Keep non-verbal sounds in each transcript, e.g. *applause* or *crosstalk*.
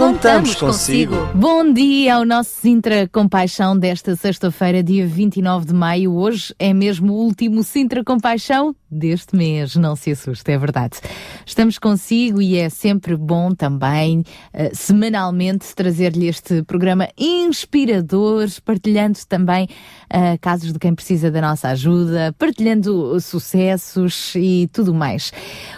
Contamos consigo. Bom dia ao nosso Sintra Compaixão desta sexta-feira, dia 29 de maio. Hoje é mesmo o último Sintra Compaixão deste mês, não se assuste, é verdade. Estamos consigo e é sempre bom também, uh, semanalmente, trazer-lhe este programa inspirador, partilhando também uh, casos de quem precisa da nossa ajuda, partilhando sucessos e tudo mais.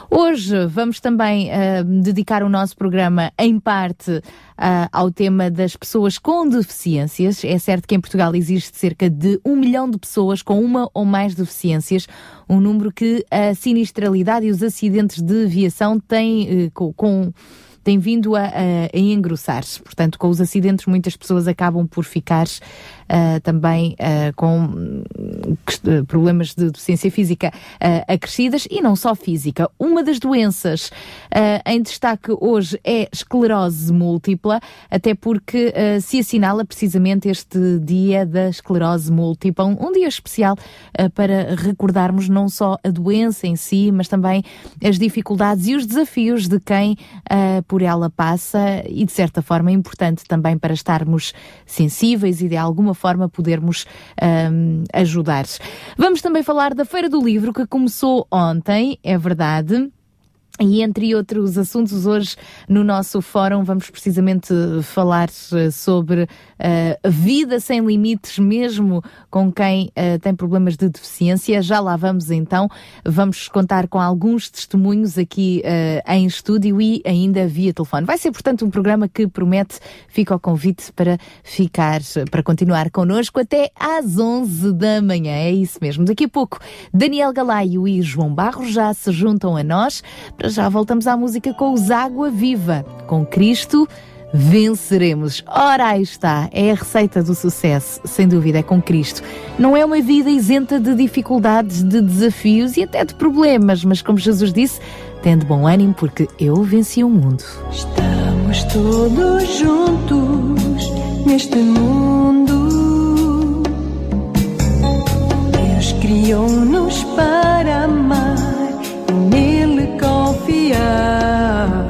Hoje vamos também uh, dedicar o nosso programa em parte uh, ao tema das pessoas com deficiências. É certo que em Portugal existe cerca de um milhão de pessoas com uma ou mais deficiências, um número que a sinistralidade e os acidentes de aviação têm uh, com, com tem vindo a, a, a engrossar-se. Portanto, com os acidentes, muitas pessoas acabam por ficar uh, também uh, com uh, problemas de deficiência física acrescidas e não só física. Uma das doenças em destaque hoje é esclerose múltipla, até porque se assinala precisamente este dia da esclerose múltipla, um, um dia especial para recordarmos não só a doença em si, mas também as dificuldades e os desafios de quem por ela passa e de certa forma é importante também para estarmos sensíveis e de alguma podermos um, ajudar. Vamos também falar da Feira do Livro que começou ontem, é verdade. E entre outros assuntos, hoje no nosso fórum vamos precisamente falar eh, sobre uh, vida sem limites, mesmo com quem uh, tem problemas de deficiência. Já lá vamos então. Vamos contar com alguns testemunhos aqui uh, em estúdio e ainda via telefone. Vai ser, portanto, um programa que promete, fica o convite para ficar, para continuar connosco até às 11 da manhã. É isso mesmo. Daqui a pouco, Daniel Galaio e João Barros já se juntam a nós para já voltamos à música com os Água Viva. Com Cristo venceremos. Ora, aí está. É a receita do sucesso, sem dúvida, é com Cristo. Não é uma vida isenta de dificuldades, de desafios e até de problemas, mas como Jesus disse, tendo bom ânimo, porque eu venci o mundo. Estamos todos juntos neste mundo. Deus criou-nos para amar confiar.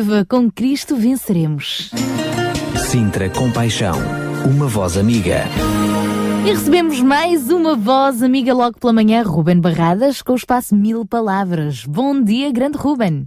Viva, com Cristo venceremos. Sintra Compaixão, uma voz amiga. E recebemos mais uma voz amiga logo pela manhã, Ruben Barradas, com o espaço Mil Palavras. Bom dia, grande Ruben.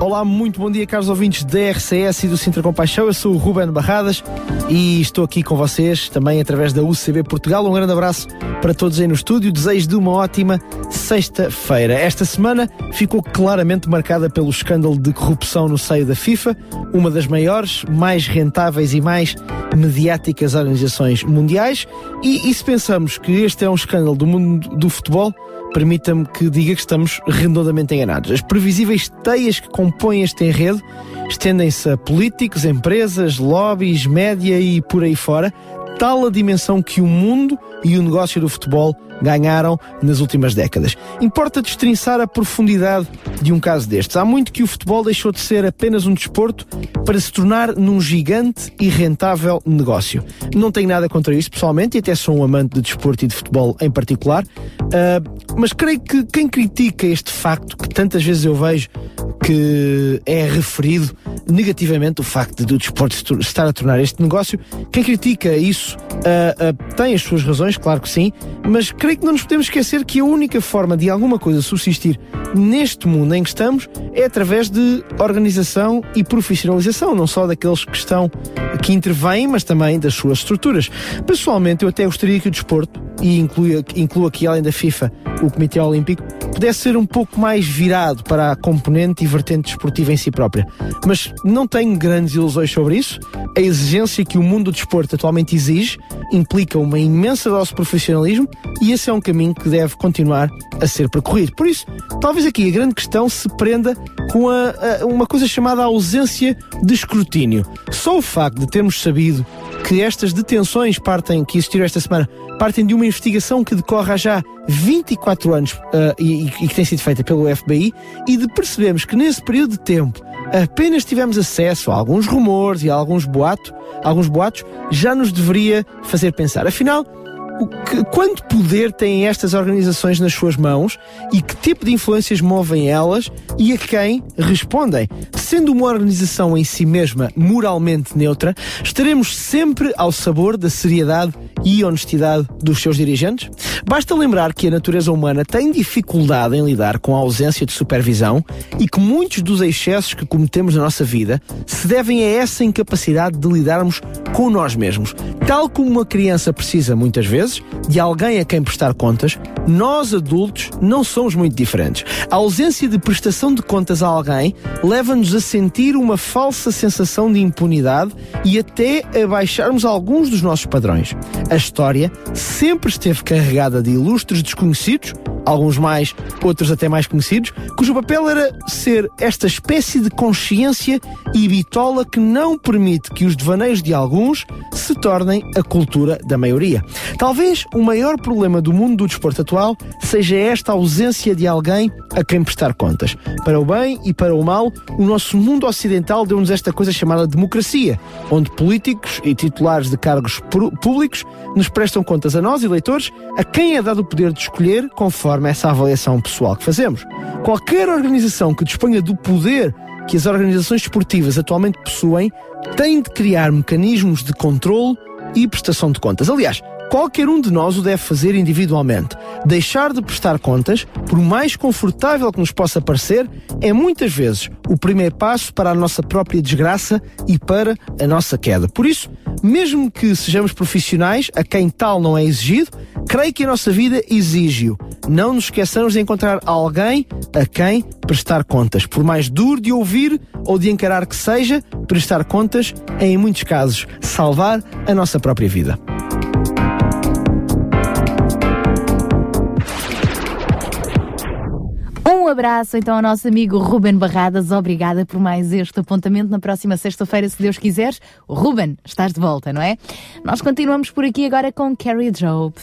Olá, muito bom dia, caros ouvintes da RCS e do Sintra Compaixão. Eu sou o Ruben Barradas e estou aqui com vocês também através da UCB Portugal. Um grande abraço para todos aí no estúdio. Desejo de uma ótima sexta-feira. Esta semana ficou claramente marcada pelo escândalo de corrupção no seio da FIFA, uma das maiores, mais rentáveis e mais mediáticas organizações mundiais. E, e se pensamos que este é um escândalo do mundo do futebol, permita-me que diga que estamos redondamente enganados. As previsíveis teias que compõem este enredo estendem-se a políticos, empresas, lobbies, média e por aí fora, tal a dimensão que o mundo e o negócio do futebol ganharam nas últimas décadas. Importa destrinçar a profundidade de um caso destes. Há muito que o futebol deixou de ser apenas um desporto para se tornar num gigante e rentável negócio. Não tenho nada contra isso pessoalmente e até sou um amante de desporto e de futebol em particular, uh, mas creio que quem critica este facto que tantas vezes eu vejo que é referido negativamente o facto de o desporto estar a tornar este negócio, quem critica isso uh, uh, tem as suas razões, claro que sim, mas creio que não nos podemos esquecer que a única forma de alguma coisa subsistir neste mundo em que estamos é através de organização e profissionalização, não só daqueles que estão que intervêm, mas também das suas estruturas. Pessoalmente, eu até gostaria que o desporto, e inclua, inclua aqui além da FIFA o Comitê Olímpico, pudesse ser um pouco mais virado para a componente e vertente desportiva em si própria. Mas não tenho grandes ilusões sobre isso. A exigência que o mundo do desporto atualmente exige implica uma imensa dose de profissionalismo e esse é um caminho que deve continuar a ser percorrido. Por isso, talvez aqui a grande questão se prenda com a, a, uma coisa chamada ausência de escrutínio. Só o facto de termos sabido que estas detenções partem, que existiram esta semana, partem de uma investigação que decorre há já 24 anos uh, e, e, que tem sido feita pelo FBI e de percebermos que nesse período de tempo apenas tivemos acesso a alguns rumores e a alguns boatos, alguns boatos, já nos deveria fazer pensar. Afinal, que, quanto poder têm estas organizações nas suas mãos e que tipo de influências movem elas e a quem respondem. Sendo uma organização em si mesma moralmente neutra, estaremos sempre ao sabor da seriedade e honestidade dos seus dirigentes? Basta lembrar que a natureza humana tem dificuldade em lidar com a ausência de supervisão e que muitos dos excessos que cometemos na nossa vida se devem a essa incapacidade de lidarmos com nós mesmos. Tal como uma criança precisa muitas vezes vezes, de alguém a quem prestar contas, nós adultos não somos muito diferentes. A ausência de prestação de contas a alguém leva-nos a sentir uma falsa sensação de impunidade e até a baixarmos alguns dos nossos padrões. A história sempre esteve carregada de ilustres desconhecidos, alguns mais, outros até mais conhecidos, cujo papel era ser esta espécie de consciência e bitola que não permite que os devaneios de alguns se tornem a cultura da maioria. Talvez o maior problema do mundo do desporto atual seja esta ausência de alguém a quem prestar contas. Para o bem e para o mal, o nosso mundo ocidental deu-nos esta coisa chamada democracia, onde políticos e titulares de cargos públicos nos prestam contas a nós, eleitores, a quem é dado o poder de escolher conforme essa avaliação pessoal que fazemos. Qualquer organização que disponha do poder que as organizações esportivas atualmente possuem tem de criar mecanismos de controle e prestação de contas. Aliás, Qualquer um de nós o deve fazer individualmente. Deixar de prestar contas, por mais confortável que nos possa parecer, é muitas vezes o primeiro passo para a nossa própria desgraça e para a nossa queda. Por isso, mesmo que sejamos profissionais, a quem tal não é exigido, creio que a nossa vida exige-o. Não nos esqueçamos de encontrar alguém a quem prestar contas. Por mais duro de ouvir ou de encarar que seja, prestar contas é, em muitos casos, salvar a nossa própria vida. Abraço então ao nosso amigo Ruben Barradas. Obrigada por mais este apontamento. Na próxima sexta-feira, se Deus quiser, Ruben, estás de volta, não é? Nós continuamos por aqui agora com Carrie Job.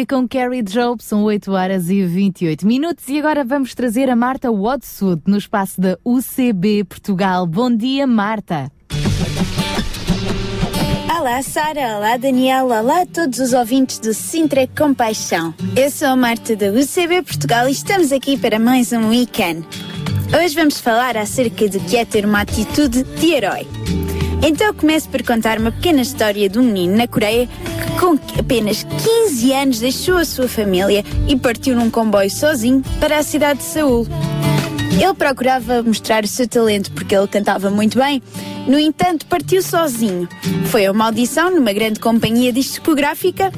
Música com Carrie Job, são 8 horas e 28 minutos e agora vamos trazer a Marta Wadswood no espaço da UCB Portugal. Bom dia, Marta. Olá, Sara. Olá, Daniela. Olá a todos os ouvintes do Sintra Compaixão. Eu sou a Marta da UCB Portugal e estamos aqui para mais um weekend. Hoje vamos falar acerca do que é ter uma atitude de herói. Então começo por contar uma pequena história de um menino na Coreia que com apenas 15 anos deixou a sua família e partiu num comboio sozinho para a cidade de Seul. Ele procurava mostrar o seu talento porque ele cantava muito bem, no entanto, partiu sozinho. Foi uma audição numa grande companhia discográfica,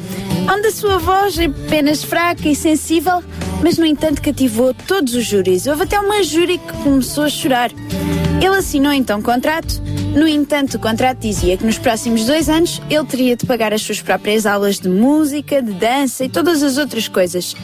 onde a sua voz é apenas fraca e sensível, mas no entanto cativou todos os júris. Houve até uma júri que começou a chorar. Ele assinou então um contrato no entanto, o contrato dizia que nos próximos dois anos ele teria de pagar as suas próprias aulas de música, de dança e todas as outras coisas.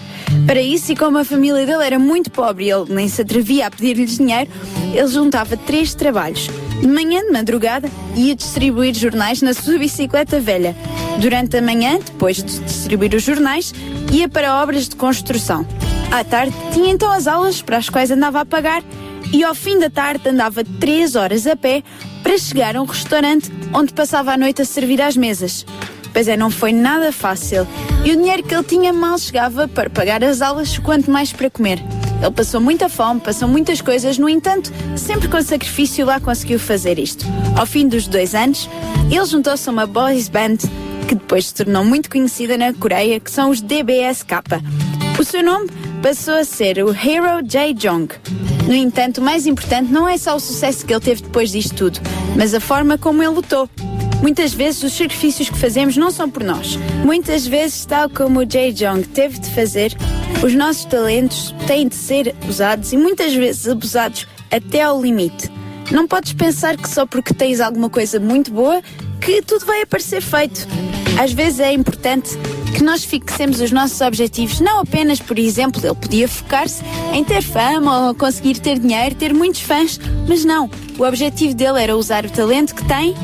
Para isso, e como a família dele era muito pobre e ele nem se atrevia a pedir-lhes dinheiro, ele juntava três trabalhos. De manhã, de madrugada, ia distribuir jornais na sua bicicleta velha. Durante a manhã, depois de distribuir os jornais, ia para obras de construção. À tarde, tinha então as aulas para as quais andava a pagar e ao fim da tarde andava três horas a pé para chegar a um restaurante onde passava a noite a servir às mesas. Pois é, não foi nada fácil. E o dinheiro que ele tinha mal chegava para pagar as aulas, quanto mais para comer. Ele passou muita fome, passou muitas coisas, no entanto, sempre com sacrifício lá conseguiu fazer isto. Ao fim dos dois anos, ele juntou-se a uma boys band que depois se tornou muito conhecida na Coreia, que são os DBSK. O seu nome passou a ser o Hero J. Jong. No entanto, o mais importante não é só o sucesso que ele teve depois disto tudo, mas a forma como ele lutou. Muitas vezes os sacrifícios que fazemos não são por nós. Muitas vezes, tal como o Jay Jong teve de fazer, os nossos talentos têm de ser usados e muitas vezes abusados até ao limite. Não podes pensar que só porque tens alguma coisa muito boa que tudo vai aparecer feito. Às vezes é importante que nós fixemos os nossos objetivos, não apenas, por exemplo, ele podia focar-se em ter fama ou conseguir ter dinheiro, ter muitos fãs, mas não. O objetivo dele era usar o talento que tem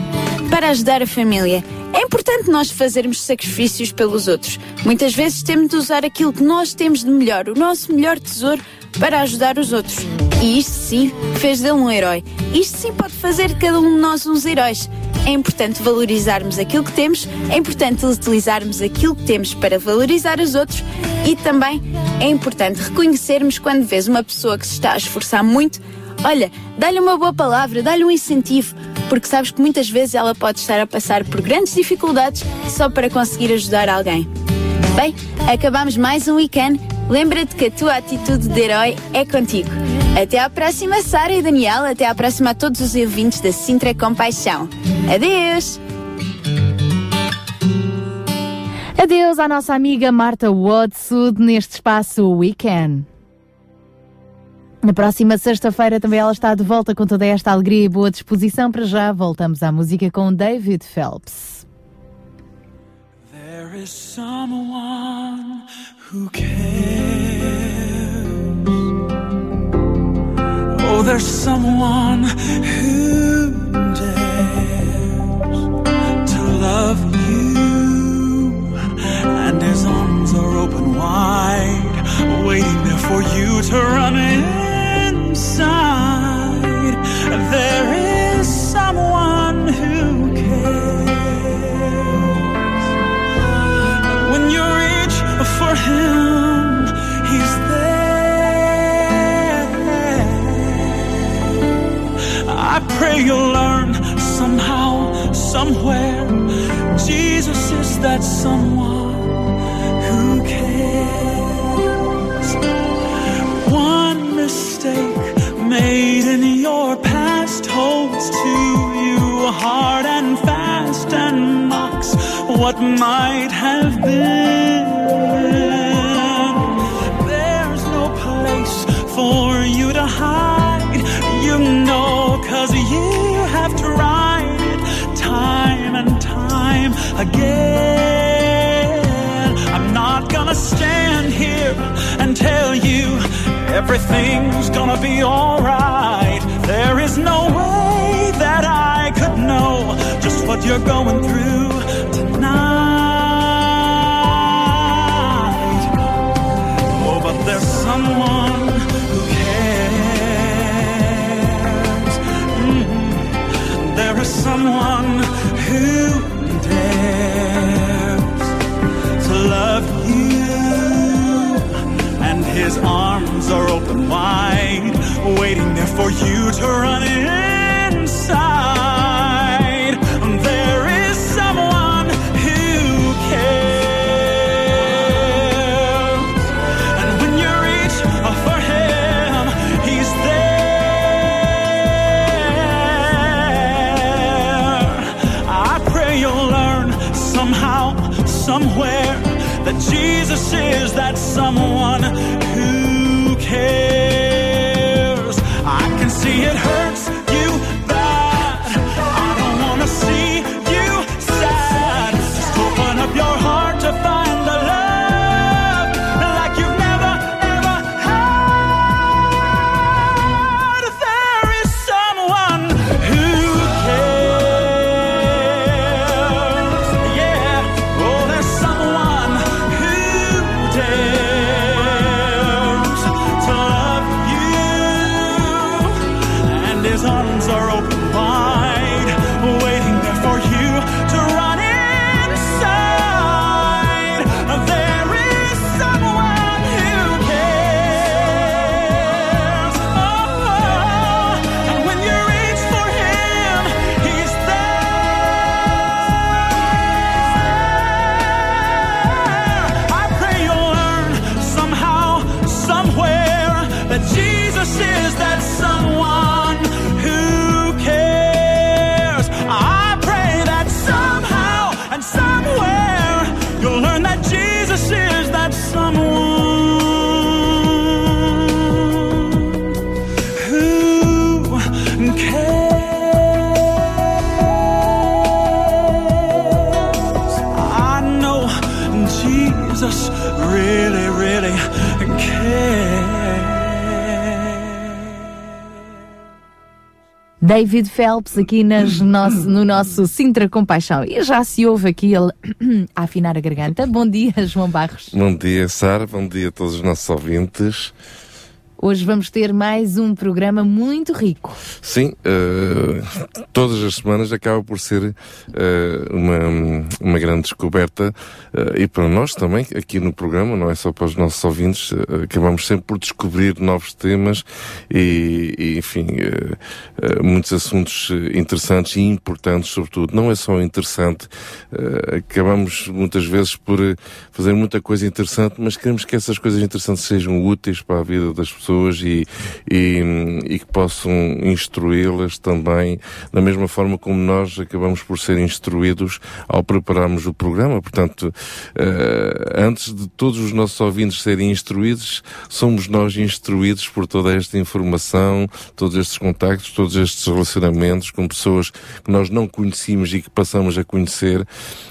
para ajudar a família. É importante nós fazermos sacrifícios pelos outros. Muitas vezes temos de usar aquilo que nós temos de melhor, o nosso melhor tesouro, para ajudar os outros. E isto sim fez dele um herói. Isto sim pode fazer de cada um de nós uns heróis. É importante valorizarmos aquilo que temos, é importante utilizarmos aquilo que temos para valorizar os outros e também é importante reconhecermos quando vês uma pessoa que se está a esforçar muito, olha, dá-lhe uma boa palavra, dá-lhe um incentivo, porque sabes que muitas vezes ela pode estar a passar por grandes dificuldades só para conseguir ajudar alguém. Bem, acabamos mais um weekend. Lembra-te que a tua atitude de herói é contigo. Até à próxima, Sara e Daniel. Até à próxima a todos os ouvintes da Sintra Compaixão. Adeus! Adeus à nossa amiga Marta Watsud neste espaço Weekend. Na próxima sexta-feira também ela está de volta com toda esta alegria e boa disposição. Para já, voltamos à música com David Phelps. There is someone who cares. Oh, there's someone who dares to love you, and his arms are open wide, waiting there for you to run inside. There is someone who cares. When you reach for him, I pray you'll learn somehow, somewhere. Jesus is that someone who cares. One mistake made in your past holds to you hard and fast and mocks what might have been. There's no place for cause you have tried time and time again. I'm not gonna stand here and tell you everything's gonna be alright. There is no way that I could know just what you're going through someone who dares to love you, and his arms are open wide, waiting there for you to run inside. Is that someone who cares. David Phelps aqui nas nosso- no nosso Sintra Compaixão. E já se ouve aqui ele *clears throat* a afinar a garganta. Bom dia, João Barros. Bom dia, Sara. Bom dia a todos os nossos ouvintes. Hoje vamos ter mais um programa muito rico. Sim, uh, todas as semanas acaba por ser uh, uma, uma grande descoberta uh, e para nós também, aqui no programa, não é só para os nossos ouvintes, acabamos sempre por descobrir novos temas e, e enfim, muitos assuntos interessantes e importantes, sobretudo. Não é só interessante, acabamos muitas vezes por fazer muita coisa interessante, mas queremos que essas coisas interessantes sejam úteis para a vida das pessoas e, e, e que possam instruí-las também, da mesma forma como nós acabamos por ser instruídos ao prepararmos o programa. Portanto, uh, antes de todos os nossos ouvintes serem instruídos, somos nós instruídos por toda esta informação, todos estes contactos, todos estes relacionamentos com pessoas que nós não conhecíamos e que passamos a conhecer.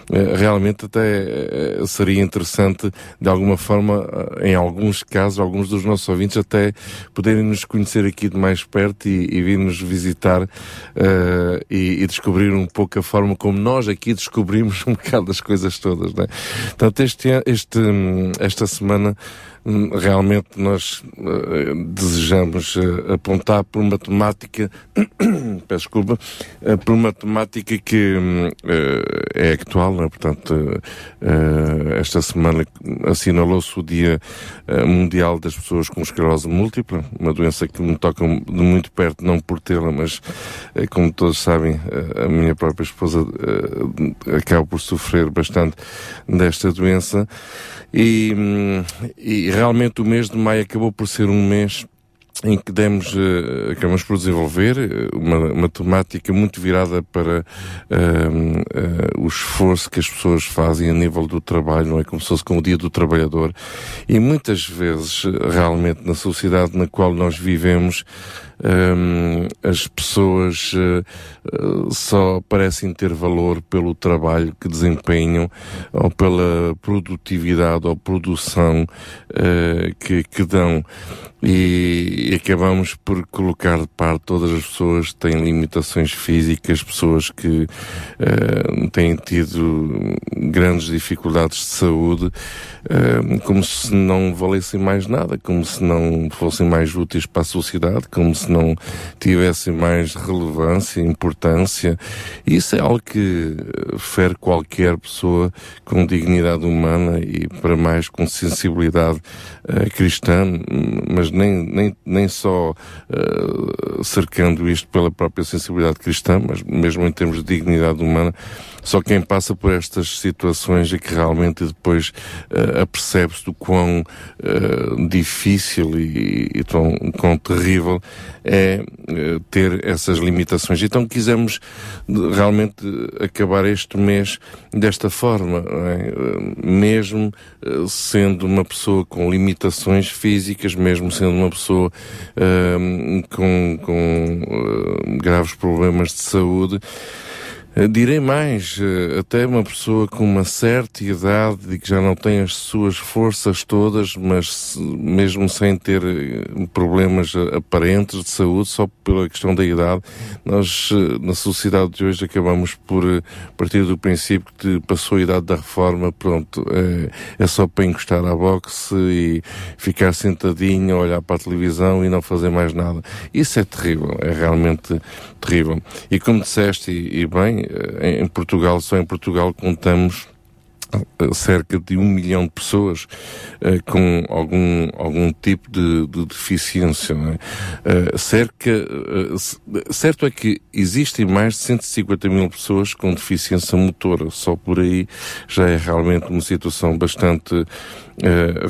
Uh, realmente até uh, seria interessante, de alguma forma, em alguns casos, alguns dos nossos ouvintes até poderem nos conhecer aqui de mais perto e, e vir nos visitar uh, e, e, descobrir um pouco a forma como nós aqui descobrimos *laughs* um bocado das coisas todas. Né? Portanto, este, este, esta semana Hum, realmente nós uh, desejamos uh, apontar por uma temática, *coughs* peço desculpa, uh, por uma temática que um, é atual, né? portanto, esta semana assinalou-se o Dia Mundial das Pessoas com Esclerose Múltipla, uma doença que me toca de muito perto, não por tê-la, mas como todos sabem, a minha própria esposa acaba por sofrer bastante desta doença. E, hum, e realmente o mês de maio acabou por ser um mês em que demos, uh, acabamos por desenvolver eh, uma, uma temática muito virada para uh, uh, o esforço que as pessoas fazem a nível do trabalho, não é como se fosse com o dia do trabalhador. E muitas vezes, realmente, na sociedade na qual nós vivemos, um, as pessoas uh, só parecem ter valor pelo trabalho que desempenham ou pela produtividade ou produção uh, que, que dão. E, acabamos por colocar de parte todas as pessoas que têm limitações físicas, pessoas que uh, têm tido grandes dificuldades de saúde, uh, como se não valessem mais nada, como se não fossem mais úteis para a sociedade, como se não tivessem mais relevância, importância. Isso é algo que fere qualquer pessoa com dignidade humana e para mais com sensibilidade uh, cristã, mas nem, nem, nem só uh, cercando isto pela própria sensibilidade cristã, mas mesmo em termos de dignidade humana, só quem passa por estas situações é que realmente depois uh, apercebe-se do quão uh, difícil e, e tão, quão terrível é uh, ter essas limitações. Então quisemos realmente acabar este mês desta forma, é? mesmo sendo uma pessoa com limitações físicas, mesmo sendo uma pessoa com, com graves problemas de saúde, direi mais, eh, até uma pessoa com uma certa idade e que já não tem as suas forças todas, mas mesmo sem ter eh, problemas aparentes de saúde, só pela questão da idade, nós na sociedade de hoje acabamos por partir do princípio que passou a idade da reforma, pronto, é, é só para encostar à boxe e ficar sentadinho, olhar para a televisão e não fazer mais nada. Isso é terrível, é realmente terrível. E como disseste, e, e bem, eh, em Portugal, só em Portugal contamos eh, cerca de um milhão de pessoas uh, com algum, algum tipo de, de deficiência. É? Uh, cerca, uh, certo é que existem mais de 150 mil pessoas com deficiência motora. Só por aí já é realmente uma situação bastante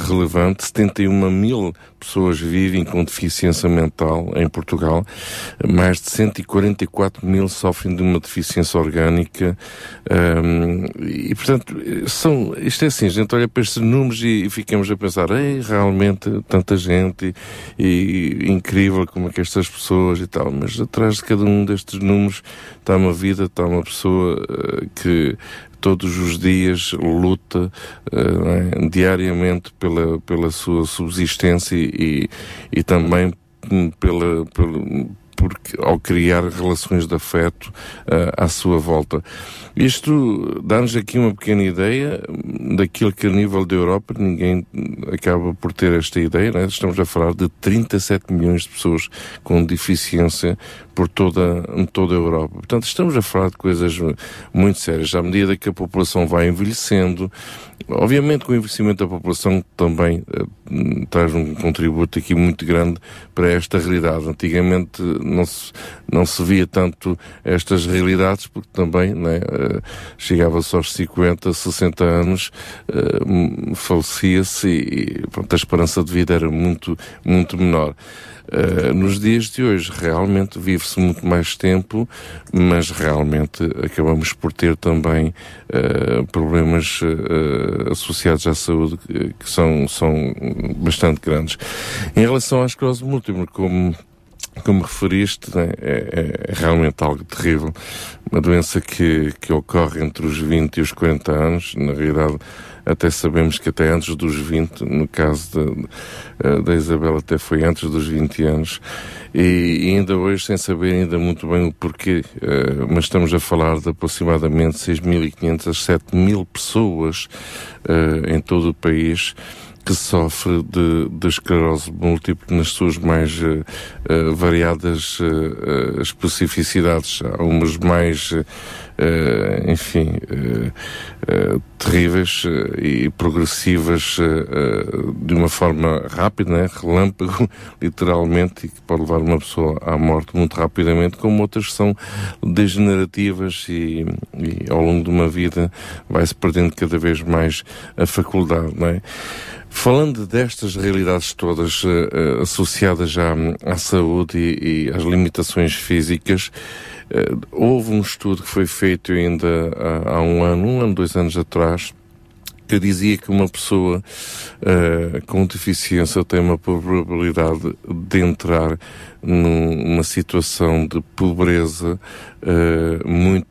relevante. 71 mil pessoas vivem com deficiência mental em Portugal. Mais de 144 mil sofrem de uma deficiência orgânica. Um, e, portanto, são, isto é assim, a gente olha para estes números e, e ficamos a pensar, ei, realmente, tanta gente e, e, incrível como é que estas pessoas e tal, mas atrás de cada um destes números está uma vida, está uma pessoa uh, que todos os dias luta uh, é? diariamente pela, pela sua subsistência e, e também pela, pela, porque, ao criar relações de afeto uh, à sua volta. Isto dá-nos aqui uma pequena ideia daquilo que a nível da Europa ninguém acaba por ter esta ideia, né? estamos a falar de 37 milhões de pessoas com deficiência por toda, toda a Europa. Portanto, estamos a falar de coisas muito sérias. À medida que a população vai envelhecendo, obviamente que o envelhecimento da população também uh, traz um contributo aqui muito grande para esta realidade. Antigamente não se, não se via tanto estas realidades, porque também né, uh, chegava-se aos 50, 60 anos, uh, falecia-se e, pronto, a esperança de vida era muito, muito menor. Uh, nos dias de hoje, realmente vive-se muito mais tempo, mas realmente acabamos por ter também uh, problemas uh, associados à saúde que são, são bastante grandes. Em relação à esclerose múltipla, como como referiste, né, é, é, realmente algo terrível. Uma doença que, que ocorre entre os 20 e os 40 anos, na realidade até sabemos que até antes dos 20, no caso da, da Isabel até foi antes dos 20 anos, e, ainda hoje sem saber ainda muito bem o porquê, uh, mas estamos a falar de aproximadamente 6.500 a 7.000 pessoas uh, em todo o país que sofre de, de esclerose múltipla nas suas mais uh, variadas uh, especificidades. Há umas mais, enfim, terríveis e progressivas de uma forma rápida, né? relâmpago, *laughs* literalmente, e que pode levar uma pessoa à morte muito rapidamente, como outras são degenerativas e, e ao longo de uma vida vai-se perdendo cada vez mais a faculdade, não é? Falando destas realidades todas uh, associadas à, à saúde e, e, às limitações físicas, uh, houve um estudo que foi feito ainda há, há, um ano, um ano, dois anos atrás, que dizia que uma pessoa uh, com deficiência tem uma probabilidade de entrar numa situação de pobreza uh, muito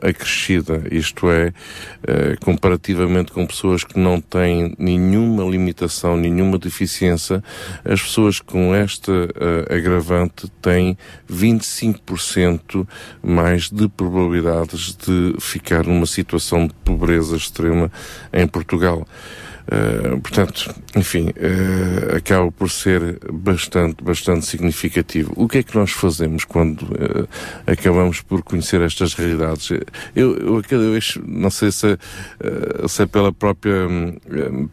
acrescida, isto é, uh, comparativamente com pessoas que não têm nenhuma limitação, nenhuma deficiência, as pessoas com esta uh, agravante têm 25% mais de probabilidades de ficar numa situação de pobreza extrema em Portugal. Uh, portanto, enfim, uh, acaba por ser bastante, bastante significativo. O que é que nós fazemos quando uh, acabamos por conhecer estas realidades? Eu, eu, eu não sei se, se é pela própria,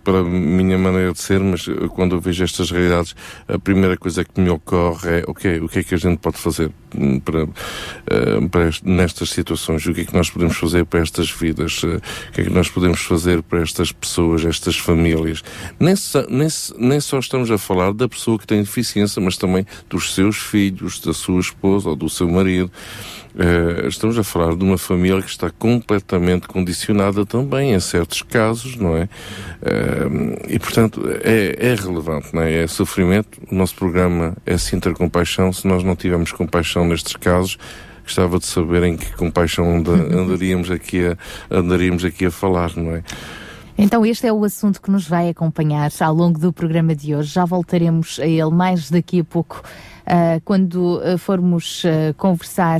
pela minha maneira de ser, mas quando eu vejo estas realidades, a primeira coisa que me ocorre é, ok, o que é que a gente pode fazer para, para nestas situações? O que é que nós podemos fazer para estas vidas? O que é que nós podemos fazer para estas pessoas, estas famílias. Nem, nem, nem só estamos a falar da pessoa que tem deficiência, mas também dos seus filhos, da sua esposa ou do seu marido. Uh, estamos a falar de uma família que está completamente condicionada também em certos casos, não é? Uh, e portanto é, é relevante, não é? É sofrimento. O nosso programa é Sinter Compaixão. Se nós não tivermos compaixão nestes casos, gostava de saber em que compaixão *laughs* andaríamos aqui a, andaríamos aqui a falar, não é? Então, este é o assunto que nos vai acompanhar ao longo do programa de hoje. Já voltaremos a ele mais daqui a pouco. Uh, quando uh, formos uh, conversar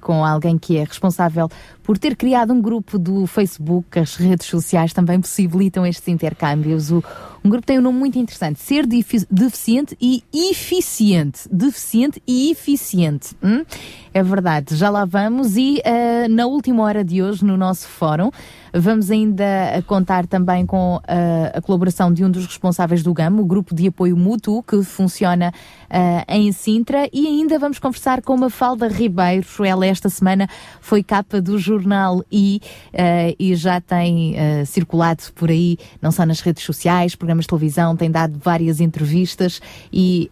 com alguém que é responsável por ter criado um grupo do Facebook, as redes sociais também possibilitam estes intercâmbios. O, um grupo tem um nome muito interessante: Ser Deficiente e Eficiente. Deficiente e Eficiente. Hum? É verdade, já lá vamos. E uh, na última hora de hoje, no nosso fórum, vamos ainda contar também com uh, a colaboração de um dos responsáveis do GAM, o Grupo de Apoio Mútuo, que funciona uh, em Sintra. E ainda vamos conversar com uma Falda Ribeiro. Ela, esta semana, foi capa do jornal I e já tem circulado por aí, não só nas redes sociais, programas de televisão, tem dado várias entrevistas. E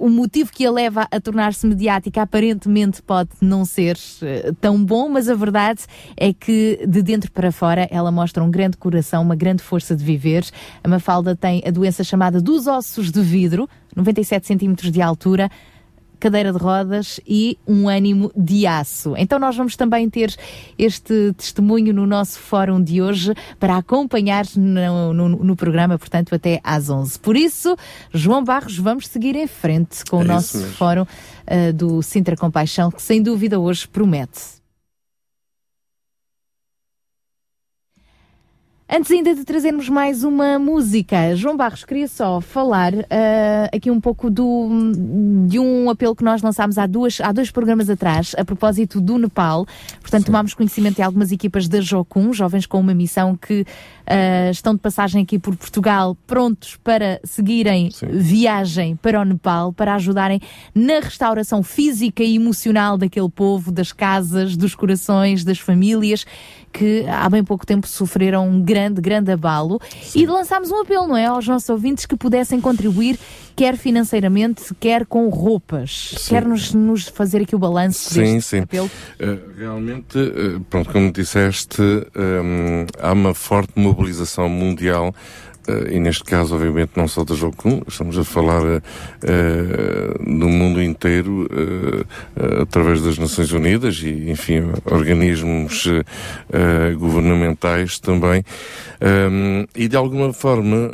o motivo que a leva a tornar-se mediática aparentemente pode não ser uh, tão bom, mas a verdade é que de dentro para fora ela mostra um grande coração, uma grande força de viver. A Mafalda tem a doença chamada dos ossos de vidro, 97 centímetros de altura cadeira de rodas e um ânimo de aço. Então nós vamos também ter este testemunho no nosso fórum de hoje para acompanhar no, no, no programa, portanto, até às 11. Por isso, João Barros, vamos seguir em frente com o É isso nosso mesmo. fórum uh, do Sintra Compaixão, que sem dúvida hoje promete. Antes ainda de trazermos mais uma música, João Barros queria só falar ah, aqui um pouco do, de um apelo que nós lançámos há, duas, há dois programas atrás, a propósito do Nepal. Portanto, tomámos conhecimento de algumas equipas da Jocum, jovens com uma missão que ah, estão de passagem aqui por Portugal, prontos para seguirem Sim. viagem para o Nepal, para ajudarem na restauração física e emocional daquele povo, das casas, dos corações, das famílias que há bem pouco tempo sofreram um grande, grande abalo e lançámos um apelo, não é, aos nossos ouvintes que pudessem contribuir, quer financeiramente, quer com roupas. Sim. Quer nos, nos fazer aqui o balanço Sim, sim. apelo? Uh, realmente, uh, pronto, como disseste, um, há uma forte mobilização mundial. Uh, e neste caso, obviamente, não só da Jocum, estamos a falar uh, no mundo inteiro, uh, através das Nações Unidas e, enfim, organismos governamentais também. Um, e de alguma forma,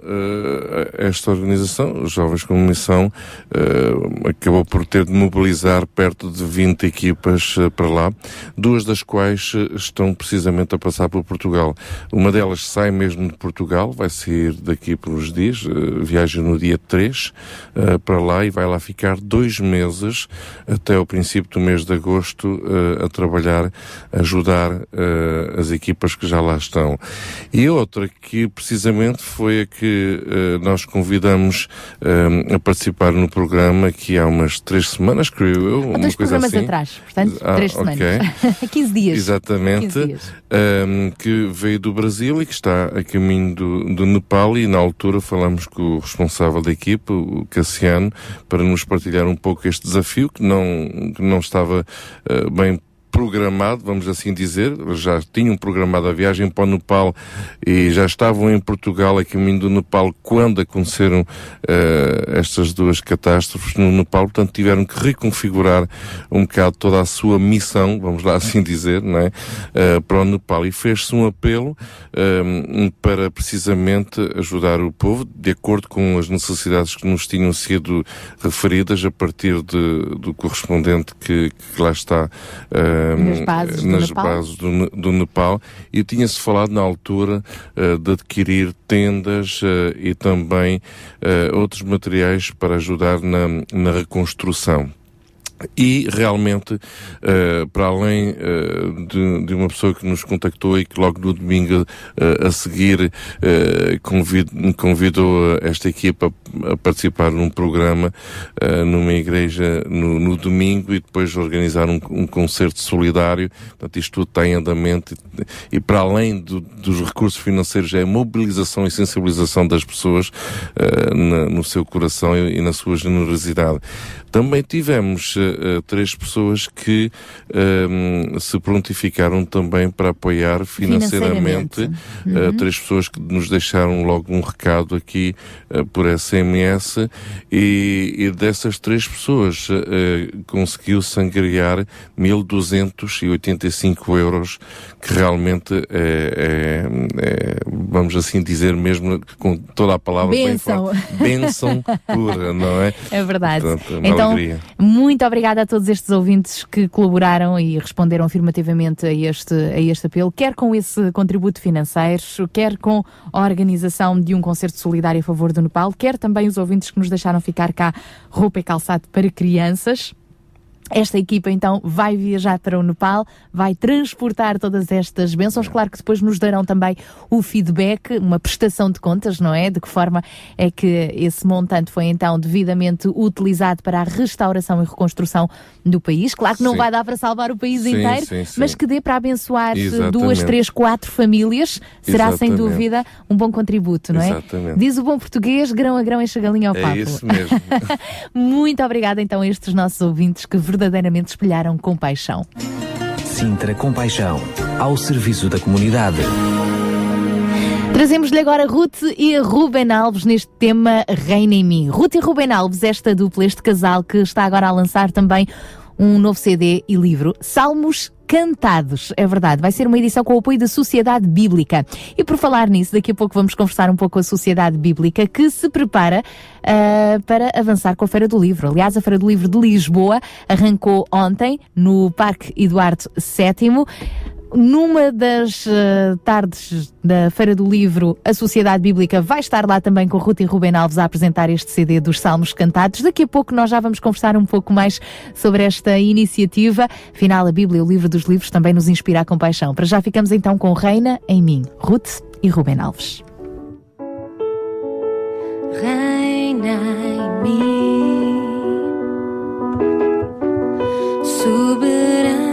esta organização, Jovens com Missão, acabou por ter de mobilizar perto de 20 equipas para lá, duas das quais estão precisamente a passar por Portugal. Uma delas sai mesmo de Portugal, vai sair daqui por uns dias, uh, viaja no dia 3 uh, para lá e vai lá ficar dois meses até o princípio do mês de agosto uh, a trabalhar, ajudar as equipas que já lá estão. E outra que precisamente foi a que nós convidamos a participar no programa que há umas três semanas, creio eu. Há uma dois coisa programas assim. atrás, portanto, Ah, três ok. semanas. *laughs* 15 dias. Exatamente. 15 dias. um, que veio do Brasil e que está a caminho do, do Nepal e na altura falamos com o responsável da equipe, o Cassiano, para nos partilhar um pouco este desafio que não, que não estava uh, bem programado, vamos assim dizer, já tinham programado a viagem para o Nepal e já estavam em Portugal a caminho do Nepal quando aconteceram uh, estas duas catástrofes no Nepal, portanto tiveram que reconfigurar um bocado toda a sua missão, vamos lá *laughs* assim dizer, não é? Uh, para o Nepal. E fez-se um apelo um, para precisamente ajudar o povo de acordo com as necessidades que nos tinham sido referidas a partir de, do correspondente que, que lá está um, Nas bases do nas Nepal. bases do, do Nepal e tinha-se falado na altura uh, de adquirir tendas uh, e também uh, outros materiais para ajudar na, na reconstrução. E realmente, uh, para além uh, de, de uma pessoa que nos contactou e que logo no domingo uh, a seguir convid, convidou esta equipa a participar num programa numa igreja no, no domingo e depois organizar um, um concerto solidário. Portanto, isto tudo está em andamento e, e para além do, dos recursos financeiros é a mobilização e sensibilização das pessoas na- no seu coração e, e na sua generosidade. Também tivemos uh, três pessoas que um, se prontificaram também para apoiar financeiramente. Financeiramente. Uh, três pessoas que nos deixaram logo um recado aqui por SMS e, e dessas três pessoas conseguiu sangriar 1.285 euros que realmente é, é- é, vamos assim dizer mesmo com toda a palavra bem Bênção. forte, bênção pura, não é? *laughs* É verdade. Portanto, uma então, alegria. muito obrigada a todos estes ouvintes que colaboraram e responderam afirmativamente a este, a este apelo, quer com esse contributo financeiro, quer com a organização de um concerto solidário a favor do Nepal, quer também os ouvintes que nos deixaram ficar cá roupa e calçado para crianças. Esta equipa então vai viajar para o Nepal, vai transportar todas estas bênçãos. Claro que depois nos darão também o feedback, uma prestação de contas, não é? De que forma é que esse montante foi então devidamente utilizado para a restauração e reconstrução do país. Claro que não Sim. vai dar para salvar o país Sim, inteiro, sim, mas que dê para abençoar Exatamente. duas, três, quatro famílias. Será sem Exatamente. dúvida um bom contributo, não é? Exatamente. Diz o bom português, grão a grão enche a galinha ao papo. É isso mesmo. *laughs* Muito obrigada então a estes nossos ouvintes que verdadeiramente espelharam compaixão. Sintra Compaixão, ao serviço da comunidade. Trazemos-lhe agora Ruth e Ruben Alves neste tema Reina em mim. Ruth e Ruben Alves, esta dupla, este casal que está agora a lançar também um novo CD e livro, Salmos Cantados. É verdade, vai ser uma edição com o apoio da Sociedade Bíblica. E por falar nisso, daqui a pouco vamos conversar um pouco com a Sociedade Bíblica que se prepara uh, para avançar com a Feira do Livro. Aliás, a Feira do Livro de Lisboa arrancou ontem no Parque Eduardo VII numa das uh, tardes da Feira do Livro, a Sociedade Bíblica vai estar lá também com Ruth e Ruben Alves a apresentar este CD dos Salmos Cantados. Daqui a pouco nós já vamos conversar um pouco mais sobre esta iniciativa. Afinal, a Bíblia, o livro dos livros, também nos inspira a compaixão. Para já ficamos então com Reina em mim, Ruth e Ruben Alves. Reina em mim, soberano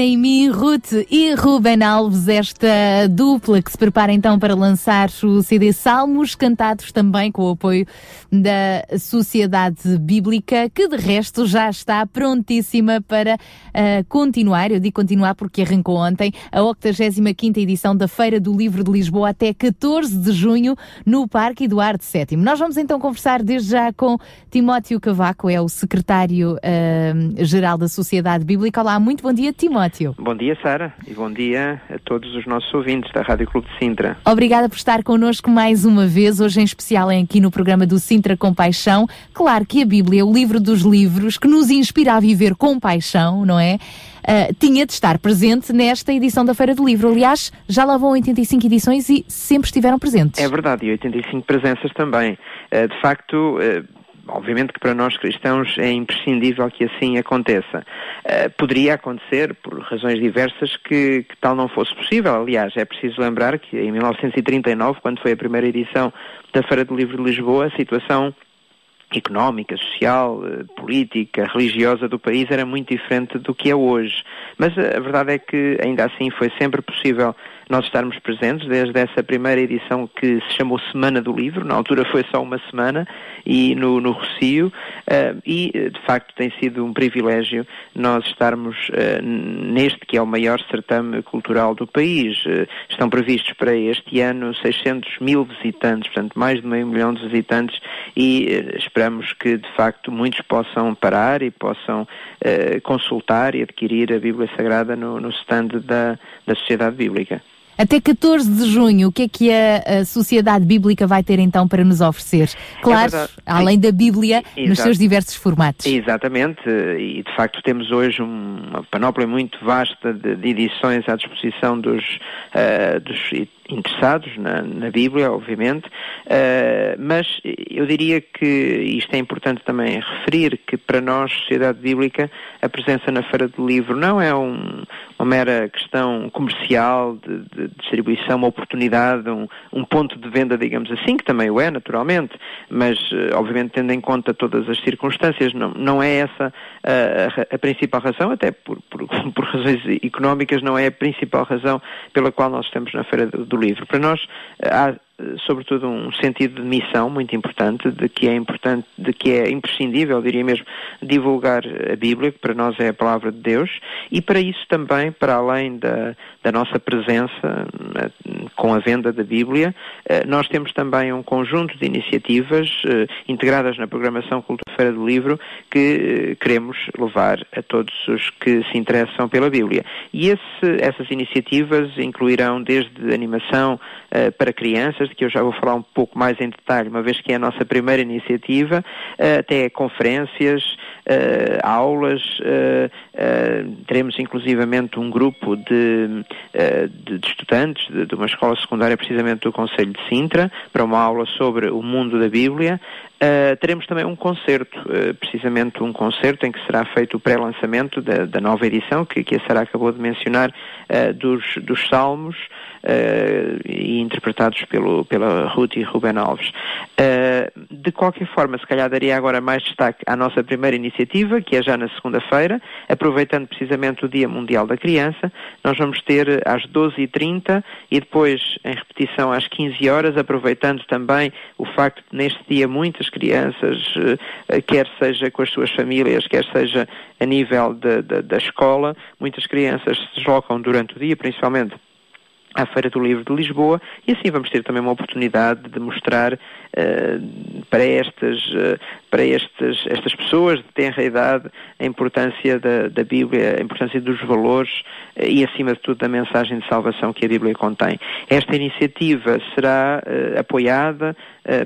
em mim, Reina Naimi, E Ruben Alves, esta dupla que se prepara então para lançar o CD Salmos, cantados também com o apoio da Sociedade Bíblica, que de resto já está prontíssima para ah, continuar, eu digo continuar porque arrancou ontem, a 85ª edição da Feira do Livro de Lisboa até 14 de junho no Parque Eduardo VII. Nós vamos então conversar desde já com Timóteo Cavaco, é o secretário-geral da Sociedade Bíblica. Olá, muito bom dia, Timóteo. Bom dia, Sara, e bom dia a todos os nossos ouvintes da Rádio Clube de Sintra. Obrigada por estar connosco mais uma vez, hoje em especial aqui no programa do Sintra Compaixão. Claro que a Bíblia, o livro dos livros, que nos inspira a viver com paixão, não é? Ah, tinha de estar presente nesta edição da Feira do Livro. Aliás, já lá vão 85 edições e sempre estiveram presentes. É verdade, e 85 presenças também. Eh, De facto, eh, obviamente que para nós cristãos é imprescindível que assim aconteça. Eh, Poderia acontecer, por razões diversas, que, que tal não fosse possível. Aliás, é preciso lembrar que em 1939, quando foi a primeira edição da Feira do Livro de Lisboa, a situação económica, social, eh, política, religiosa do país era muito diferente do que é hoje. Mas eh, a verdade é que ainda assim foi sempre possível nós estarmos presentes desde essa primeira edição que se chamou Semana do Livro, na altura foi só uma semana, e no, no Rocio, eh, e eh, de facto tem sido um privilégio nós estarmos eh, neste que é o maior certame cultural do país. Estão previstos para este ano 600 mil visitantes, portanto mais de meio milhão de visitantes, e esperamos que de facto muitos possam parar e possam consultar e adquirir a Bíblia Sagrada no, no stand da, da Sociedade Bíblica. Até 14 de junho, o que é que a, a Sociedade Bíblica vai ter então para nos oferecer? Claro, verdade. além da Bíblia, nos Exato. seus diversos formatos. Exatamente, e de facto temos hoje um- uma panóplia muito vasta de, de edições à disposição dos, eh, dos interessados na, na Bíblia, obviamente, eh, mas eu diria que isto é importante também referir que para nós, Sociedade Bíblica, a presença na Feira do Livro não é um- uma mera questão comercial de, de distribuição, uma oportunidade, um, um ponto de venda, digamos assim, que também o é, naturalmente, mas eh, obviamente tendo em conta todas as circunstâncias, não, não é essa a, a- a principal razão, até por, por, *laughs* por razões económicas, não é a principal razão pela qual nós estamos na Feira do Livro. Para nós há sobretudo um sentido de missão muito importante, de que é importante, de que é imprescindível, diria mesmo, divulgar a Bíblia, que para nós é a palavra de Deus, e para isso também, para além da, da nossa presença eh, com a venda da Bíblia, eh, nós temos também um conjunto de iniciativas eh, integradas na programação Cultura Feira do Livro que queremos levar a todos os que se interessam pela Bíblia. E esse- essas iniciativas incluirão desde animação para crianças, de que eu já vou falar um pouco mais em detalhe, uma vez que é a nossa primeira iniciativa, eh, até conferências, aulas, eh, eh, teremos inclusivamente um grupo de, eh, de, estudantes de, de uma escola secundária, precisamente do Conselho de Sintra, para uma aula sobre o mundo da Bíblia. Uh, teremos também um concerto, uh, precisamente um concerto em que será feito o pré-lançamento da, da nova edição, que, que a Sara acabou de mencionar, uh, dos, dos Salmos, e interpretados pelo, pela Ruth e Ruben Alves. De qualquer forma, se calhar daria agora mais destaque à nossa primeira iniciativa, que é já na segunda-feira, aproveitando precisamente o Dia Mundial da Criança, nós vamos ter uh, às 12h30 e depois em repetição às 15 horas, aproveitando também o facto de neste dia muitas crianças, uh, quer seja com as suas famílias, quer seja a nível da- da- da escola, muitas crianças se deslocam durante o dia, principalmente à Feira do Livro de Lisboa e assim vamos ter também uma oportunidade de mostrar eh, para estas eh, para estes, estas pessoas de tenra idade a importância da, da Bíblia, a importância dos valores eh, e acima de tudo da mensagem de salvação que a Bíblia contém. Esta iniciativa será apoiada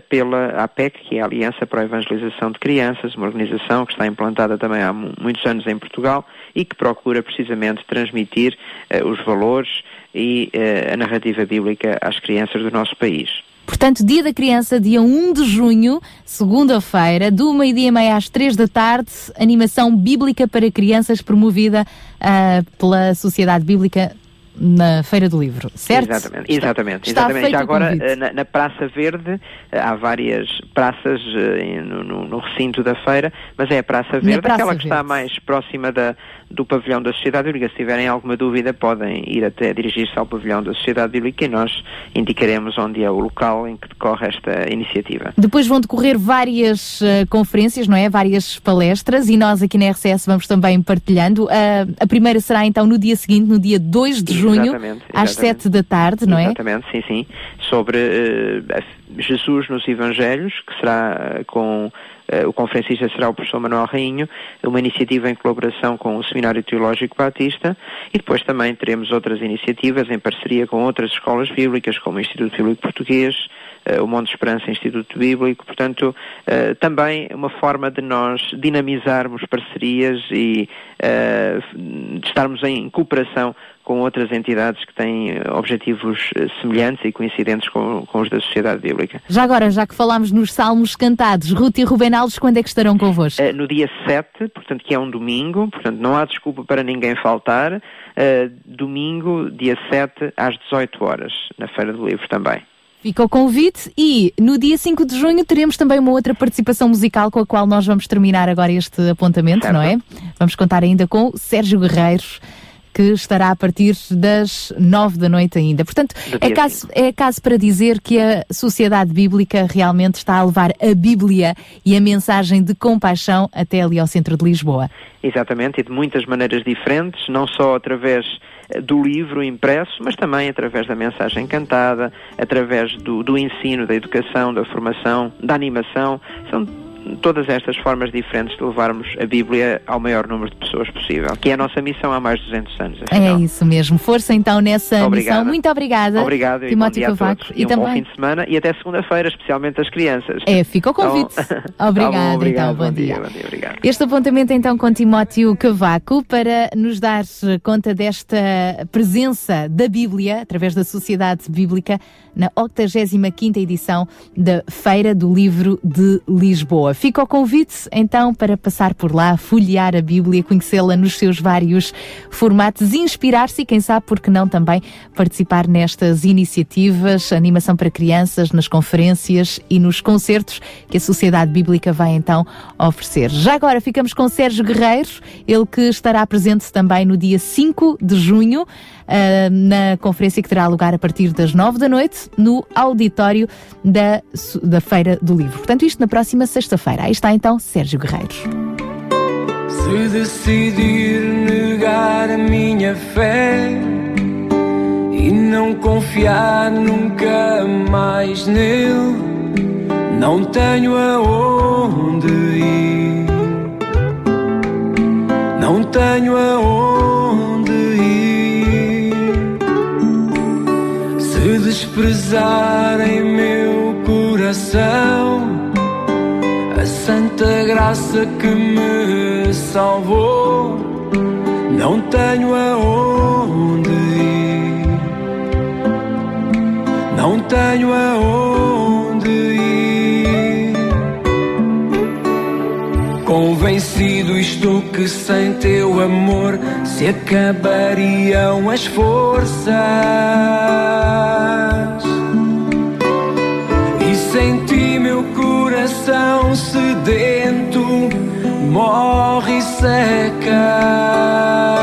pela APEC, que é a Aliança para a Evangelização de Crianças, uma organização que está implantada também há mu- muitos anos em Portugal e que procura precisamente transmitir os valores e eh, a narrativa bíblica às crianças do nosso país. Portanto, Dia da Criança, dia 1 de junho, segunda-feira, do meio-dia e meia às três da tarde, animação bíblica para crianças promovida ah, pela Sociedade Bíblica na Feira do Livro, certo? Exatamente, exatamente. Está exatamente. Já agora, eh, na, na Praça Verde, eh, há várias praças no, no- no recinto da feira, mas é a Praça Verde, Praça aquela que está Verde. mais próxima da, do pavilhão da Sociedade Bíblica. Se tiverem alguma dúvida, podem ir até dirigir-se ao pavilhão da Sociedade Bíblica e nós indicaremos onde é o local em que decorre esta iniciativa. Depois vão decorrer várias eh, conferências, não é? Várias palestras e nós aqui na RCS vamos também partilhando. Ah, a primeira será então no dia seguinte, no dia 2 de junho, Exatamente, às exatamente. 7 da tarde, não é? Exatamente, sim, sim. Sobre a- Jesus nos Evangelhos, que será eh, com. eh, o conferencista será o professor Manuel Rainho, uma iniciativa em colaboração com o Seminário Teológico Batista e depois também teremos outras iniciativas em parceria com outras escolas bíblicas, como o Instituto Bíblico Português, eh, o Monte Esperança Instituto Bíblico, portanto, também uma forma de nós dinamizarmos parcerias e de estarmos em cooperação com outras entidades que têm eh, objetivos eh, semelhantes e coincidentes com, com os da sociedade bíblica. Já agora, já que falámos nos salmos cantados, Ruth e Ruben Alves, quando é que estarão convosco? Eh, no dia 7, portanto, que é um domingo, portanto, não há desculpa para ninguém faltar, eh, domingo, dia 7, às 18 horas, na Feira do Livro também. Fica o convite e no dia 5 de junho teremos também uma outra participação musical com a qual nós vamos terminar agora este apontamento, Certo. não é? Vamos contar ainda com o Sérgio Guerreiros, que estará a partir das 9 da noite ainda. Portanto, é caso, é caso para dizer que a sociedade bíblica realmente está a levar a Bíblia e a mensagem de compaixão até ali ao centro de Lisboa. Exatamente, e de muitas maneiras diferentes, não só através eh, do livro impresso, mas também através da mensagem cantada, através do, do ensino, da educação, da formação, da animação. São todas estas formas diferentes de levarmos a Bíblia ao maior número de pessoas possível, que é a nossa missão há mais de 200 anos. É afinal. isso mesmo. Força então nessa Obrigada. missão. Muito obrigada. Obrigado e bom Timóteo dia a Cavaco. todos. E, um bom fim de semana e até segunda-feira, especialmente as crianças. É, fica o convite. Então- *laughs* Obrigada, Tá bom, obrigado, então, bom dia. Bom dia, obrigado. Este apontamento então com Timóteo Cavaco para nos dar conta desta presença da Bíblia através da Sociedade Bíblica na 85ª edição da Feira do Livro de Lisboa. Fica o convite então para passar por lá, folhear a Bíblia, conhecê-la nos seus vários formatos, inspirar-se e quem sabe porque não também participar nestas iniciativas, animação para crianças, nas conferências e nos concertos que a Sociedade Bíblica vai então oferecer. Já agora ficamos com Sérgio Guerreiros, ele que estará presente também no dia 5 de junho, ah, na conferência que terá lugar a partir das 9 da noite, no auditório da, da Feira do Livro. Portanto, isto na próxima sexta-feira. Aí está então Sérgio Guerreiros. Se decidir negar a minha fé e não confiar nunca mais nele, não tenho aonde ir, não tenho aonde ir. Se desprezarem meu coração a santa graça que me salvou. Não tenho aonde ir, não tenho aonde ir. Convencido estou que sem teu amor se acabariam as forças. E senti meu coração sedento morre e seca.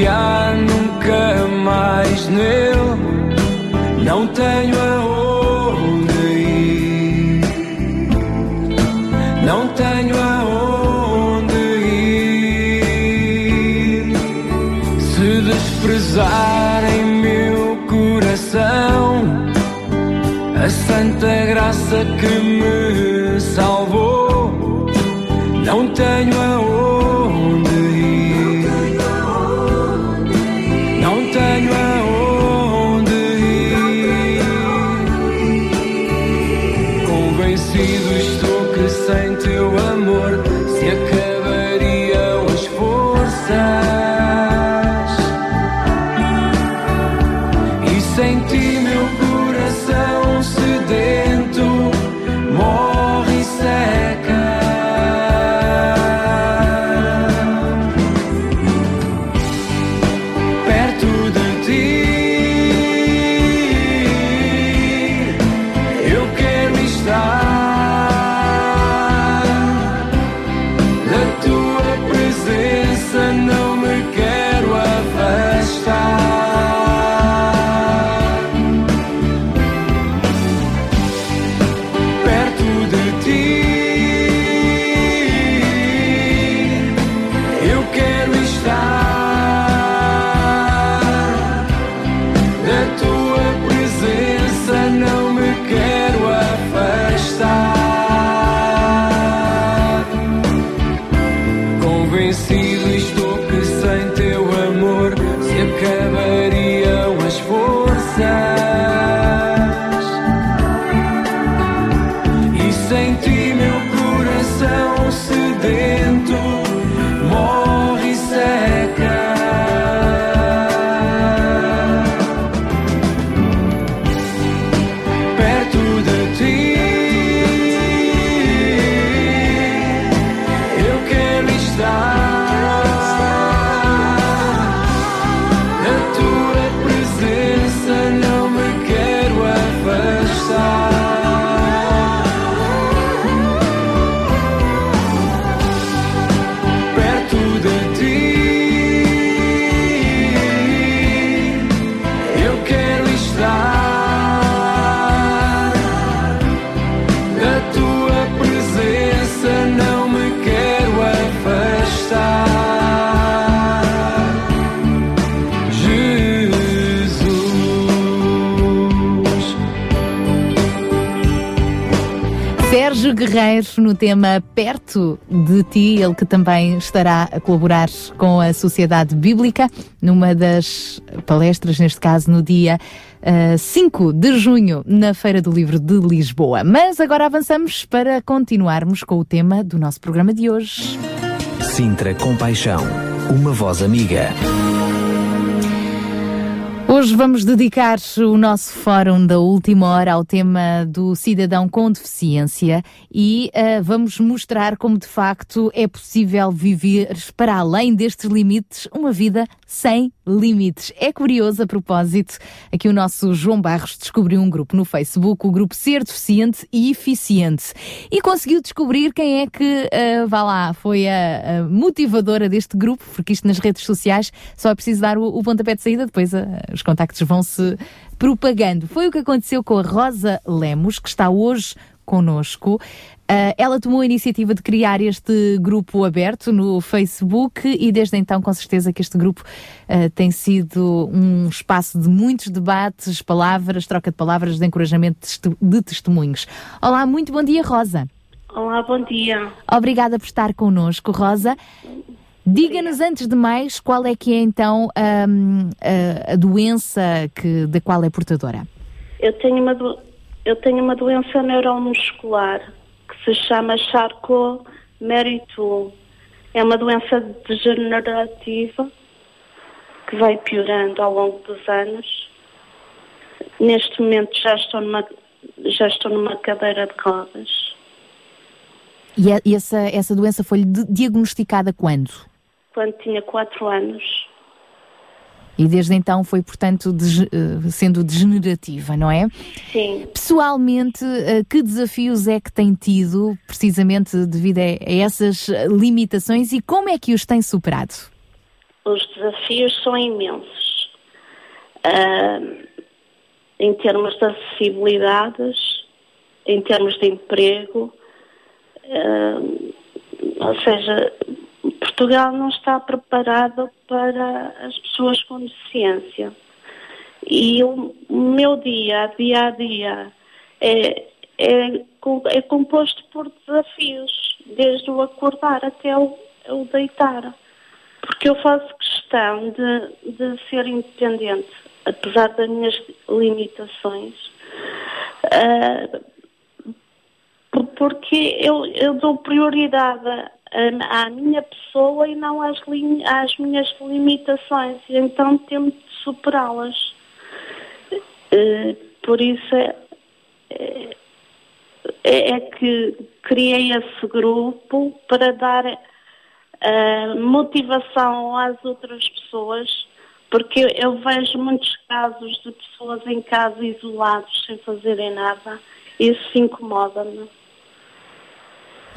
confiar nunca mais nele. Não tenho aonde ir. Não tenho aonde ir. Se desprezarem meu coração, a santa graça que me salvou, não tenho aonde No tema Perto de Ti, ele que também estará a colaborar com a Sociedade Bíblica numa das palestras, neste caso no dia ah, 5 de junho, na Feira do Livro de Lisboa. Mas agora avançamos para continuarmos com o tema do nosso programa de hoje. Sintra Compaixão, uma voz amiga. Hoje vamos dedicar o nosso fórum da última hora ao tema do cidadão com deficiência e ah, vamos mostrar como de facto é possível viver para além destes limites uma vida sem limites. É curioso a propósito, aqui o nosso João Barros descobriu um grupo no Facebook, o grupo Ser Deficiente e Eficiente, e conseguiu descobrir quem é que, ah, vá lá, foi a, a motivadora deste grupo, porque isto nas redes sociais só é preciso dar o, o pontapé de saída, depois ah, os contactos vão se propagando. Foi o que aconteceu com a Rosa Lemos, que está hoje conosco. Ah, ela tomou a iniciativa de criar este grupo aberto no Facebook e desde então, com certeza, que este grupo ah, tem sido um espaço de muitos debates, palavras, troca de palavras, de encorajamento de testemunhos. Olá, muito bom dia, Rosa. Olá, bom dia. Obrigada por estar connosco, Rosa. Diga-nos antes de mais qual é que é então ahm, a, a doença que, da qual é portadora. Eu tenho uma, do- eu tenho uma doença neuromuscular que se chama Charcot-Marie-Tooth. É uma doença degenerativa que vai piorando ao longo dos anos. Neste momento já estou numa, já estou numa cadeira de rodas. E, a- essa, essa doença foi-lhe di- diagnosticada quando? Quando tinha 4 anos. E desde então foi, portanto, dege- eh, sendo degenerativa, não é? Sim. Pessoalmente, eh, que desafios é que tem tido, precisamente devido a essas limitações, e como é que os tem superado? Os desafios são imensos. Ah, em termos de acessibilidades, em termos de emprego, ah, ou seja, Portugal não está preparado para as pessoas com deficiência. E o meu dia, dia a dia, é, é, é composto por desafios, desde o acordar até o, o deitar. Porque eu faço questão de, de ser independente, apesar das minhas limitações. Por- porque eu, eu dou prioridade à, à minha pessoa e não às, às minhas limitações, e então tento superá-las. Eh, por isso é, é, é que criei esse grupo para dar eh, motivação às outras pessoas, porque eu, eu vejo muitos casos de pessoas em casa isolados sem fazerem nada. Isso incomoda-me.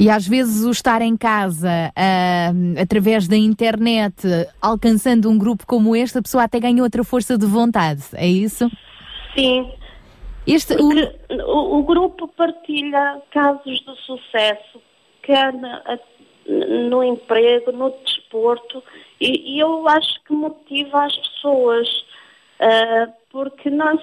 E às vezes o estar em casa, ah, através da internet, alcançando um grupo como este, a pessoa até ganha outra força de vontade, é isso? Sim. Este, Porque o, o grupo partilha casos de sucesso, quer no emprego, no desporto, e, e eu acho que motiva as pessoas, ah, porque nós,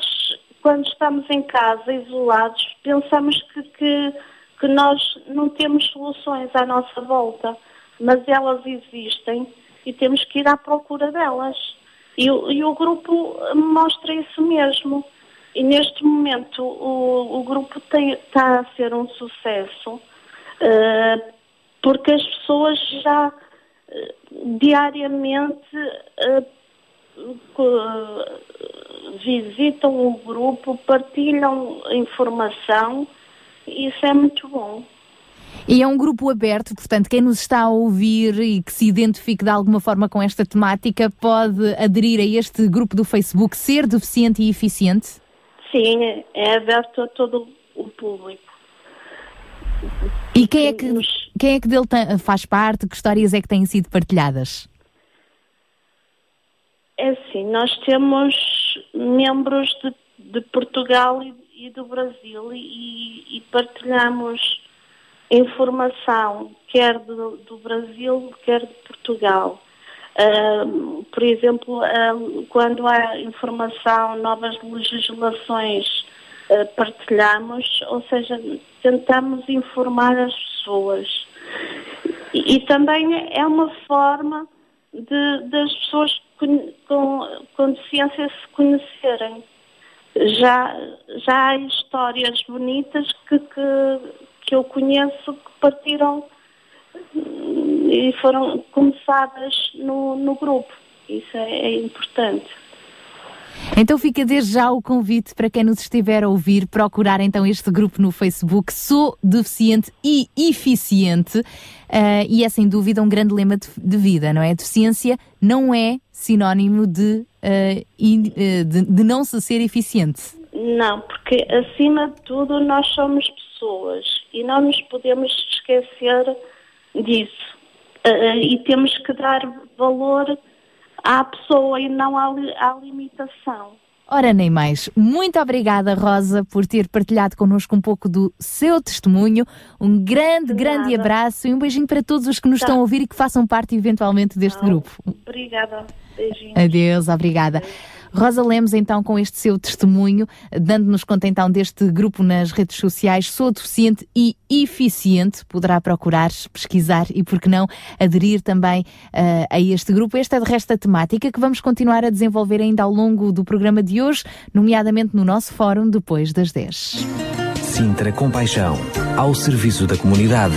quando estamos em casa, isolados, pensamos que, que, que nós não temos soluções à nossa volta, mas elas existem e temos que ir à procura delas. E, e o grupo mostra isso mesmo. E neste momento o, o grupo está a ser um sucesso, eh, porque as pessoas já eh, diariamente co- visitam o grupo, partilham informação, isso é muito bom. E é um grupo aberto, portanto, quem nos está a ouvir e que se identifique de alguma forma com esta temática pode aderir a este grupo do Facebook Ser Deficiente e Eficiente? Sim, é- aberto a todo o público. E quem é que, quem é que dele tem- faz parte? Que histórias é que têm sido partilhadas? É assim, nós temos membros de, de Portugal e, e do Brasil e, e partilhamos informação, quer do, do Brasil, quer de Portugal. Ahm, por exemplo, ahm, quando há informação, novas legislações, ah, partilhamos, ou seja, tentamos informar as pessoas. E, e também é uma forma de, das pessoas com, com deficiência se conhecerem. Já, já há histórias bonitas que, que, que eu conheço que partiram hum, e foram começadas no, no grupo. Isso é, é importante. Então fica desde já o convite para quem nos estiver a ouvir procurar então este grupo no Facebook Sou Deficiente e Eficiente Ah, e é sem dúvida um grande lema de, de vida, não é? Deficiência não é sinónimo de, ah, in- ah, de, de não se ser eficiente. Não, porque acima de tudo nós somos pessoas e não nos podemos esquecer disso. E temos que dar valor à pessoa e não à, à limitação. Ora, nem mais. Muito obrigada, Rosa, por ter partilhado connosco um pouco do seu testemunho. Um grande, grande abraço e um beijinho para todos os que nos Tá. estão a ouvir e que façam parte eventualmente deste grupo. Obrigada. Beijinhos. Adeus, obrigada. Rosa Lemos, então, com este seu testemunho, dando-nos conta então deste grupo nas redes sociais, Sou Deficiente e Eficiente, poderá procurar, pesquisar e, por que não, aderir também eh, a este grupo. Esta é de resto a temática que vamos continuar a desenvolver ainda ao longo do programa de hoje, nomeadamente no nosso fórum depois das 10. Sintra Compaixão, ao serviço da comunidade.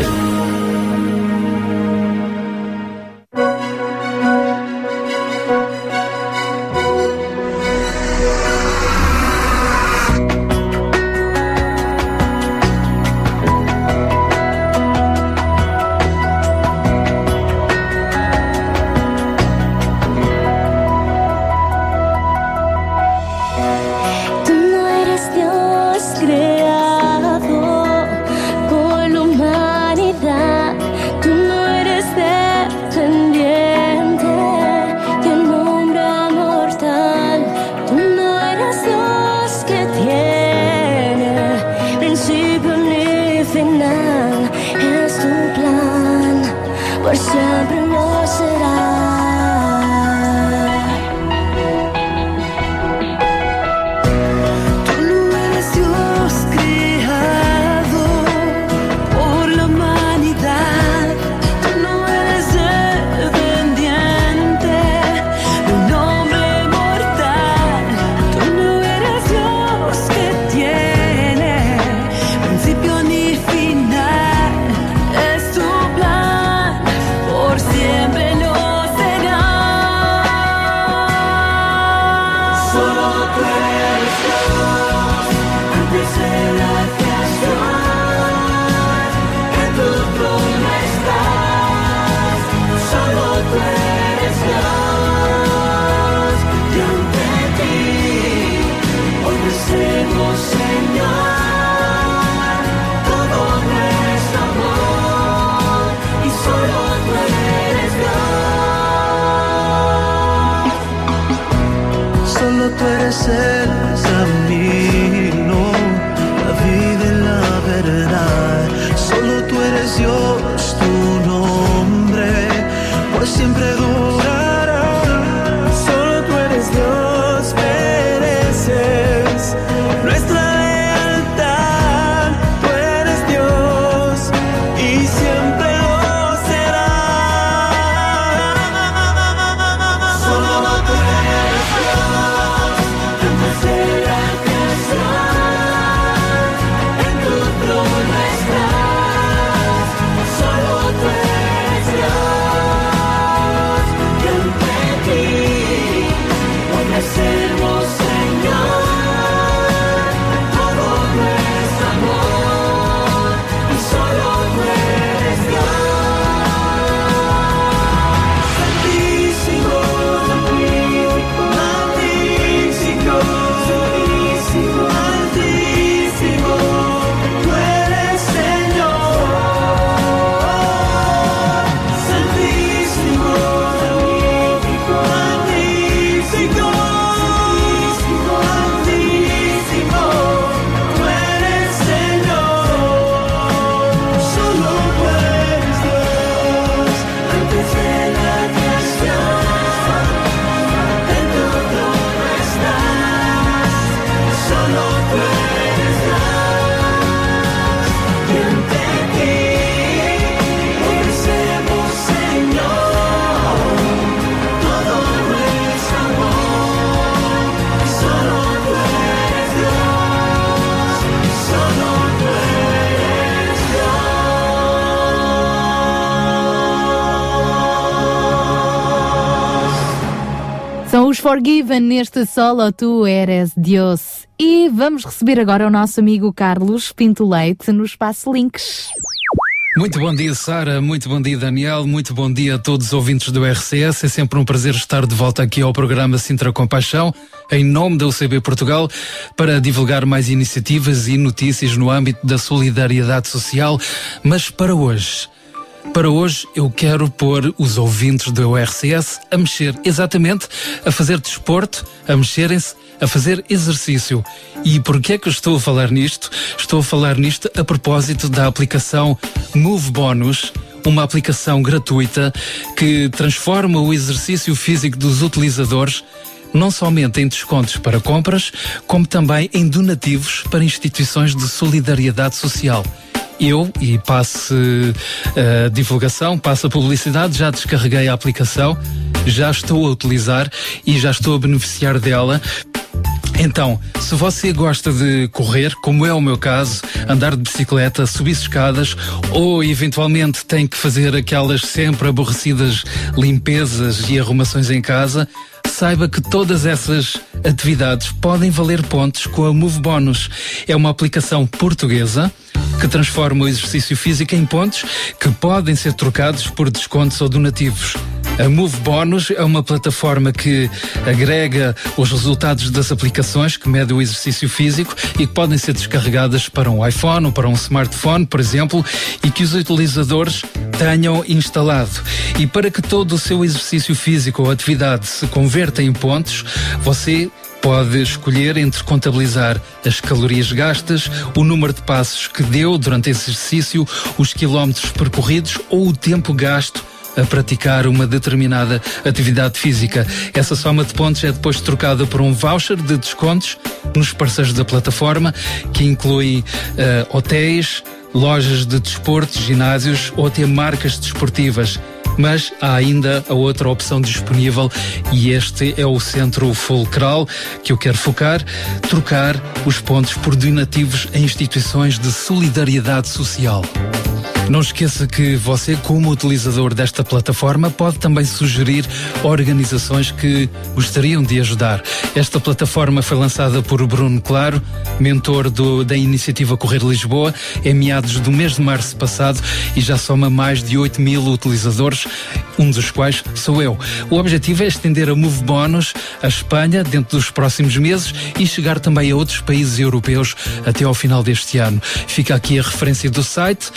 tú eres el camino, la vida y la verdad. Solo tú eres Dios, tu nombre, por siempre Forgiven neste solo Tu Eres Deus. E vamos receber agora o nosso amigo Carlos Pinto Leite no Espaço Links. Muito bom dia, Sara. Muito bom dia, Daniel. Muito bom dia a todos os ouvintes do RCS. É sempre um prazer estar de volta aqui ao programa Sintra Compaixão, em nome da UCB Portugal, para divulgar mais iniciativas e notícias no âmbito da solidariedade social. Mas para hoje, para hoje eu quero pôr os ouvintes do RCS a mexer, exatamente, a fazer desporto, a mexerem-se, a fazer exercício. E por que é que estou a falar nisto? Estou a falar nisto a propósito da aplicação Move Bonus, uma aplicação gratuita que transforma o exercício físico dos utilizadores não somente em descontos para compras, como também em donativos para instituições de solidariedade social. Eu, e passe a divulgação, passe a publicidade, já descarreguei a aplicação, já estou a utilizar e já estou a beneficiar dela. Então, se você gosta de correr, como é o meu caso, andar de bicicleta, subir escadas ou eventualmente tem que fazer aquelas sempre aborrecidas limpezas e arrumações em casa, saiba que todas essas atividades podem valer pontos com a Move Bonus. É uma aplicação portuguesa que transforma o exercício físico em pontos que podem ser trocados por descontos ou donativos. A Move Bonus é uma plataforma que agrega os resultados das aplicações que medem o exercício físico e que podem ser descarregadas para um iPhone ou para um smartphone, por exemplo, e que os utilizadores tenham instalado. E para que todo o seu exercício físico ou atividade se converta em pontos, você pode escolher entre contabilizar as calorias gastas, o número de passos que deu durante esse exercício, os quilómetros percorridos ou o tempo gasto a praticar uma determinada atividade física. Essa soma de pontos é depois trocada por um voucher de descontos nos parceiros da plataforma, que inclui eh, hotéis, lojas de desporto, ginásios ou até marcas desportivas. Mas há ainda a outra opção disponível e este é o centro fulcral que eu quero focar, trocar os pontos por donativos em instituições de solidariedade social. Não esqueça que você, como utilizador desta plataforma, pode também sugerir organizações que gostariam de ajudar. Esta plataforma foi lançada por Bruno Claro, mentor do- da iniciativa Correr Lisboa, em meados do mês de março passado e já soma mais de 8 mil utilizadores, um dos quais sou eu. O objetivo é estender a Move Bonus à Espanha dentro dos próximos meses e chegar também a outros países europeus até ao final deste ano. Fica aqui a referência do site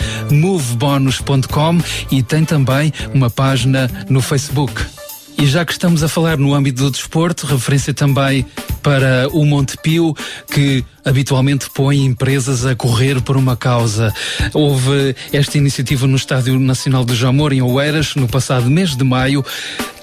movebonus.com e tem também uma página no Facebook. E já que estamos a falar no âmbito do desporto, referência também para o Montepio, que habitualmente põe empresas a correr por uma causa. Houve esta iniciativa no Estádio Nacional de Jamor, em Oeiras, no passado mês de maio,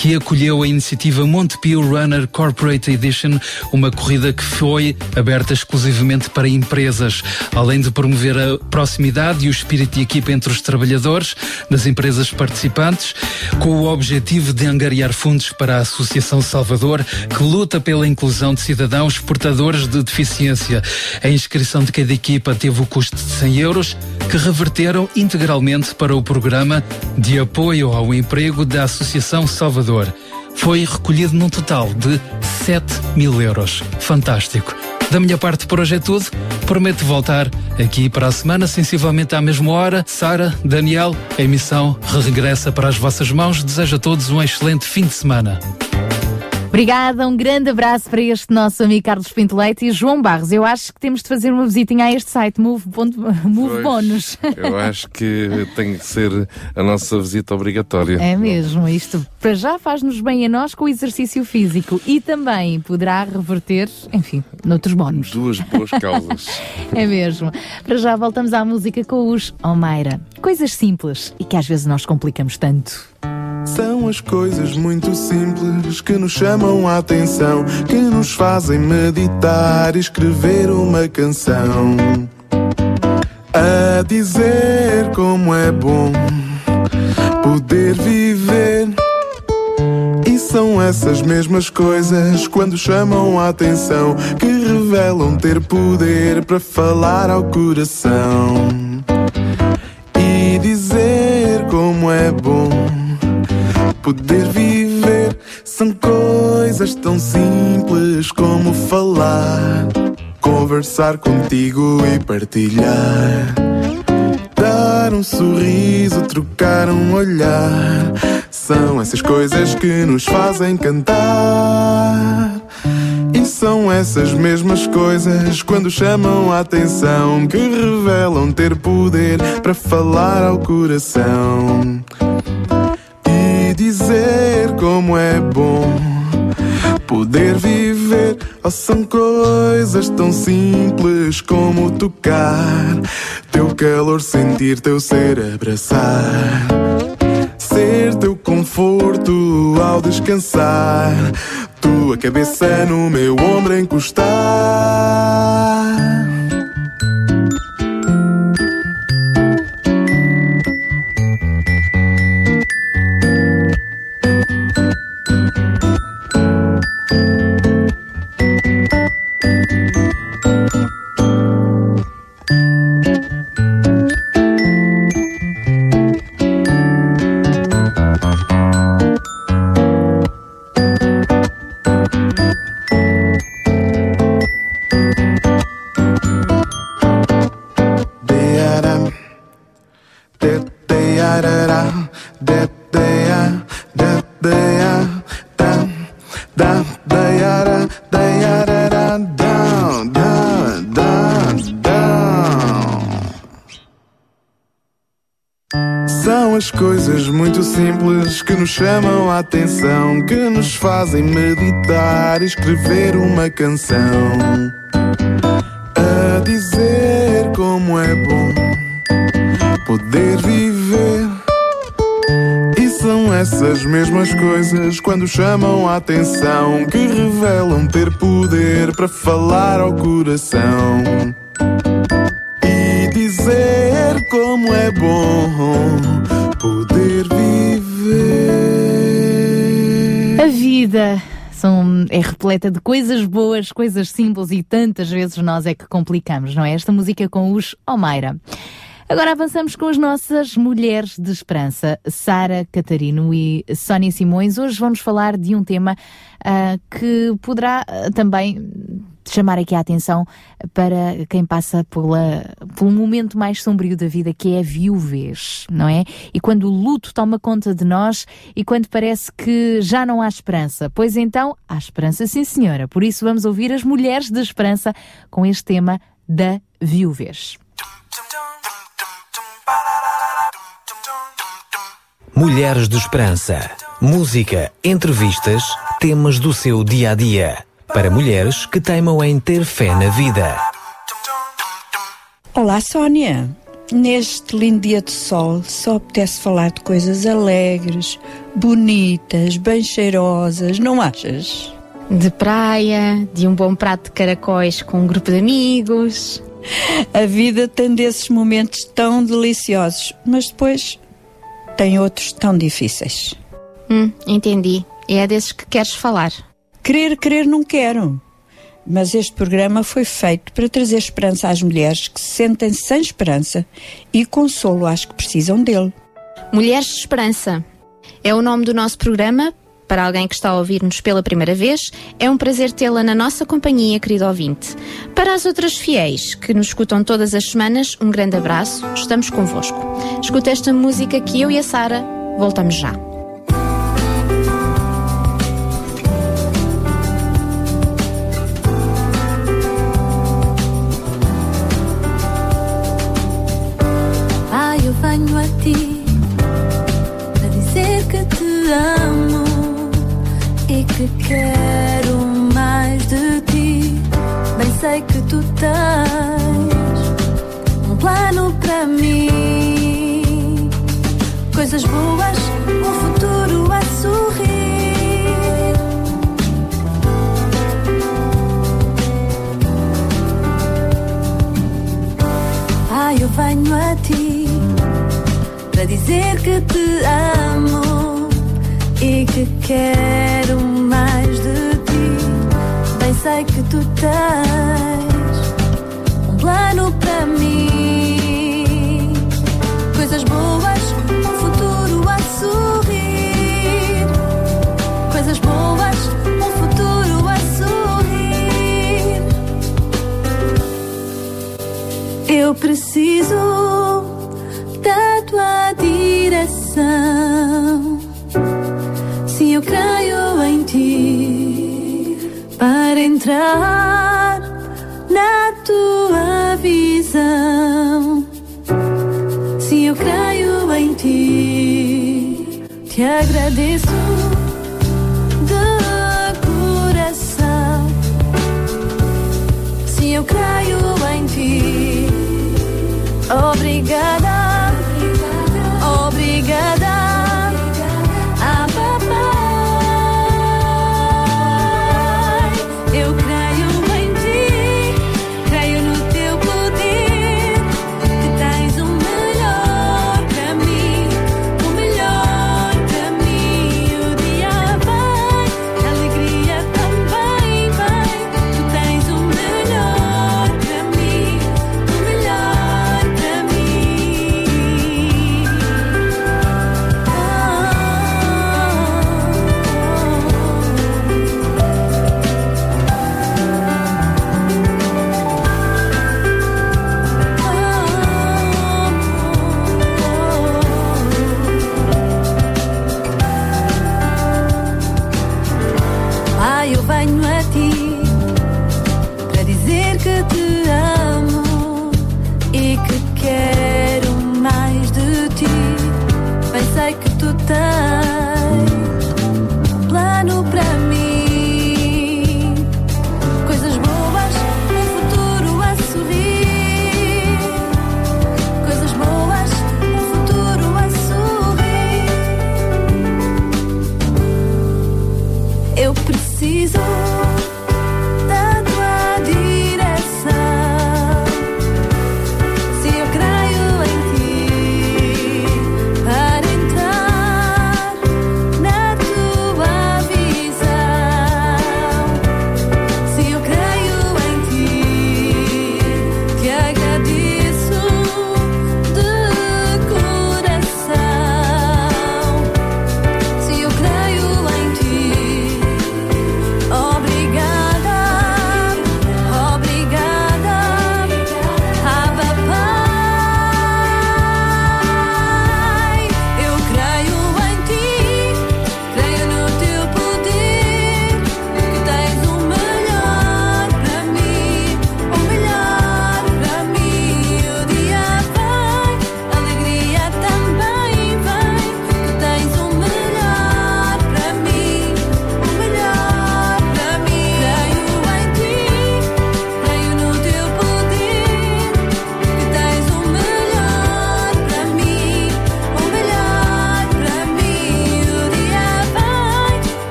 que acolheu a iniciativa Montepio Runner Corporate Edition, uma corrida que foi aberta exclusivamente para empresas, além de promover a proximidade e o espírito de equipa entre os trabalhadores das empresas participantes, com o objetivo de angariar fundos para a Associação Salvador, que luta pela inclusão de cidadãos portadores de deficiência. A inscrição de cada equipa teve o custo de 100 euros, que reverteram integralmente para o programa de apoio ao emprego da Associação Salvador. Foi recolhido num total de 7 mil euros. Fantástico. Da minha parte por hoje é tudo. Prometo voltar aqui para a semana, sensivelmente à mesma hora. Sara, Daniel, a emissão regressa para as vossas mãos. Desejo a todos um excelente fim de semana. Obrigada, um grande abraço para este nosso amigo Carlos Pinto Leite e João Barros. Eu acho que temos de fazer uma visitinha a este site, Move, Move. Eu acho que tem que ser a nossa visita obrigatória. É mesmo, isto para já faz-nos bem a nós com o exercício físico e também poderá reverter, enfim, noutros bónus. Duas boas causas. *laughs* É mesmo. Para já voltamos à música com os Almeida. Coisas simples e que às vezes nós complicamos tanto. São as coisas muito simples que nos chamam a atenção, que nos fazem meditar e escrever uma canção. A dizer como é bom poder viver. E são essas mesmas coisas quando chamam a atenção que revelam ter poder para falar ao coração. E dizer como é bom poder viver são coisas tão simples como falar, conversar contigo e partilhar. Dar um sorriso, trocar um olhar. São essas coisas que nos fazem cantar. E são essas mesmas coisas quando chamam a atenção que revelam ter poder para falar ao coração dizer como é bom poder viver. Oh, são coisas tão simples como tocar, teu calor sentir, teu ser abraçar. Ser teu conforto ao descansar, tua cabeça no meu ombro encostar. Coisas muito simples que nos chamam a atenção, que nos fazem meditar e escrever uma canção a dizer como é bom poder viver. E são essas mesmas coisas quando chamam a atenção que revelam ter poder para falar ao coração dizer como é bom poder viver. A vida são, é repleta de coisas boas, coisas simples e tantas vezes nós é que complicamos, não é? Esta música com os Omeira. Agora avançamos com as nossas mulheres de esperança, Sara Catarino e Sónia Simões. Hoje vamos falar de um tema ah, que poderá ah, também chamar aqui a atenção para quem passa pela, um momento mais sombrio da vida, que é a viuvez, não é? E quando o luto toma conta de nós e quando parece que já não há esperança. Pois então, há esperança sim, senhora. Por isso vamos ouvir as mulheres de esperança com este tema da viuvez. Mulheres de Esperança. Música, entrevistas, temas do seu dia a dia. Para mulheres que teimam em ter fé na vida. Olá, Sónia. Neste lindo dia de sol, só apetece falar de coisas alegres, bonitas, bem cheirosas, não achas? De praia, de um bom prato de caracóis com um grupo de amigos. A vida tem desses momentos tão deliciosos, mas depois tem outros tão difíceis. Hum, entendi. É desses que queres falar. Querer, querer, não quero. Mas este programa foi feito para trazer esperança às mulheres que se sentem sem esperança e consolo às que precisam dele. Mulheres de Esperança. É o nome do nosso programa. Para alguém que está a ouvir-nos pela primeira vez, é um prazer tê-la na nossa companhia, querido ouvinte. Para as outras fiéis que nos escutam todas as semanas, um grande abraço, estamos convosco. Escuta esta música que eu e a Sara voltamos já. Amo e que quero mais de ti. Bem sei que tu tens um plano para mim, coisas boas, um futuro a sorrir. Pai, eu venho a ti para dizer que te amo e que quero mais de ti. Bem sei que tu tens um plano para mim, coisas boas, um futuro a sorrir. Coisas boas, um futuro a sorrir. Eu preciso da tua direção. Entrar na tua visão. Se eu creio em ti, te agradeço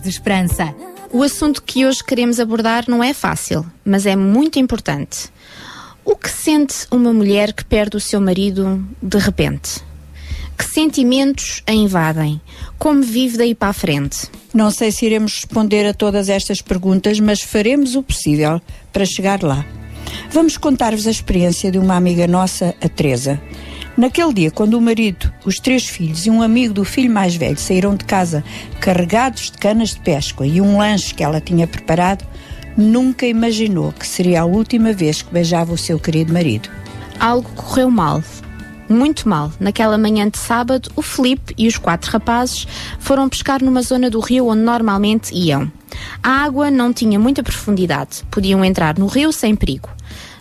de esperança. O assunto que hoje queremos abordar não é fácil, mas é muito importante. O que sente uma mulher que perde o seu marido de repente? Que sentimentos a invadem? Como vive daí para a frente? Não sei se iremos responder a todas estas perguntas, mas faremos o possível para chegar lá. Vamos contar-vos a experiência de uma amiga nossa, a Teresa. Naquele dia, quando o marido, os três filhos e um amigo do filho mais velho saíram de casa carregados de canas de pesca e um lanche que ela tinha preparado, nunca imaginou que seria a última vez que beijava o seu querido marido. Algo correu mal. Muito mal. Naquela manhã de sábado, o Felipe e os quatro rapazes foram pescar numa zona do rio onde normalmente iam. A água não tinha muita profundidade, podiam entrar no rio sem perigo.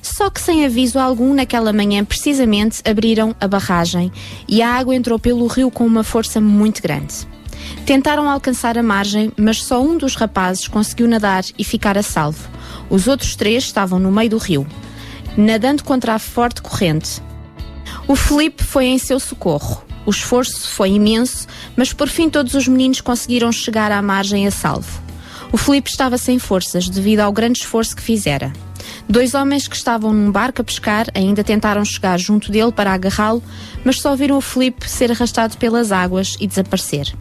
Só que sem aviso algum, naquela manhã precisamente abriram a barragem e a água entrou pelo rio com uma força muito grande. Tentaram alcançar a margem, mas só um dos rapazes conseguiu nadar e ficar a salvo. Os outros três estavam no meio do rio, nadando contra a forte corrente. O Felipe foi em seu socorro. O esforço foi imenso, mas por fim todos os meninos conseguiram chegar à margem a salvo. O Felipe estava sem forças devido ao grande esforço que fizera. Dois homens que estavam num barco a pescar ainda tentaram chegar junto dele para agarrá-lo, mas só viram o Felipe ser arrastado pelas águas e desaparecer.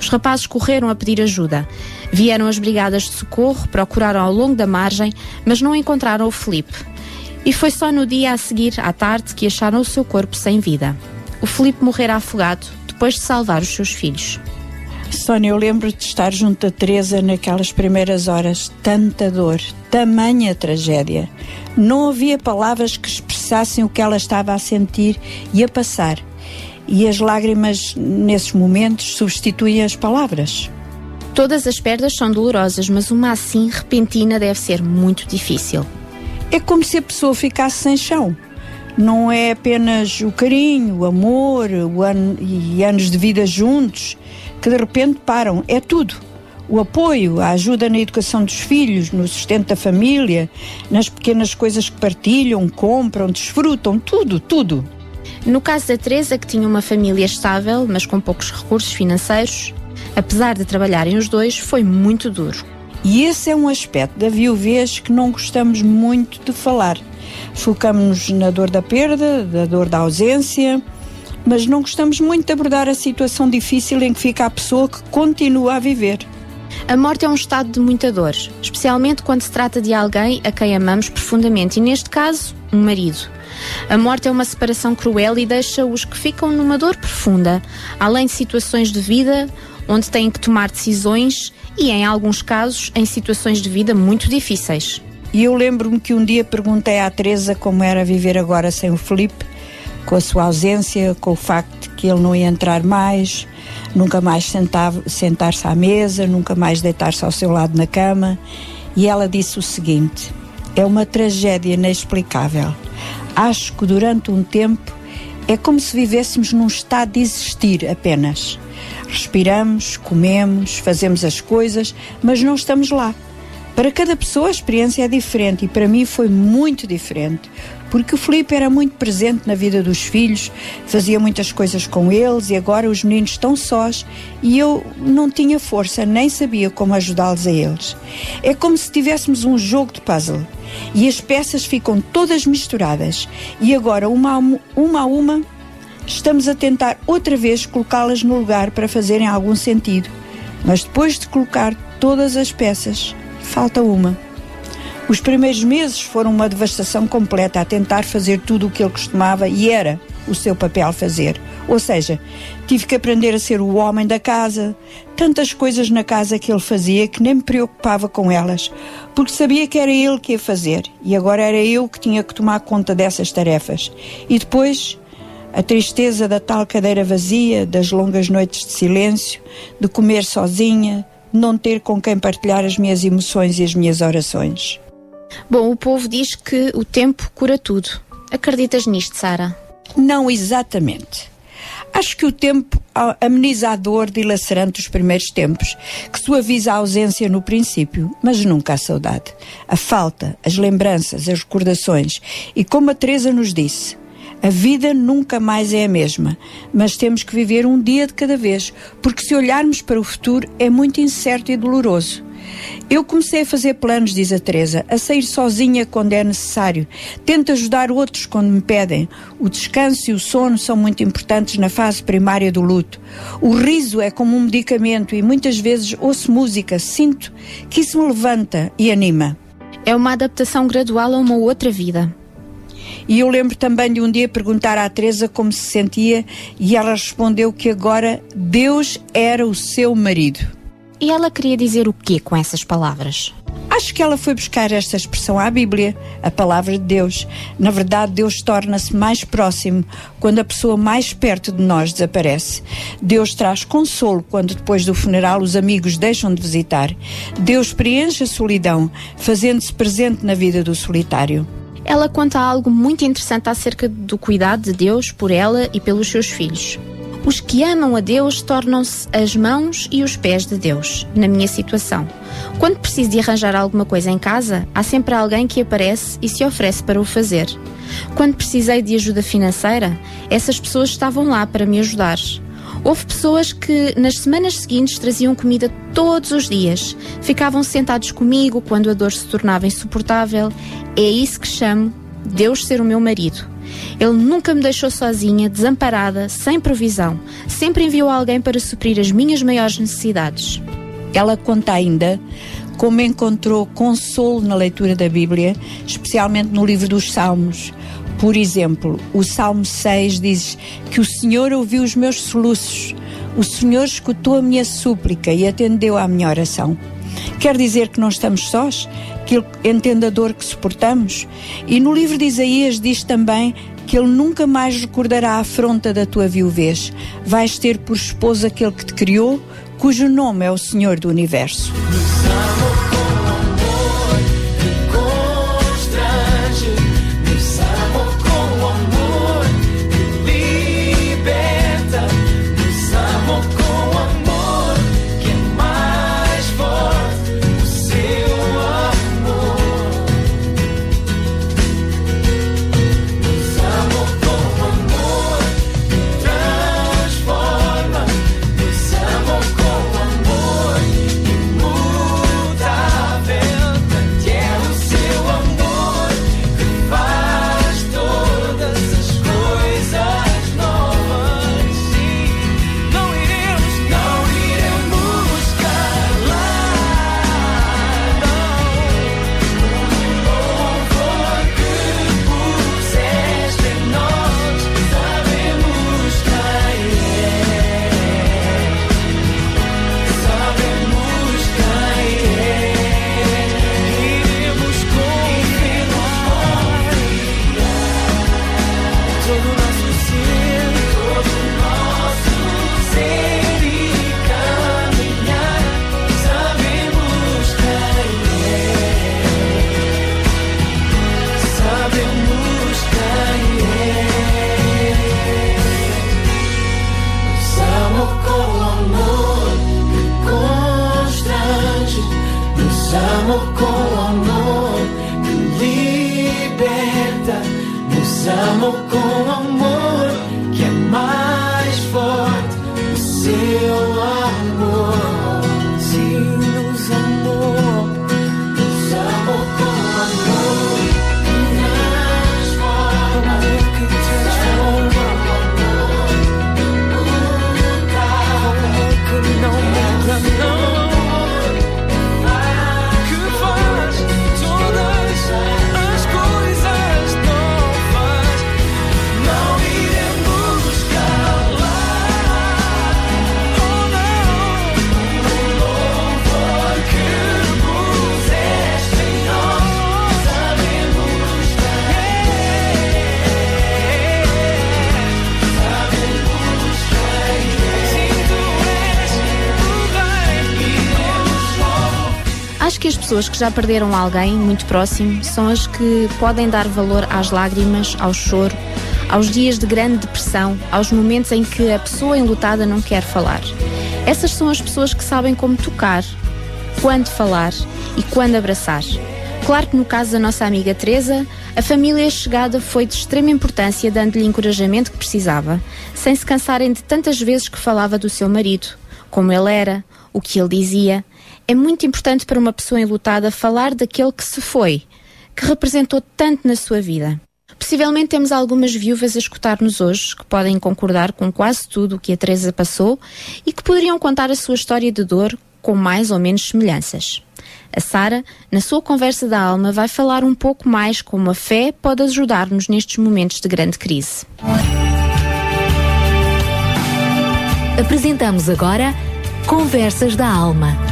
Os rapazes correram a pedir ajuda. Vieram as brigadas de socorro, procuraram ao longo da margem, mas não encontraram o Felipe. E foi só no dia a seguir, à tarde, que acharam o seu corpo sem vida. O Felipe morrera afogado depois de salvar os seus filhos. Sónia, eu lembro de estar junto a Teresa naquelas primeiras horas. Tanta dor, tamanha tragédia. Não havia palavras que expressassem o que ela estava a sentir e a passar. E as lágrimas, nesses momentos, substituem as palavras. Todas as perdas são dolorosas, mas uma assim repentina deve ser muito difícil. É como se a pessoa ficasse sem chão. Não é apenas o carinho, o amor o ano, e anos de vida juntos que de repente param. É tudo. O apoio, a ajuda na educação dos filhos, no sustento da família, nas pequenas coisas que partilham, compram, desfrutam, tudo, tudo. No caso da Teresa, que tinha uma família estável, mas com poucos recursos financeiros, apesar de trabalharem os dois, foi muito duro. E esse é um aspecto da viuvez que não gostamos muito de falar. Focamos-nos na dor da perda, da dor da ausência, mas não gostamos muito de abordar a situação difícil em que fica a pessoa que continua a viver. A morte é um estado de muita dor, especialmente quando se trata de alguém a quem amamos profundamente, e neste caso, um marido. A morte é uma separação cruel e deixa os que ficam numa dor profunda, além de situações de vida onde têm que tomar decisões e, em alguns casos, em situações de vida muito difíceis. E eu lembro-me que um dia perguntei à Teresa como era viver agora sem o Felipe, com a sua ausência, com o facto de que ele não ia entrar mais, nunca mais sentar-se à mesa, nunca mais deitar-se ao seu lado na cama. E ela disse o seguinte: é uma tragédia inexplicável. Acho que durante um tempo é como se vivêssemos num estado de existir apenas. Respiramos, comemos, fazemos as coisas, mas não estamos lá. Para cada pessoa a experiência é diferente e para mim foi muito diferente, porque o Felipe era muito presente na vida dos filhos, fazia muitas coisas com eles e agora os meninos estão sós e eu não tinha força, nem sabia como ajudá-los a eles. É como se tivéssemos um jogo de puzzle e as peças ficam todas misturadas e agora, uma a uma, a uma estamos a tentar outra vez colocá-las no lugar para fazerem algum sentido. Mas depois de colocar todas as peças, falta uma. Os primeiros meses foram uma devastação completa a tentar fazer tudo o que ele costumava e era o seu papel fazer. Ou seja, tive que aprender a ser o homem da casa, tantas coisas na casa que ele fazia que nem me preocupava com elas, porque sabia que era ele que ia fazer e agora era eu que tinha que tomar conta dessas tarefas. E depois a tristeza da tal cadeira vazia, das longas noites de silêncio, de comer sozinha, de não ter com quem partilhar as minhas emoções e as minhas orações. Bom, o povo diz que o tempo cura tudo. Acreditas nisto, Sara? Não exatamente. Acho que o tempo ameniza a dor dilacerante dos primeiros tempos, que suaviza a ausência no princípio, mas nunca a saudade. A falta, as lembranças, as recordações. E como a Teresa nos disse, A vida nunca mais é a mesma, mas temos que viver um dia de cada vez, porque se olharmos para o futuro é muito incerto e doloroso. Eu comecei a fazer planos, diz a Teresa, a sair sozinha quando é necessário. Tento ajudar outros quando me pedem. O descanso e o sono são muito importantes na fase primária do luto. O riso é como um medicamento e muitas vezes ouço música, sinto que isso me levanta e anima. É uma adaptação gradual a uma outra vida. E eu lembro também de um dia perguntar à Teresa como se sentia e ela respondeu que agora Deus era o seu marido. E ela queria dizer o quê com essas palavras? Acho que ela foi buscar esta expressão à Bíblia, a palavra de Deus. Na verdade, Deus torna-se mais próximo quando a pessoa mais perto de nós desaparece. Deus traz consolo quando depois do funeral os amigos deixam de visitar. Deus preenche a solidão, fazendo-se presente na vida do solitário. Ela conta algo muito interessante acerca do cuidado de Deus por ela e pelos seus filhos. Os que amam a Deus tornam-se as mãos e os pés de Deus, na minha situação. Quando preciso de arranjar alguma coisa em casa, há sempre alguém que aparece e se oferece para o fazer. Quando precisei de ajuda financeira, essas pessoas estavam lá para me ajudar. Houve pessoas que nas semanas seguintes traziam comida todos os dias, ficavam sentados comigo quando a dor se tornava insuportável. É isso que chamo Deus ser o meu marido. Ele nunca me deixou sozinha, desamparada, sem provisão. Sempre enviou alguém para suprir as minhas maiores necessidades. Ela conta ainda como encontrou consolo na leitura da Bíblia, especialmente no livro dos Salmos. Por exemplo, o Salmo 6 diz que o Senhor ouviu os meus soluços, o Senhor escutou a minha súplica e atendeu à minha oração. Quer dizer que não estamos sós, que Ele entende a dor que suportamos? E no livro de Isaías diz também que Ele nunca mais recordará a afronta da tua viuvez. Vais ter por esposa aquele que te criou, cujo nome é o Senhor do Universo. Pessoas que já perderam alguém muito próximo são as que podem dar valor às lágrimas, ao choro, aos dias de grande depressão, aos momentos em que a pessoa enlutada não quer falar. Essas são as pessoas que sabem como tocar, quando falar e quando abraçar. Claro que no caso da nossa amiga Teresa, a família chegada foi de extrema importância, dando-lhe encorajamento que precisava, sem se cansarem de tantas vezes que falava do seu marido, como ele era, o que ele dizia. É muito importante para uma pessoa enlutada falar daquele que se foi, que representou tanto na sua vida. Possivelmente temos algumas viúvas a escutar-nos hoje que podem concordar com quase tudo o que a Teresa passou e que poderiam contar a sua história de dor com mais ou menos semelhanças. A Sara, na sua conversa da alma, vai falar um pouco mais como a fé pode ajudar-nos nestes momentos de grande crise. Apresentamos agora Conversas da Alma.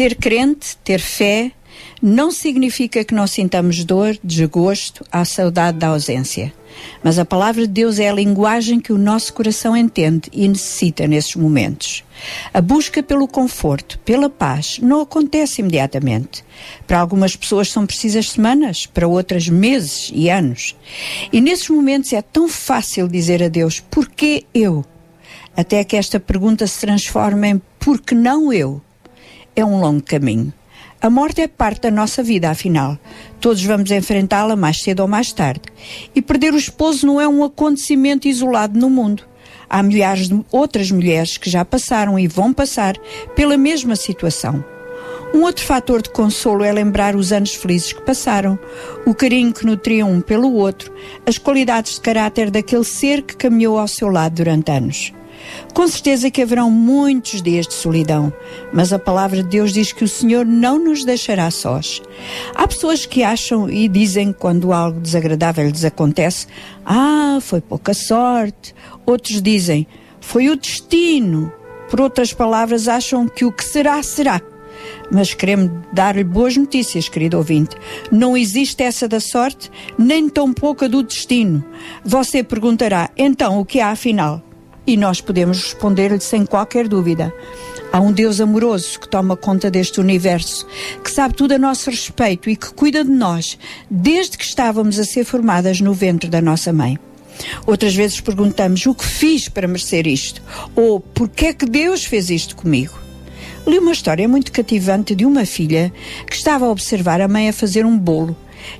Ser crente, ter fé, não significa que não sintamos dor, desgosto, a saudade da ausência. Mas a palavra de Deus é a linguagem que o nosso coração entende e necessita nesses momentos. A busca pelo conforto, pela paz, não acontece imediatamente. Para algumas pessoas são precisas semanas, para outras meses e anos. E nesses momentos é tão fácil dizer a Deus: por que eu? Até que esta pergunta se transforme em por que não eu? É um longo caminho. A morte é parte da nossa vida, afinal. Todos vamos enfrentá-la mais cedo ou mais tarde. E perder o esposo não é um acontecimento isolado no mundo. Há milhares de outras mulheres que já passaram e vão passar pela mesma situação. Um outro fator de consolo é lembrar os anos felizes que passaram, o carinho que nutriam um pelo outro, as qualidades de caráter daquele ser que caminhou ao seu lado durante anos. Com certeza que haverão muitos dias de solidão, mas a palavra de Deus diz que o Senhor não nos deixará sós. Há pessoas que acham e dizem quando algo desagradável lhes acontece: Ah, foi pouca sorte. Outros dizem: Foi o destino. Por outras palavras, acham que o que será, será. Mas queremos dar-lhe boas notícias, querido ouvinte. Não existe essa da sorte, nem tão pouca do destino. Você perguntará, então, o que há afinal? E nós podemos responder-lhe sem qualquer dúvida. Há um Deus amoroso que toma conta deste universo, que sabe tudo a nosso respeito e que cuida de nós desde que estávamos a ser formadas no ventre da nossa mãe. Outras vezes perguntamos o que fiz para merecer isto? Ou por que é que Deus fez isto comigo? Li uma história muito cativante de uma filha que estava a observar a mãe a fazer um bolo.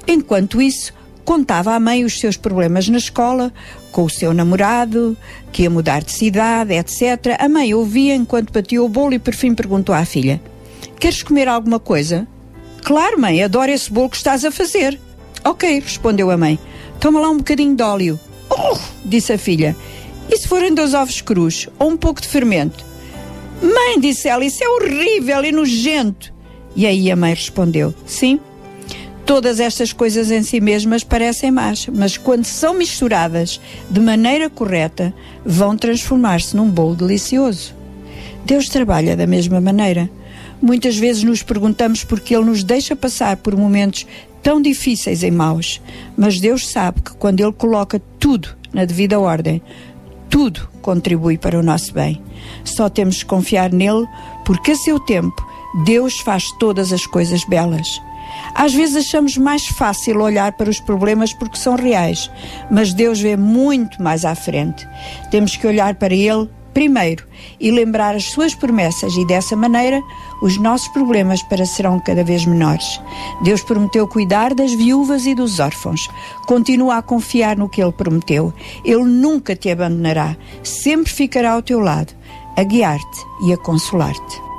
Enquanto isso, contava à mãe os seus problemas na escola, com o seu namorado, que ia mudar de cidade, etc. A mãe ouvia enquanto batia o bolo e por fim perguntou à filha: Queres comer alguma coisa? Claro, mãe, adoro esse bolo que estás a fazer. Ok, respondeu a mãe. Toma lá um bocadinho de óleo. Oh, disse a filha. E se forem dois ovos crus ou um pouco de fermento? Mãe, disse ela, isso é horrível e nojento. E aí a mãe respondeu: Sim, Todas estas coisas em si mesmas parecem más, mas quando são misturadas de maneira correta, vão transformar-se num bolo delicioso. Deus trabalha da mesma maneira. Muitas vezes nos perguntamos por que Ele nos deixa passar por momentos tão difíceis e maus, mas Deus sabe que quando Ele coloca tudo na devida ordem, tudo contribui para o nosso bem. Só temos que confiar nele, porque a seu tempo Deus faz todas as coisas belas. Às vezes achamos mais fácil olhar para os problemas porque são reais, mas Deus vê muito mais à frente. Temos que olhar para Ele primeiro e lembrar as suas promessas e dessa maneira os nossos problemas serão cada vez menores. Deus prometeu cuidar das viúvas e dos órfãos. Continua a confiar no que Ele prometeu. Ele nunca te abandonará, sempre ficará ao teu lado, a guiar-te e a consolar-te.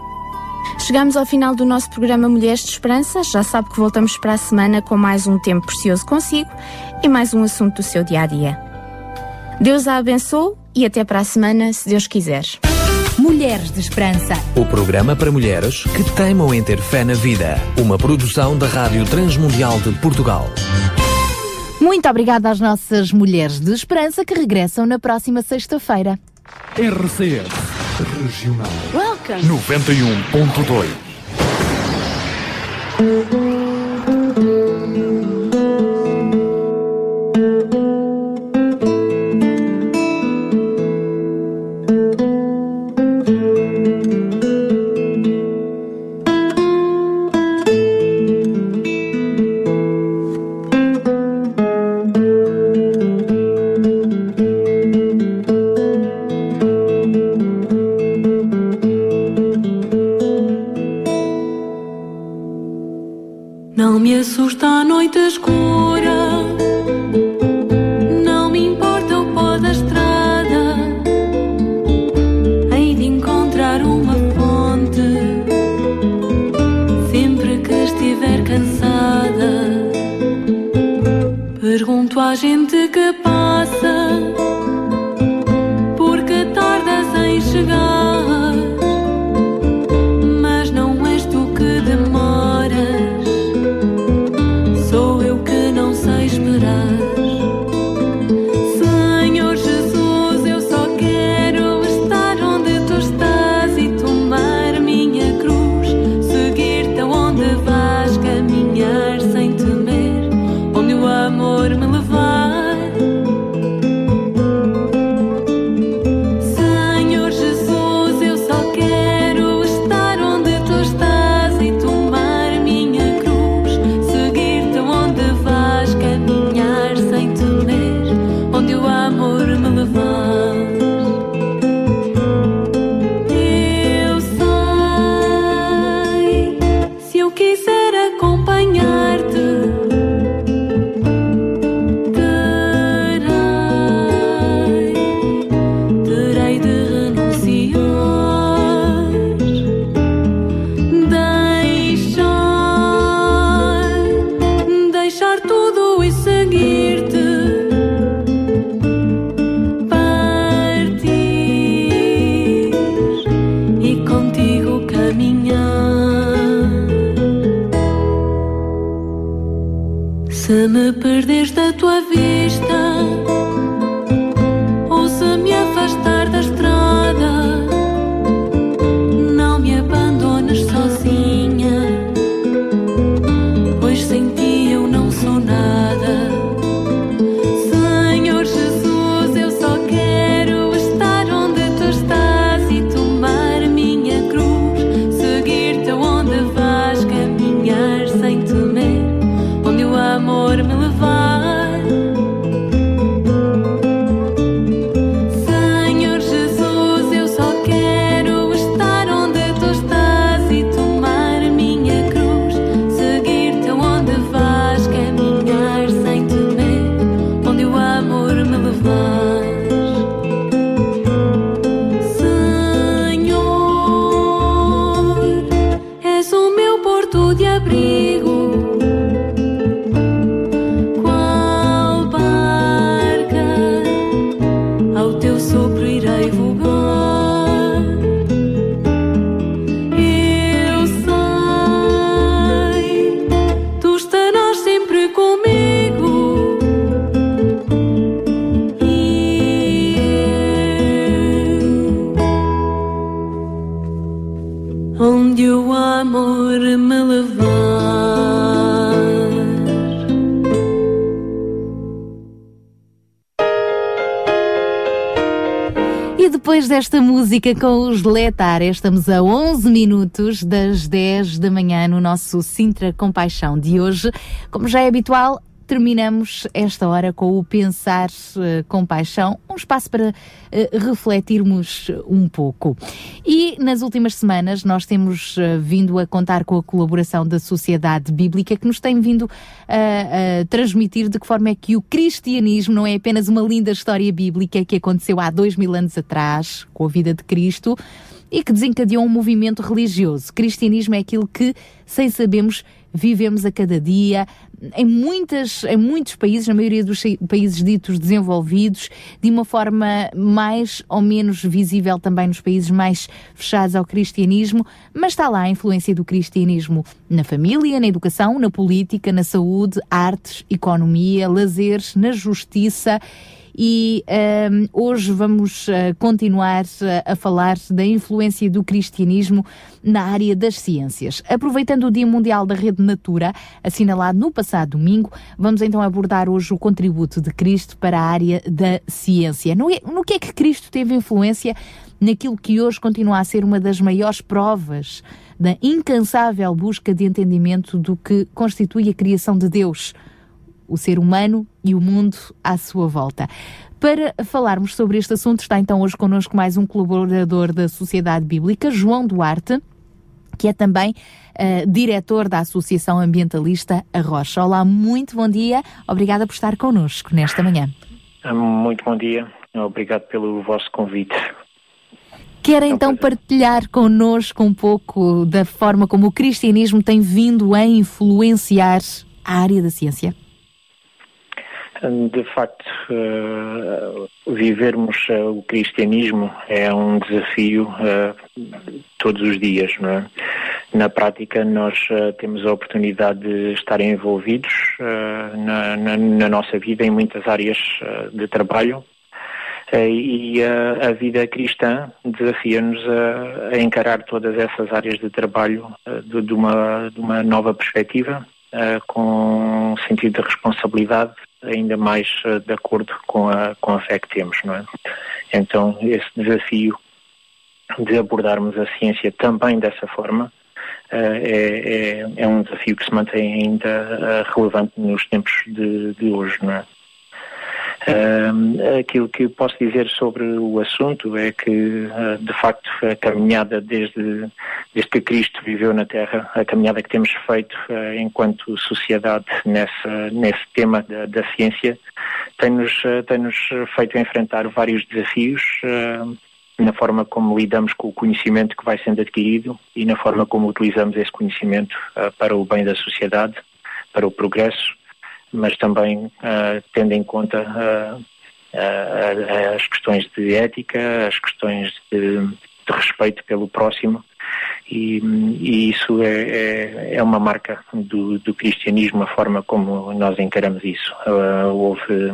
Chegamos ao final do nosso programa Mulheres de Esperança. Já sabe que voltamos para a semana com mais um tempo precioso consigo e mais um assunto do seu dia a dia. Deus a abençoe e até para a semana, se Deus quiser. Mulheres de Esperança. O programa para mulheres que teimam em ter fé na vida. Uma produção da Rádio Transmundial de Portugal. Muito obrigada às nossas mulheres de esperança que regressam na próxima sexta-feira. RCS Regional Welcome. 91.2 música com os Letar, estamos a 11 minutos das 10 da manhã no nosso Sintra Compaixão de hoje. Como já é habitual, terminamos esta hora com o Pensar eh, com Paixão, um espaço para eh, refletirmos um pouco. E nas últimas semanas nós temos eh, vindo a contar com a colaboração da Sociedade Bíblica que nos tem vindo a, transmitir de que forma é que o cristianismo não é apenas uma linda história bíblica que aconteceu há dois mil anos atrás, com a vida de Cristo, e que desencadeou um movimento religioso. Cristianismo é aquilo que, sem sabermos, vivemos a cada dia, em, muitas, em muitos países, na maioria dos países ditos desenvolvidos, de uma forma mais ou menos visível também nos países mais fechados ao cristianismo, mas está lá a influência do cristianismo na família, na educação, na política, na saúde, artes, economia, lazeres, na justiça. E um, hoje vamos uh, continuar uh, a falar da influência do cristianismo na área das ciências. Aproveitando o Dia Mundial da Rede Natura, assinalado no passado domingo, vamos então abordar hoje o contributo de Cristo para a área da ciência. No, no que é que Cristo teve influência naquilo que hoje continua a ser uma das maiores provas da incansável busca de entendimento do que constitui a criação de Deus? O ser humano e o mundo à sua volta. Para falarmos sobre este assunto, está então hoje connosco mais um colaborador da Sociedade Bíblica, João Duarte, que é também uh, diretor da Associação Ambientalista A Rocha. Olá, muito bom dia. Obrigada por estar connosco nesta manhã. Muito bom dia. Obrigado pelo vosso convite. Quer então partilhar connosco um pouco da forma como o cristianismo tem vindo a influenciar a área da ciência? De facto, eh, vivermos eh, o cristianismo é um desafio eh, todos os dias, não é? Na prática, nós temos a oportunidade de estar envolvidos na, na- na nossa vida em muitas áreas de trabalho. E a, a vida cristã desafia-nos a, a encarar todas essas áreas de trabalho de, de uma, de uma nova perspectiva, com um sentido de responsabilidade, ainda mais eh, de acordo com a, com a fé que temos, não é? Então, esse desafio de abordarmos a ciência também dessa forma eh, é, é, é um desafio que se mantém ainda eh, relevante nos tempos de, de hoje, não é? Aquilo que posso dizer sobre o assunto é que, ah, de facto, a caminhada desde, desde que Cristo viveu na Terra, a caminhada que temos feito ah, enquanto sociedade nessa, nesse tema da, da ciência, tem-nos ah, tem-nos feito enfrentar vários desafios na forma como lidamos com o conhecimento que vai sendo adquirido e na forma como utilizamos esse conhecimento para o bem da sociedade, para o progresso mas também ah, tendo em conta ah, ah, as questões de ética, as questões de, de respeito pelo próximo, e, e isso é, é, é uma marca do, do cristianismo, a forma como nós encaramos isso. Houve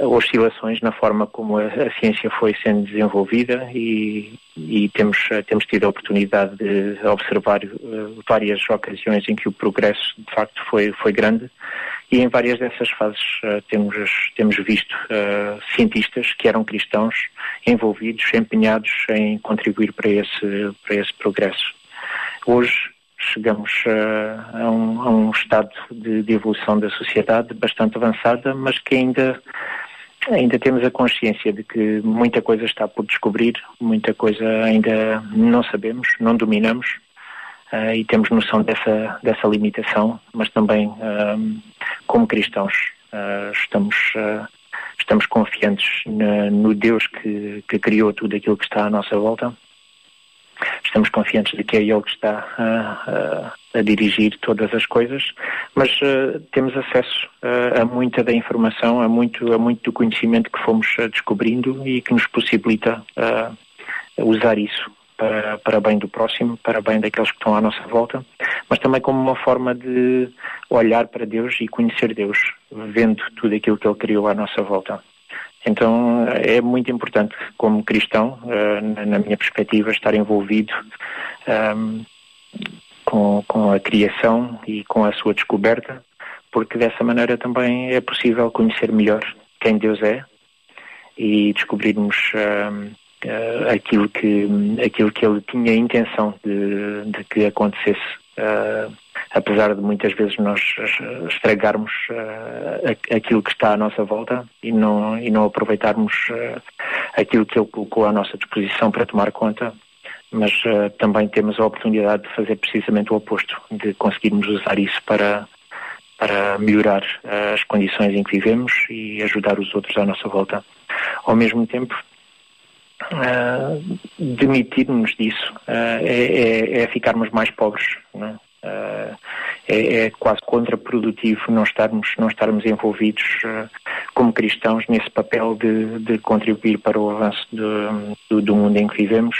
oscilações na forma como a, a ciência foi sendo desenvolvida e, e temos, eh, temos tido a oportunidade de observar eh, várias ocasiões em que o progresso de facto foi, foi grande e em várias dessas fases eh, temos, temos visto eh, cientistas que eram cristãos envolvidos, empenhados em contribuir para esse, para esse progresso. Hoje chegamos eh, a, um, a um estado de, de evolução da sociedade bastante avançada, mas que ainda ainda temos a consciência de que muita coisa está por descobrir, muita coisa ainda não sabemos, não dominamos eh, e temos noção dessa dessa limitação, mas também ahm, como cristãos eh, estamos estamos confiantes no Deus que, que criou tudo aquilo que está à nossa volta estamos confiantes de que é Ele que está ah, ah, a dirigir todas as coisas, mas ah, temos acesso ah, a muita da informação, a muito, a muito do conhecimento que fomos ah, descobrindo e que nos possibilita usar isso para, para bem do próximo, para bem daqueles que estão à nossa volta, mas também como uma forma de olhar para Deus e conhecer Deus, vendo tudo aquilo que Ele criou à nossa volta. Então é muito importante, como cristão, eh, na minha perspectiva, estar envolvido ahm, com, a criação e com a sua descoberta, porque dessa maneira também é possível conhecer melhor quem Deus é e descobrirmos ahm, eh, aquilo, que, aquilo que Ele tinha intenção de, de que acontecesse. Ah, apesar de muitas vezes nós eh, estragarmos a- aquilo que está à nossa volta e não, e não aproveitarmos eh, aquilo que Ele colocou à nossa disposição para tomar conta, mas também temos a oportunidade de fazer precisamente o oposto, de conseguirmos usar isso para, para melhorar as condições em que vivemos e ajudar os outros à nossa volta. Ao mesmo tempo, ah, demitir-nos disso ah, é, é- é ficarmos mais pobres. não é? Ah, é, é quase contraprodutivo não estarmos, não estarmos envolvidos como cristãos nesse papel de, de contribuir para o avanço do, do, do mundo em que vivemos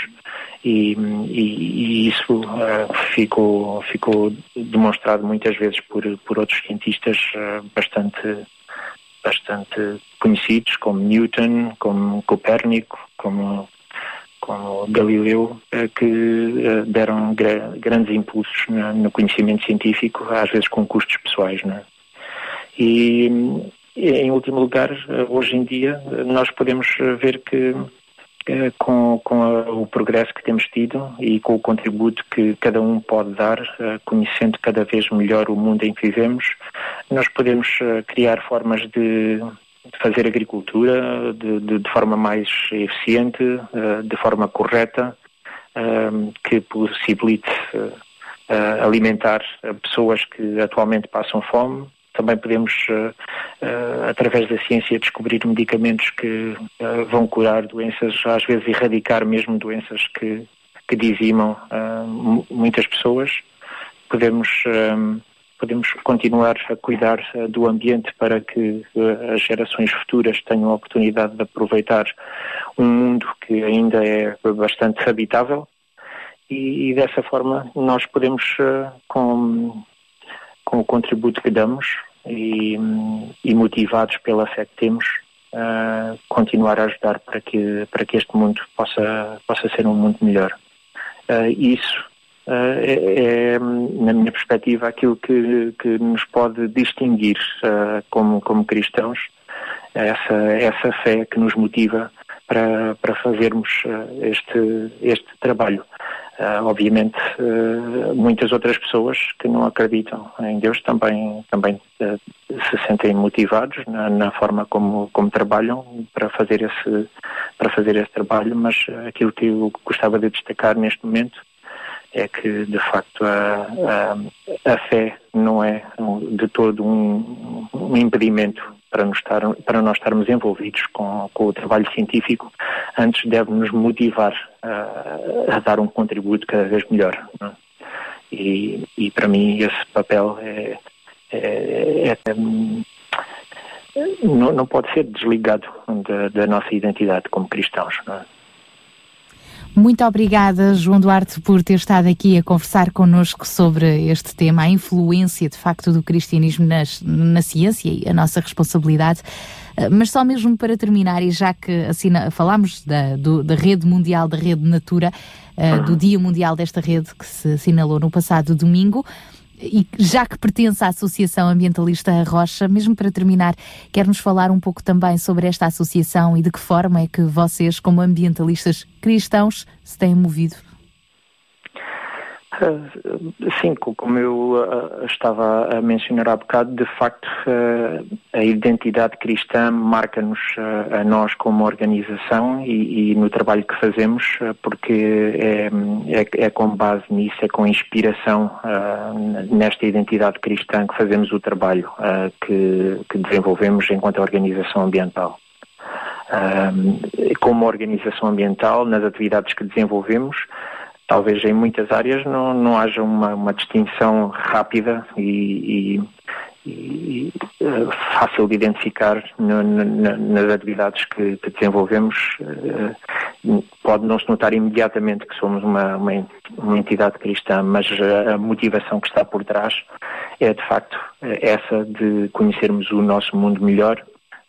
e, e- e isso ah, ficou, ficou demonstrado muitas vezes por, por outros cientistas ah, bastante bastante conhecidos, como Newton, como Copérnico, como, como Galileu, eh, que eh, deram gra- grandes impulsos no conhecimento científico, às vezes com custos pessoais. Não é? E, em último lugar, eh, hoje em dia, nós podemos ver que com, com o progresso que temos tido e com o contributo que cada um pode dar, conhecendo cada vez melhor o mundo em que vivemos, nós podemos criar formas de de fazer agricultura de, de- de forma mais eficiente, eh, de forma correta, eh, que possibilite eh, alimentar pessoas que atualmente passam fome. Também podemos, através da ciência, descobrir medicamentos que vão curar doenças, às vezes erradicar mesmo doenças que, que dizimam mu- muitas pessoas. Podemos, podemos continuar a cuidar eh, do ambiente para que eh, as gerações futuras tenham a oportunidade de aproveitar um mundo que ainda é bastante habitável e, e dessa forma nós podemos, eh, com, com o contributo que damos e, e motivados pela fé que temos, eh, continuar a ajudar para que, para que este mundo possa, possa ser um mundo melhor. Eh, isso é, é, na minha perspectiva, aquilo que, que nos pode distinguir eh, como, como cristãos, essa, essa fé que nos motiva para, para fazermos eh, este, este trabalho. Eh, obviamente, eh, muitas outras pessoas que não acreditam em Deus também, também eh, se sentem motivados na, na forma como, como trabalham para fazer, esse, para fazer esse trabalho, mas eh, aquilo que eu gostava de destacar neste momento é que, de facto, a, a, a fé não é de todo um, um impedimento para, nos estar, para nós estarmos envolvidos com, com o trabalho científico. Antes deve nos motivar a, a dar um contributo cada vez melhor. é? E, e, para mim, esse papel é, é- é- hum, não, não pode ser desligado da, da nossa identidade como cristãos. não é? Muito obrigada, João Duarte, por ter estado aqui a conversar connosco sobre este tema, a influência de facto do cristianismo nas- na ciência e a nossa responsabilidade. Eh, Mas só mesmo para terminar, e já que assina, falámos da, do- da rede mundial, da rede Natura, eh, do Dia Mundial desta rede que se assinalou no passado domingo, e já que pertence à Associação Ambientalista Rocha, mesmo para terminar, quer-nos falar um pouco também sobre esta associação e de que forma é que vocês, como ambientalistas cristãos, se têm movido? Uh, Sim, co- como eu uh, estava a mencionar há bocado, de facto a identidade cristã marca-nos a nós como organização e, no trabalho que fazemos, porque é, é, é com base nisso, é com inspiração nesta identidade cristã que fazemos o trabalho que, que desenvolvemos enquanto organização ambiental. Como organização ambiental, nas atividades que desenvolvemos, talvez em muitas áreas não, não haja uma, uma distinção rápida e, e- e, eh, fácil de identificar no- no- na- nas atividades que, que desenvolvemos. Eh, pode não se notar imediatamente que somos uma, uma, uma entidade cristã, mas a, motivação que está por trás é de facto essa de conhecermos o nosso mundo melhor,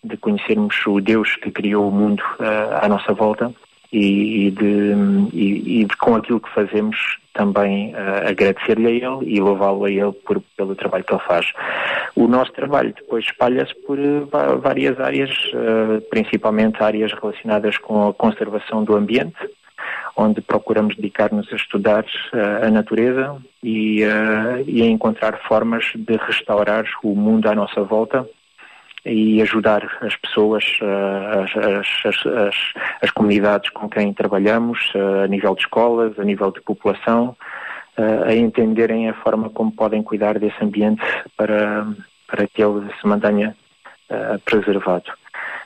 de conhecermos o Deus que criou o mundo eh, à nossa volta e, e de, e, e com aquilo que fazemos também eh, agradecer-lhe a Ele e louvá-lo a Ele por, pelo trabalho que Ele faz. O nosso trabalho depois espalha-se por va- várias áreas, eh, principalmente áreas relacionadas com a conservação do ambiente, onde procuramos dedicar-nos a estudar a natureza e, e a encontrar formas de restaurar o mundo à nossa volta e ajudar as pessoas, eh, as, as- as- as- comunidades com quem trabalhamos, eh, a nível de escolas, a nível de população, eh, a entenderem a forma como podem cuidar desse ambiente para, para que ele se mantenha preservado.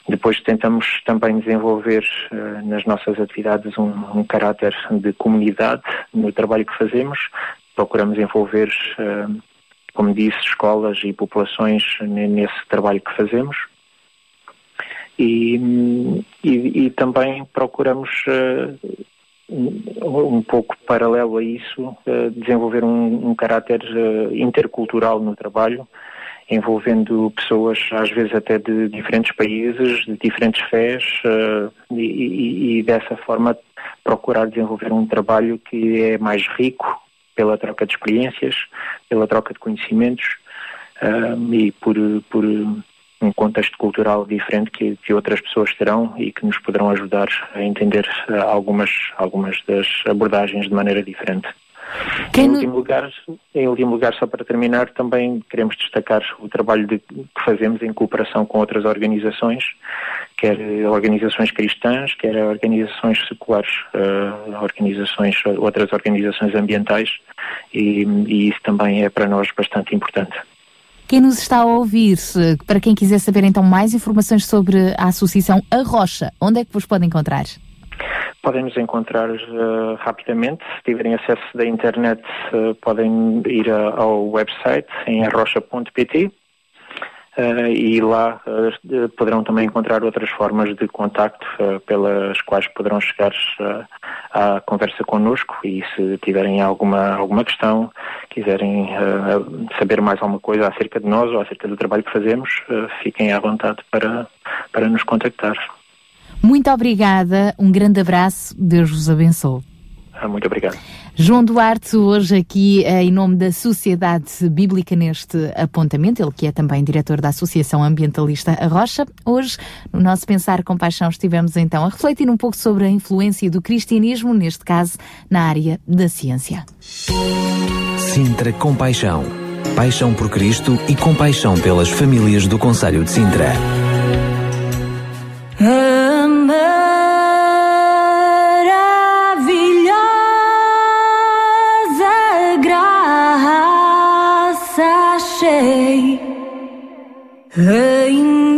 Depois tentamos também desenvolver nas nossas atividades um, um caráter de comunidade no trabalho que fazemos. Procuramos envolver eh, como disse, escolas e populações ne- nesse trabalho que fazemos. E, e- e também procuramos, eh, um pouco paralelo a isso, eh, desenvolver um, um caráter eh, intercultural no trabalho, envolvendo pessoas, às vezes até de diferentes países, de diferentes fés, e, e- e dessa forma procurar desenvolver um trabalho que é mais rico pela troca de experiências, pela troca de conhecimentos ahm, e por, por um contexto cultural diferente que, que outras pessoas terão e que nos poderão ajudar a entender ah, algumas, algumas das abordagens de maneira diferente. Em último, lugar, em último lugar, só para terminar, também queremos destacar o trabalho de- que fazemos em cooperação com outras organizações, quer organizações cristãs, quer organizações seculares, eh, organizações, outras organizações ambientais, e, e isso também é para nós bastante importante. Quem nos está a ouvir, para quem quiser saber então mais informações sobre a Associação A Rocha, onde é que vos pode encontrar? Podem nos encontrar eh, rapidamente. Se tiverem acesso da internet, eh, podem ir ao website em arrocha.pt eh, e lá poderão também encontrar outras formas de contacto pelas quais poderão chegar à conversa connosco e se tiverem alguma, alguma questão, quiserem saber mais alguma coisa acerca de nós ou acerca do trabalho que fazemos, fiquem à vontade para, para nos contactar. Muito obrigada, um grande abraço, Deus vos abençoe. Ah, Muito obrigado. João Duarte, hoje aqui eh, em nome da Sociedade Bíblica neste apontamento, ele que é também diretor da Associação Ambientalista A Rocha. Hoje, no nosso Pensar com Paixão, estivemos então a refletir um pouco sobre a influência do cristianismo, neste caso, na área da ciência. Sintra Compaixão. Paixão por Cristo e compaixão pelas famílias do Conselho de Sintra. A maravilhosa graça achei em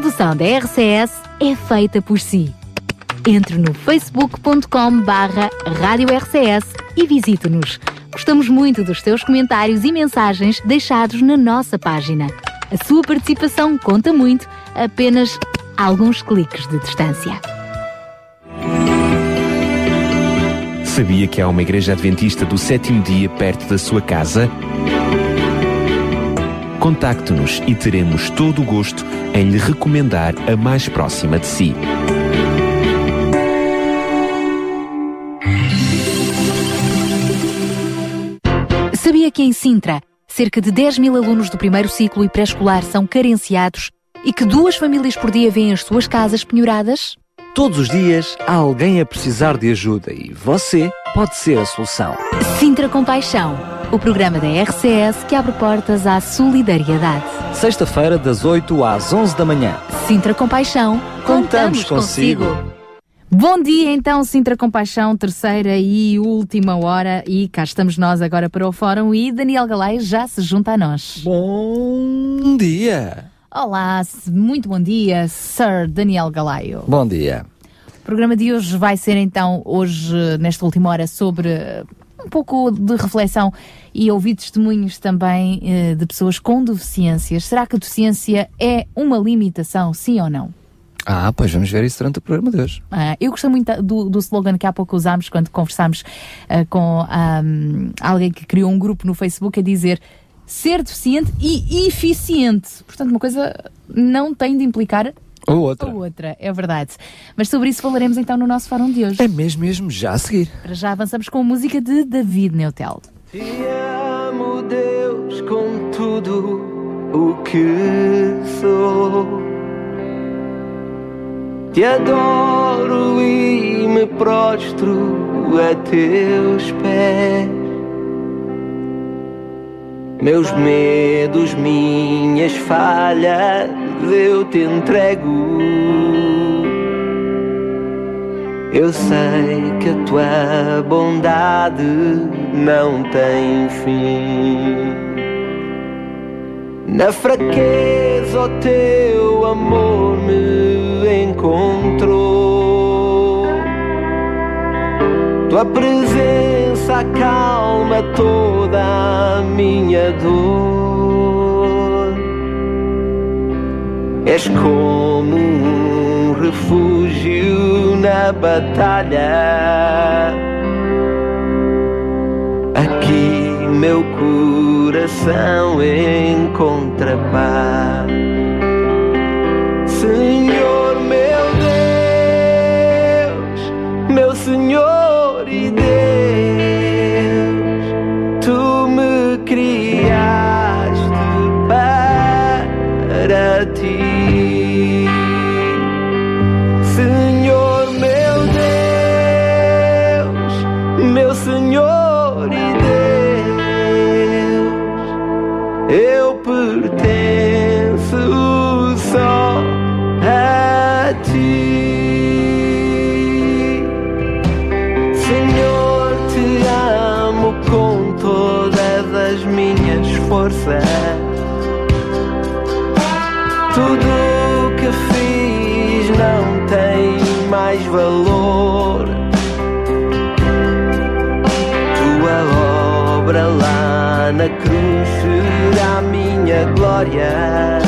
produção da RCS é feita por si. Entre no facebook.com barra Rádio RCS e visite-nos. Gostamos muito dos seus comentários e mensagens deixados na nossa página. A sua participação conta muito, apenas alguns cliques de distância. Sabia que há uma igreja adventista do sétimo dia perto da sua casa? Contacte-nos e teremos todo o gosto em lhe recomendar a mais próxima de si. Sabia que em Sintra, cerca de 10 mil alunos do primeiro ciclo e pré-escolar são carenciados e que duas famílias por dia vêm as suas casas penhoradas? Todos os dias há alguém a precisar de ajuda e você pode ser a solução. Sintra Compaixão, o programa da RCS que abre portas à solidariedade. Sexta-feira, das 8 às 11 da manhã. Sintra Compaixão, Contamos consigo. Bom dia, então, Sintra Compaixão, terceira e última hora. E cá estamos nós agora para o fórum e Daniel Galay já se junta a nós. Bom dia! Olá, muito bom dia, Sir Daniel Galaio. Bom dia. O programa de hoje vai ser então, hoje, nesta última hora, sobre um pouco de reflexão e ouvir testemunhos também eh, de pessoas com deficiências. Será que a deficiência é uma limitação, sim ou não? Ah, pois vamos ver isso durante o programa de hoje. Ah, eu gostei muito do, do slogan que há pouco usámos quando conversámos ah, com ahm, alguém que criou um grupo no Facebook a dizer ser deficiente e eficiente. Portanto, uma coisa não tem de implicar Ou outra. a outra, é verdade. Mas sobre isso falaremos então no nosso fórum de hoje. É mesmo, mesmo, já a seguir. Para já avançamos com a música de David Neutel. Te amo, Deus, com tudo o que sou. Te adoro e me prostro a teus pés. Meus medos, minhas falhas, eu te entrego. Eu sei que a tua bondade não tem fim. Na fraqueza, o teu amor me encontrou. Tua presença acalma toda a minha dor. És como um refúgio na batalha. Aqui meu coração encontra paz. Senhor meu Deus, meu Senhor eu pertenço só a ti. Senhor, te amo com todas as minhas forças. Tudo que fiz não tem mais valor. Minha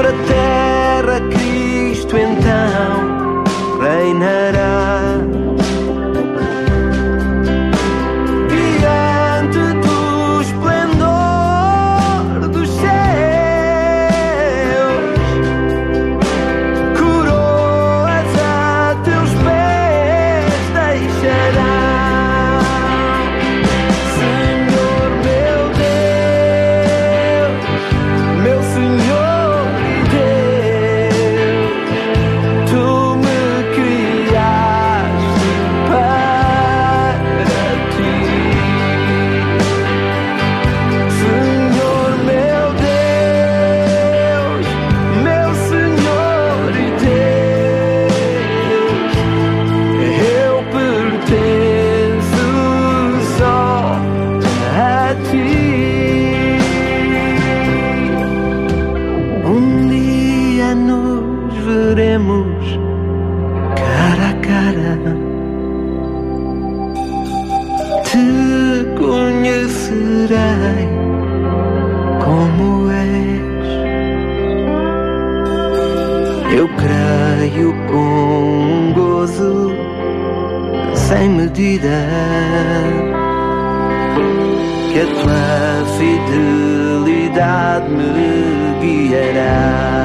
Sobre a terra, Cristo então reinará. Medida que a tua fidelidade me guiará.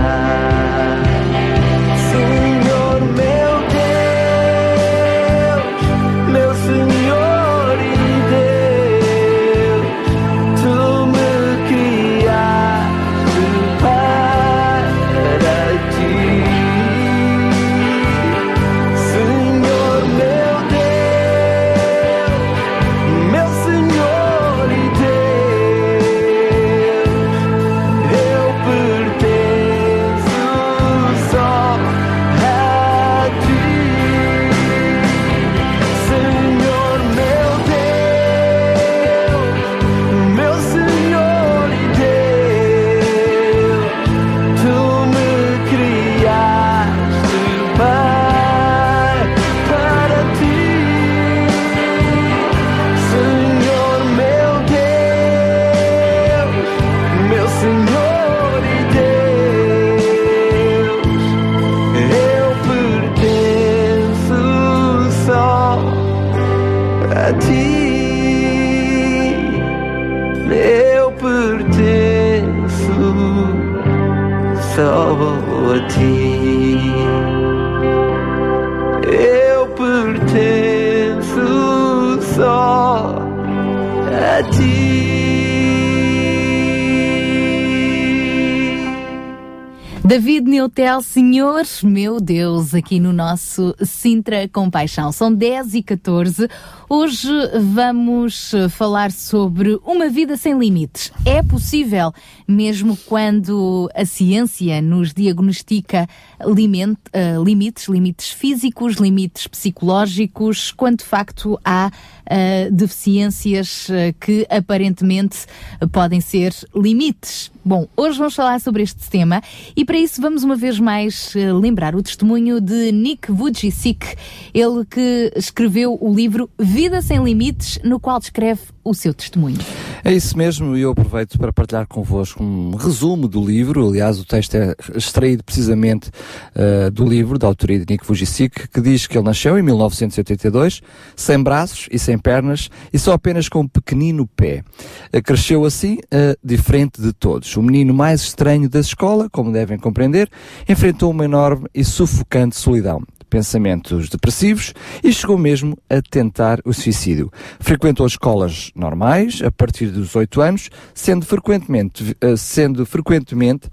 David Neutel, Senhor, meu Deus, aqui no nosso Sintra Compaixão. São 10 e 14. Hoje vamos eh, falar sobre uma vida sem limites. É possível, mesmo quando a ciência nos diagnostica liment- eh, limites, limites físicos, limites psicológicos, quando de facto há eh, deficiências que aparentemente podem ser limites. Bom, hoje vamos falar sobre este tema e para isso vamos uma vez mais lembrar o testemunho de Nick Vujicic, ele que escreveu o livro Vida Sem Limites, no qual descreve o seu testemunho. É isso mesmo, e eu aproveito para partilhar convosco um resumo do livro. Aliás, o texto é extraído precisamente uh, do livro, da autoria de Nick Vujicic, que diz que ele nasceu em 1982, sem braços e sem pernas, e só apenas com um pequenino pé. Uh, cresceu assim, uh, diferente de todos. O menino mais estranho da escola, como devem compreender, enfrentou uma enorme e sufocante solidão pensamentos depressivos e chegou mesmo a tentar o suicídio. Frequentou escolas normais a partir dos 8 anos, sendo frequentemente, eh, sendo frequentemente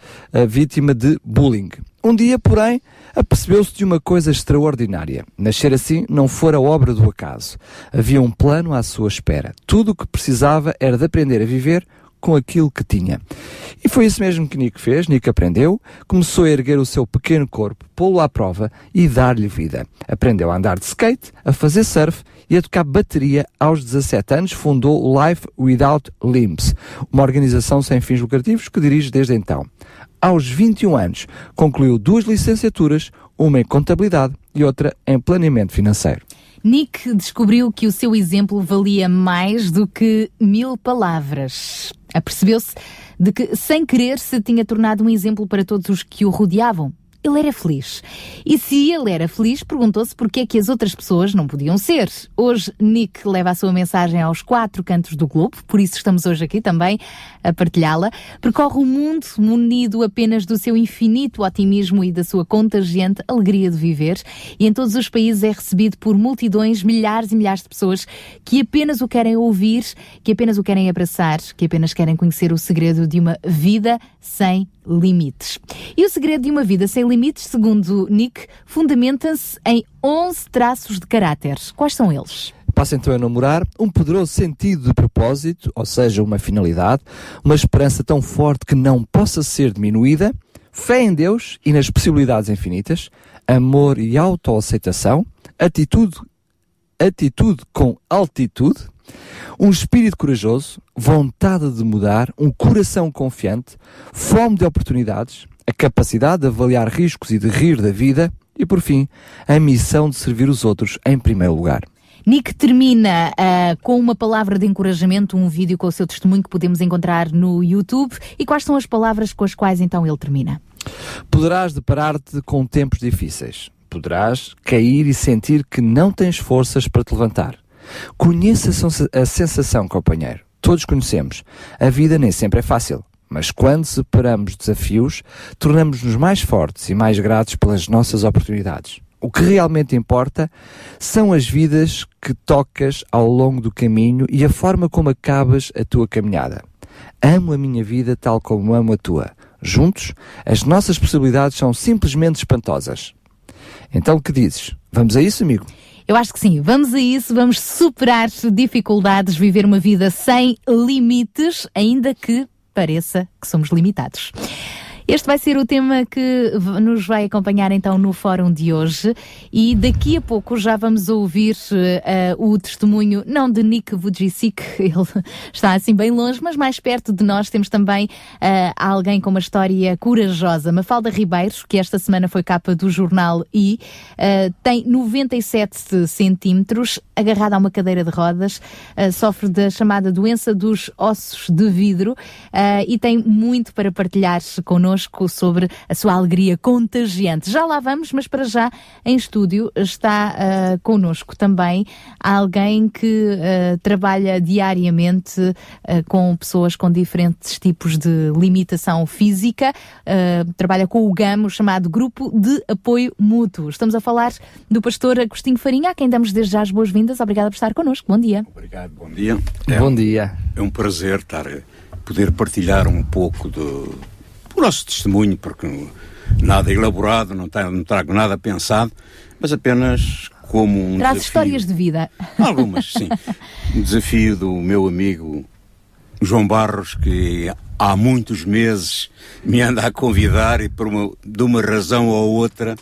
vítima de bullying. Um dia, porém, apercebeu-se de uma coisa extraordinária. Nascer assim não fora obra do acaso. Havia um plano à sua espera. Tudo o que precisava era de aprender a viver com aquilo que tinha. E foi isso mesmo que Nick fez. Nick aprendeu, começou a erguer o seu pequeno corpo, pô-lo à prova e dar-lhe vida. Aprendeu a andar de skate, a fazer surf e a tocar bateria aos 17 anos. Fundou o Life Without Limbs, uma organização sem fins lucrativos que dirige desde então. Aos 21 anos, concluiu duas licenciaturas, uma em contabilidade e outra em planeamento financeiro. Nick descobriu que o seu exemplo valia mais do que mil palavras. Apercebeu-se de que, sem querer, se tinha tornado um exemplo para todos os que o rodeavam. Ele era feliz. E se ele era feliz, perguntou-se porque é que as outras pessoas não podiam ser. Hoje, Nick leva a sua mensagem aos quatro cantos do globo, por isso estamos hoje aqui também a partilhá-la. Percorre o mundo munido apenas do seu infinito otimismo e da sua contagiante alegria de viver, e em todos os países é recebido por multidões, milhares e milhares de pessoas que apenas o querem ouvir, que apenas o querem abraçar, que apenas querem conhecer o segredo de uma vida sem limites. E o segredo de uma vida sem limites, segundo Nick, fundamenta-se em 11 traços de caráter. Quais são eles? Passa então a namorar um poderoso sentido de propósito, ou seja, uma finalidade, uma esperança tão forte que não possa ser diminuída, fé em Deus e nas possibilidades infinitas, amor e autoaceitação, atitude, atitude com altitude, um espírito corajoso, vontade de mudar, um coração confiante, fome de oportunidades, a capacidade de avaliar riscos e de rir da vida e por fim, a missão de servir os outros em primeiro lugar. Nick termina ah, com uma palavra de encorajamento, um vídeo com o seu testemunho que podemos encontrar no YouTube. E quais são as palavras com as quais então ele termina? Poderás deparar-te com tempos difíceis. Poderás cair e sentir que não tens forças para te levantar. Conheça a sensa- a sensação, companheiro. Todos conhecemos. A vida nem sempre é fácil. Mas quando superamos desafios, tornamos-nos mais fortes e mais gratos pelas nossas oportunidades. O que realmente importa são as vidas que tocas ao longo do caminho e a forma como acabas a tua caminhada. Amo a minha vida tal como amo a tua. Juntos, as nossas possibilidades são simplesmente espantosas. Então, o que dizes? Vamos a isso, amigo? Eu acho que sim. Vamos a isso, vamos superar dificuldades, viver uma vida sem limites, ainda que pareça que somos limitados. Este vai ser o tema que nos vai acompanhar então no fórum de hoje. E daqui a pouco já vamos ouvir eh, o testemunho, não de Nick Vujicic, *laughs* ele está assim bem longe, mas mais perto de nós temos também eh, alguém com uma história corajosa, Mafalda Ribeiros, que esta semana foi capa do jornal I, eh, tem 97 centímetros, agarrada a uma cadeira de rodas, sofre da chamada doença dos ossos de vidro e tem muito para partilhar connosco sobre a sua alegria contagiante. Já lá vamos, mas para já em estúdio está eh, connosco também alguém que eh, trabalha diariamente eh, com pessoas com diferentes tipos de limitação física, trabalha com o GAM, o chamado Grupo de Apoio Mútuo. Estamos a falar do pastor Agostinho Farinha, a quem damos desde já as boas-vindas. Obrigada por estar connosco. Bom dia. Obrigado, bom dia. Bom dia. É um prazer estar, poder partilhar um pouco do nosso testemunho, porque nada elaborado, não, tra- não trago nada pensado, mas apenas como um Traz desafio. histórias de vida. *laughs* Algumas, sim. Um desafio do meu amigo João Barros, que há muitos meses me anda a convidar e por uma, de uma razão ou outra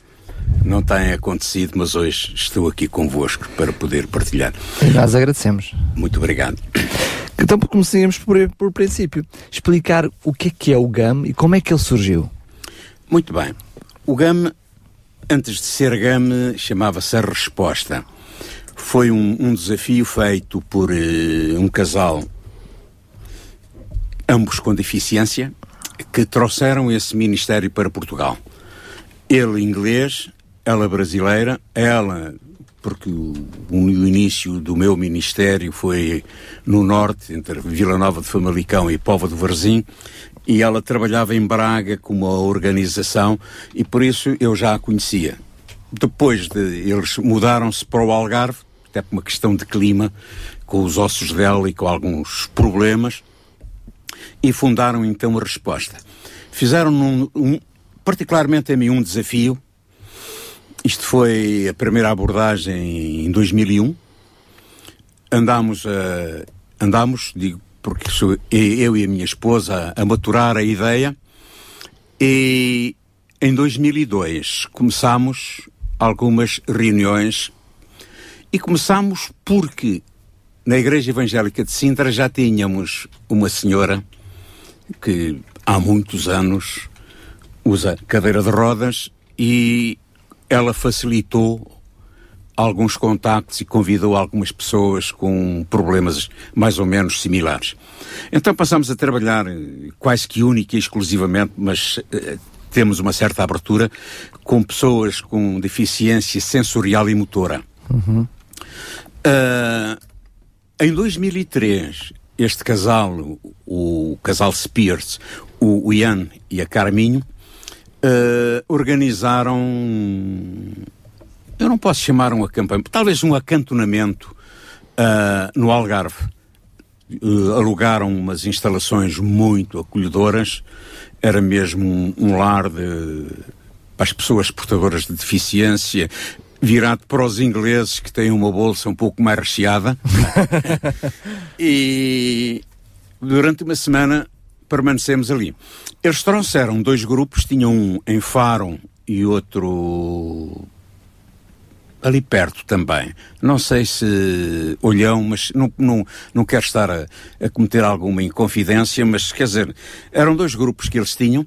não tem acontecido, mas hoje estou aqui convosco para poder partilhar. Nós agradecemos. Muito obrigado. Então começamos por, por princípio. Explicar o que é que é o GAM e como é que ele surgiu. Muito bem. O GAM, antes de ser GAM, chamava-se a Resposta. Foi um, um desafio feito por eh, um casal, ambos com deficiência, que trouxeram esse ministério para Portugal. Ele inglês, ela brasileira, ela porque o, o início do meu ministério foi no norte, entre Vila Nova de Famalicão e Póvoa do Varzim, e ela trabalhava em Braga com uma organização e por isso eu já a conhecia. Depois de eles mudaram-se para o Algarve, até por uma questão de clima, com os ossos dela e com alguns problemas, e fundaram então a resposta. Fizeram um, particularmente a mim um desafio. Isto foi a primeira abordagem em 2001. Andámos a andámos, digo, porque sou eu e a minha esposa a maturar a ideia. E em 2002 começámos algumas reuniões e começámos porque na Igreja Evangélica de Sintra já tínhamos uma senhora que há muitos anos usa cadeira de rodas e ela facilitou alguns contactos e convidou algumas pessoas com problemas mais ou menos similares. Então passamos a trabalhar eh, quase que única e exclusivamente, mas eh, temos uma certa abertura com pessoas com deficiência sensorial e motora. Uhum. Uh, em 2003, este casal, o, o casal Spears, o, o Ian e a Carminho, uh, organizaram, eu não posso chamar um acampamento, talvez um acantonamento uh, no Algarve. Uh, alugaram umas instalações muito acolhedoras, era mesmo um, um lar de, para as pessoas portadoras de deficiência, virado para os ingleses que têm uma bolsa um pouco mais recheada. *laughs* e durante uma semana permanecemos ali. Eles trouxeram dois grupos, tinham um em Faro e outro ali perto também. Não sei se olhão, mas não, não, não quero estar a, a cometer alguma inconfidência, mas quer dizer, eram dois grupos que eles tinham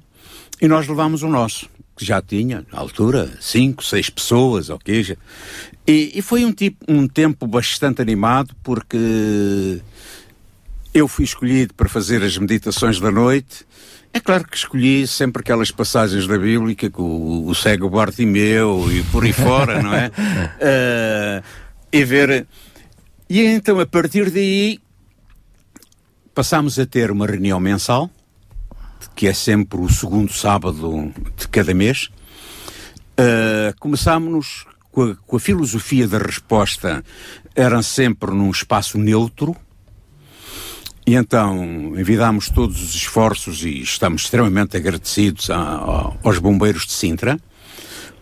e nós levámos o nosso. que já tinha, na altura, cinco, seis pessoas, ok? já- E, e foi um, tipo, um tempo bastante animado, porque eu fui escolhido para fazer as meditações da noite. É claro que escolhi sempre aquelas passagens da Bíblia, que o, o cego Bartimeu e por aí fora, não é? Eh, *laughs* e ver. E então, a partir daí, passámos a ter uma reunião mensal, que é sempre o segundo sábado de cada mês. Uh, começámos com a, com a filosofia da resposta, era sempre num espaço neutro, e então envidámos todos os esforços e estamos extremamente agradecidos a- a- aos bombeiros de Sintra,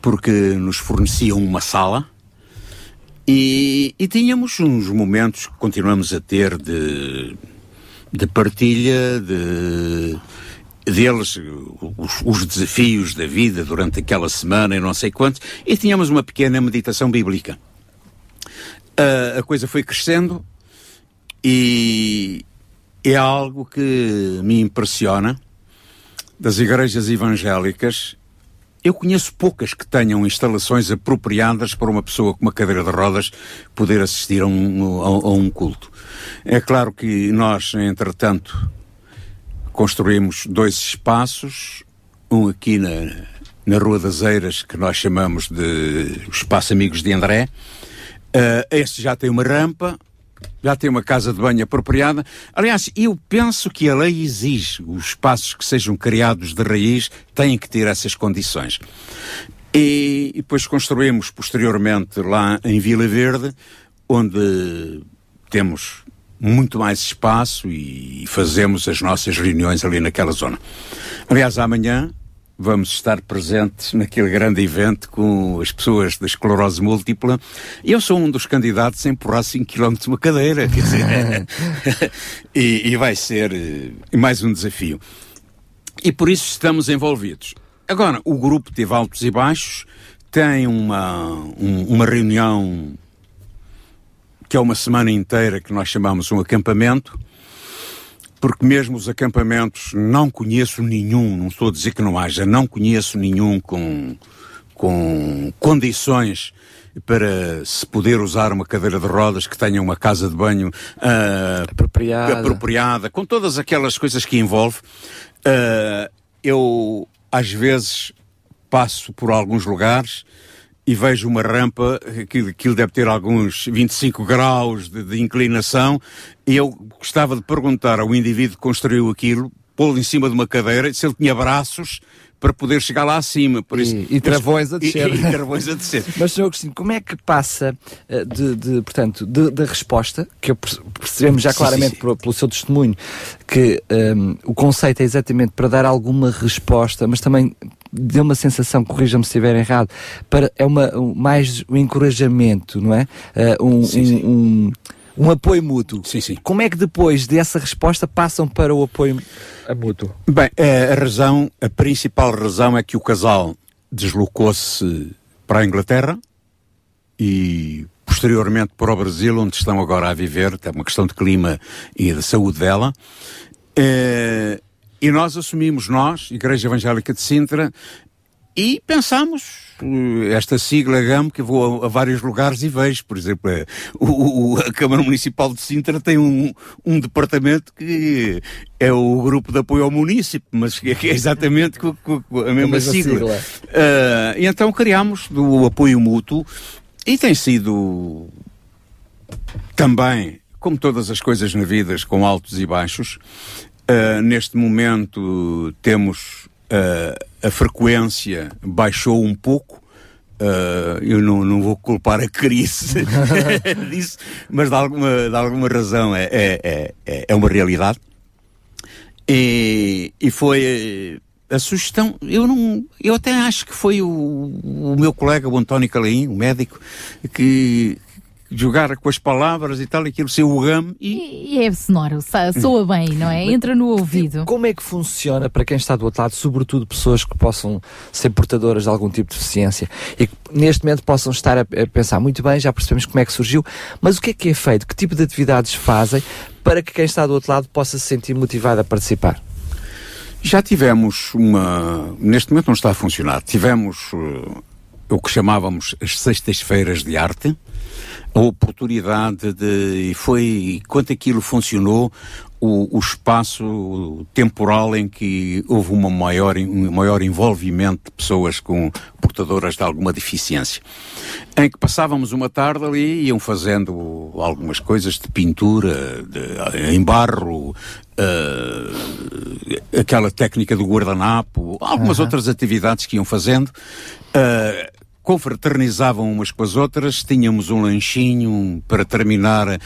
porque nos forneciam uma sala e, e tínhamos uns momentos que continuamos a ter de, de partilha, de deles os, os desafios da vida durante aquela semana e não sei quantos, e tínhamos uma pequena meditação bíblica. Ah, a coisa foi crescendo e é algo que me impressiona das igrejas evangélicas. Eu conheço poucas que tenham instalações apropriadas para uma pessoa com uma cadeira de rodas poder assistir a um, a- a um culto. É claro que nós, entretanto, construímos dois espaços, um aqui na, na Rua das Eiras, que nós chamamos de Espaço Amigos de André. Uh, este já tem uma rampa, já tem uma casa de banho apropriada. Aliás, eu penso que a lei exige os espaços que sejam criados de raiz têm que ter essas condições. E, e depois construímos posteriormente lá em Vila Verde, onde temos muito mais espaço e fazemos as nossas reuniões ali naquela zona. Aliás, amanhã vamos estar presentes naquele grande evento com as pessoas da esclerose múltipla. Eu sou um dos candidatos a empurrar 5 km uma cadeira, quer dizer, *laughs* e, e vai ser eh, mais um desafio. E por isso estamos envolvidos. Agora, o grupo teve altos e baixos, tem uma, um- uma reunião que é uma semana inteira que nós chamamos um acampamento, porque mesmo os acampamentos não conheço nenhum, não estou a dizer que não haja, não conheço nenhum com, com condições para se poder usar uma cadeira de rodas que tenha uma casa de banho ah, Apropriada. apropriada, com todas aquelas coisas que envolve. Ah, eu, às vezes, passo por alguns lugares e vejo uma rampa que aquilo deve ter alguns 25 graus de, de inclinação e eu gostava de perguntar ao indivíduo que construiu aquilo, pô-lo em cima de uma cadeira, se ele tinha braços para poder chegar lá acima. Por isso, E, e travões a descer. E, e travões a descer. Mas, Sr. Agostinho, como é que passa eh, de, de, portanto, da resposta, que percebemos já Sim, claramente sim, sim. Pelo, pelo seu testemunho, que ehm, o conceito é exatamente para dar alguma resposta, mas também deu uma sensação, corrija-me se estiver errado, para, é uma, um- mais um encorajamento, não é? Eh, um, um, um, um apoio mútuo. Sim, sim. Como é que depois dessa resposta passam para o apoio a mútuo? Bem, eh, a razão, a principal razão é que o casal deslocou-se para a Inglaterra e posteriormente para o Brasil, onde estão agora a viver, é uma questão de clima e de saúde dela. Eh, e nós assumimos, nós, Igreja Evangélica de Sintra, e pensámos, eh, esta sigla GAM, que vou a, a vários lugares e vejo, por exemplo, eh, o, a Câmara Municipal de Sintra tem um, um departamento que é o Grupo de Apoio ao Município, mas que é exatamente com, com- com a mesma, mesma sigla. sigla. Eh, e então criámos do apoio mútuo e tem sido também, como todas as coisas na vida, com altos e baixos. Uh, neste momento temos uh, a frequência baixou um pouco. Uh, eu não, não vou culpar a crise *laughs* *laughs* disso, mas de alguma, de alguma razão é, é, é- é, é uma realidade. E, e foi eh, a sugestão, eu não, eu até acho que foi o, o meu colega, o António Calaim, o médico, que jogara com as palavras e tal, aquilo seu gam e E é sonoro, soa bem, não é? Entra no ouvido. Como é que funciona para quem está do outro lado, sobretudo pessoas que possam ser portadoras de algum tipo de deficiência e que neste momento possam estar a, pensar muito bem, já percebemos como é que surgiu, mas o que é que é feito? Que tipo de atividades fazem para que quem está do outro lado possa se sentir motivado a participar? Já tivemos uma. Neste momento não está a funcionar. Tivemos eh, o que chamávamos as sextas-feiras de arte, oportunidade de. E foi. Quanto aquilo funcionou, o, o espaço temporal em que houve uma maior, um maior envolvimento de pessoas com portadoras de alguma deficiência. Em que passávamos uma tarde ali e iam fazendo algumas coisas de pintura, de, em barro, eh, aquela técnica do guardanapo, algumas Aham. outras atividades que iam fazendo. eh, confraternizavam umas com as outras, tínhamos um lanchinho para terminar a,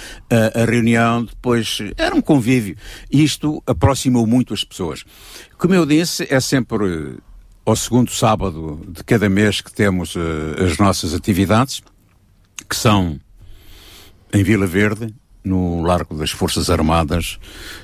a reunião, depois era um convívio. Isto aproximou muito as pessoas. Como eu disse, é sempre ao segundo sábado de cada mês que temos eh, as nossas atividades, que são em Vila Verde, no Largo das Forças Armadas.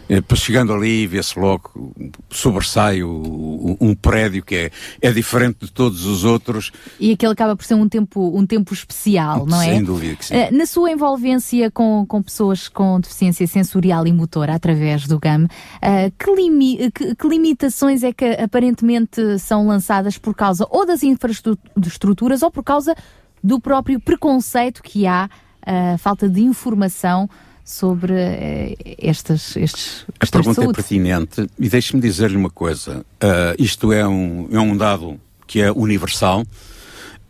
Eh, chegando ali, vê-se logo, sobressai o- um prédio que é, é diferente de todos os outros. E aquele acaba por ser um tempo, um tempo especial, não é? Sem dúvida que sim. Eh, Na sua envolvência com, com pessoas com deficiência sensorial e motora através do GAM, eh, que, limi- que- que limitações é que aparentemente são lançadas por causa ou das infraestruturas ou por causa do próprio preconceito que há, a falta de informação sobre eh, estas, estes A pergunta é pertinente e deixe-me dizer-lhe uma coisa. Ah, isto é um, é um dado que é universal.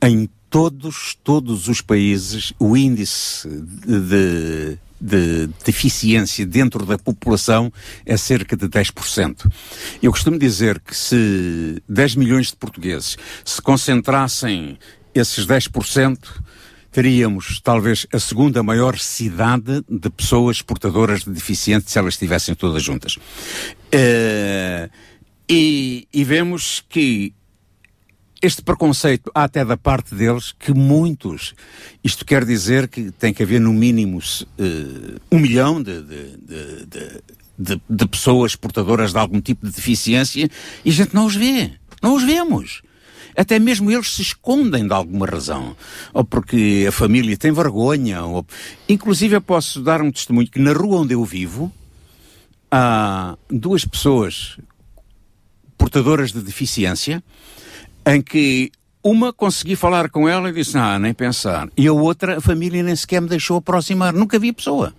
Em todos, todos os países, o índice de, de deficiência dentro da população é cerca de 10%. Eu costumo dizer que se 10 milhões de portugueses se concentrassem esses 10%, teríamos talvez a segunda maior cidade de pessoas portadoras de deficientes se elas estivessem todas juntas. Eh, e, e vemos que este preconceito, há até da parte deles, que muitos, isto quer dizer que tem que haver no mínimo eh, um milhão de- de- de- de pessoas portadoras de algum tipo de deficiência e a gente não os vê. Não os vemos. Até mesmo eles se escondem de alguma razão. Ou porque a família tem vergonha. Ou... Inclusive eu posso dar um testemunho que na rua onde eu vivo há duas pessoas portadoras de deficiência em que uma consegui falar com ela e disse, ah, nem pensar. E a outra, a família nem sequer me deixou aproximar. Nunca vi a pessoa.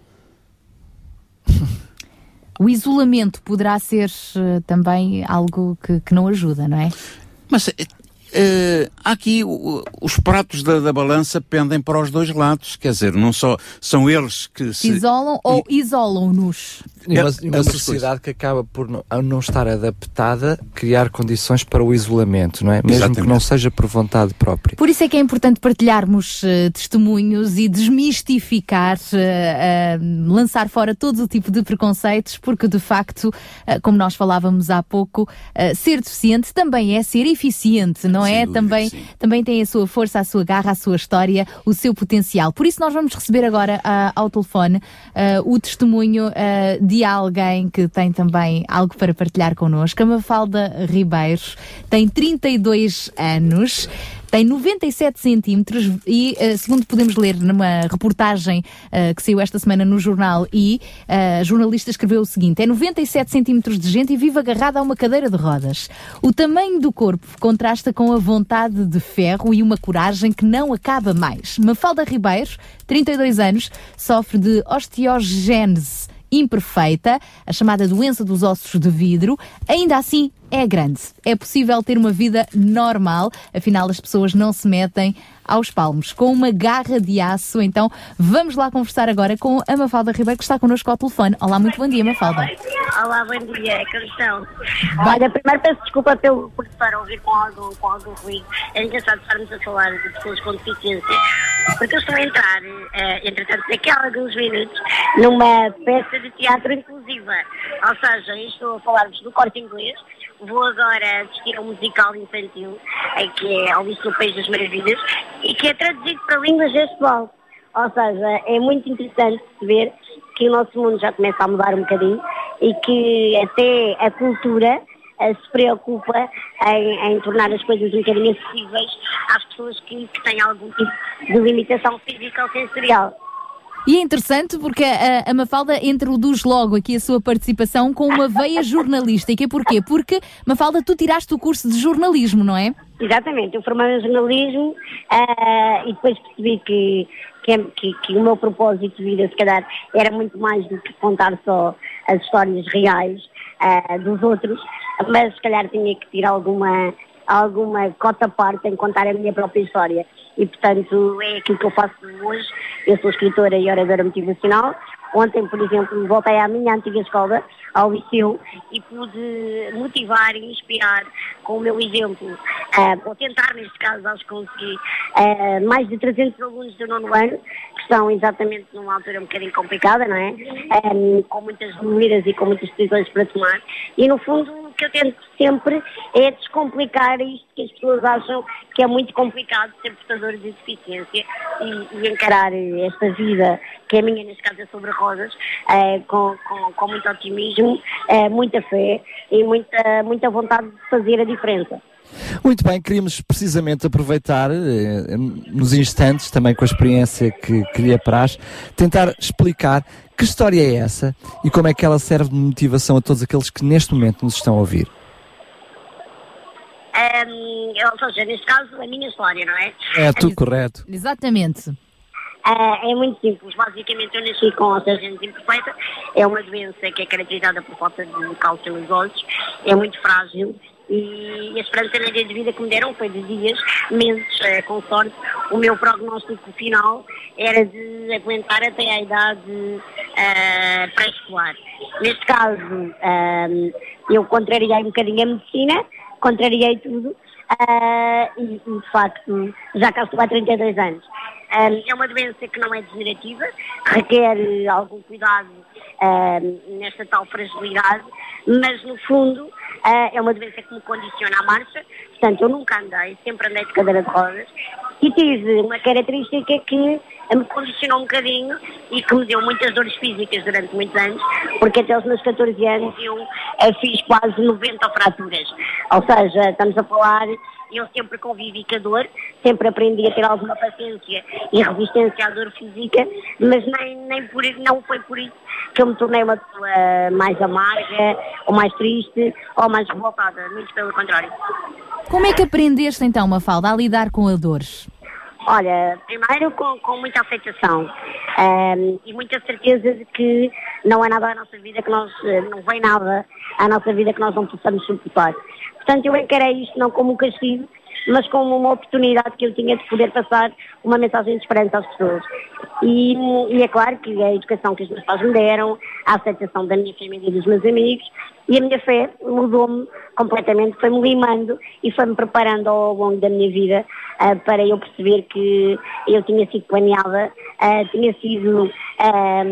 *laughs* O isolamento poderá ser eh, também algo que, que não ajuda, não é? Mas eh, aqui o- os pratos da, da balança pendem para os dois lados. Quer dizer, não só são eles que Se se... isolam ou isolam-nos? E uma, É- e uma sociedade que acaba por não, não estar adaptada criar condições para o isolamento, não é? Mesmo que Exatamente. não seja por vontade própria. Por isso é que é importante partilharmos eh, testemunhos e desmistificar, eh, lançar fora todo o tipo de preconceitos, porque de facto, como nós falávamos há pouco, ser deficiente também é ser eficiente, não é? Também, também tem a sua força, a sua garra, a sua história, o seu potencial. Por isso nós vamos receber agora ah, ao telefone ah, o testemunho ah, de alguém que tem também algo para partilhar connosco. A Mafalda Ribeiros tem 32 anos. Tem 97 centímetros e, eh, segundo podemos ler numa reportagem eh, que saiu esta semana no jornal I, eh, a jornalista escreveu o seguinte: é 97 centímetros de gente e vive agarrada a uma cadeira de rodas. O tamanho do corpo contrasta com a vontade de ferro e uma coragem que não acaba mais. Mafalda Ribeiros, 32 anos, sofre de osteogênese imperfeita, a chamada doença dos ossos de vidro, ainda assim é grande. É possível ter uma vida normal, afinal as pessoas não se metem aos palmos com uma garra de aço. Então vamos lá conversar agora com a Mafalda Ribeiro que está connosco ao telefone. Olá, muito bom dia, Mafalda. Olá, bom dia, como estão? Olha, primeiro peço desculpa pelo, por estar a ouvir com algum, com algum ruído. É engraçado estarmos a falar de pessoas com deficiência, porque eu estou a entrar, eh, entretanto, daqui a alguns minutos, numa peça de teatro inclusiva. Ou seja, eu estou a falar-vos do corte inglês, vou agora assistir a um musical infantil, eh, que é Alice no País das Maravilhas, e que é traduzido para língua gestual. Ou seja, é muito interessante perceber que o nosso mundo já começa a mudar um bocadinho e que até a cultura eh, se preocupa em, em tornar as coisas um bocadinho acessíveis às pessoas que, que têm algum tipo de limitação física ou sensorial. E é interessante porque a, a Mafalda introduz logo aqui a sua participação com uma veia jornalística. Porquê? Porque, Mafalda, tu tiraste o curso de jornalismo, não é? Exatamente, eu formei em jornalismo ah, e depois percebi que, é- que- que o meu propósito de vida, se calhar, era muito mais do que contar só as histórias reais ah, dos outros, mas se calhar tinha que ter alguma, alguma cota parte em contar a minha própria história. E, portanto, é aquilo que eu faço hoje. Eu sou escritora e oradora motivacional. Ontem, por exemplo, voltei à minha antiga escola, ao liceu, e pude motivar e inspirar com o meu exemplo, ah, ou tentar, neste caso, acho que consegui, ah, mais de 300 alunos do nono ano, que estão exatamente numa altura um bocadinho complicada, não é? Ah, com muitas dúvidas e com muitas decisões para tomar. E, no fundo, o que eu tento sempre é descomplicar isto que as pessoas acham que é muito complicado ser portadores de deficiência e, e encarar esta vida, que é minha, neste caso é sobre rosas, eh, com, com, com muito otimismo, eh, muita fé e muita, muita vontade de fazer a diferença. Muito bem, queríamos precisamente aproveitar, eh, nos instantes, também com a experiência que, que lhe apraz, tentar explicar que história é essa e como é que ela serve de motivação a todos aqueles que neste momento nos estão a ouvir. Ehm, ou seja, neste caso, a minha história, não é? É tudo correto. Exatamente. Ah, é muito simples. Basicamente, eu nasci com oxigênio imperfeita. É uma doença que é caracterizada por falta de cálcio nos olhos. É muito frágil. E a esperança média de vida que me deram foi de dias, meses, eh, com sorte. O meu prognóstico final era de aguentar até a idade ah, pré-escolar. Neste caso, ah, eu contrariei um bocadinho a medicina, contrariei tudo e, e, de facto, já cá estou há 32 anos. É uma doença que não é degenerativa, requer eh, algum cuidado nesta tal fragilidade, mas no fundo ah, é uma doença que me condiciona a marcha, portanto eu nunca andei, sempre andei de cadeira de rodas e tive uma característica que me condicionou um bocadinho e que me deu muitas dores físicas durante muitos anos, porque até os meus 14 anos eu eh, fiz quase 90 fraturas. Ou seja, estamos a falar, eu sempre convivi com a dor, sempre aprendi a ter alguma paciência e resistência à dor física, mas nem, nem por, não foi por isso que eu me tornei uma pessoa mais amarga, ou mais triste, ou mais revoltada, muito pelo contrário. Como é que aprendeste então, Mafalda, a lidar com a dores? Olha, primeiro com, com muita aceitação ehm, e muita certeza de que não é nada à nossa vida que nós, eh, não vem nada à nossa vida que nós não possamos suportar. Portanto, eu encarei isto não como um castigo, mas como uma oportunidade que eu tinha de poder passar uma mensagem de esperança às pessoas. E, e é claro que a educação que os meus pais me deram, a aceitação da minha família e dos meus amigos, e a minha fé mudou-me completamente, foi-me limando e foi-me preparando ao longo da minha vida ah, para eu perceber que eu tinha sido planeada, ah, tinha sido ah,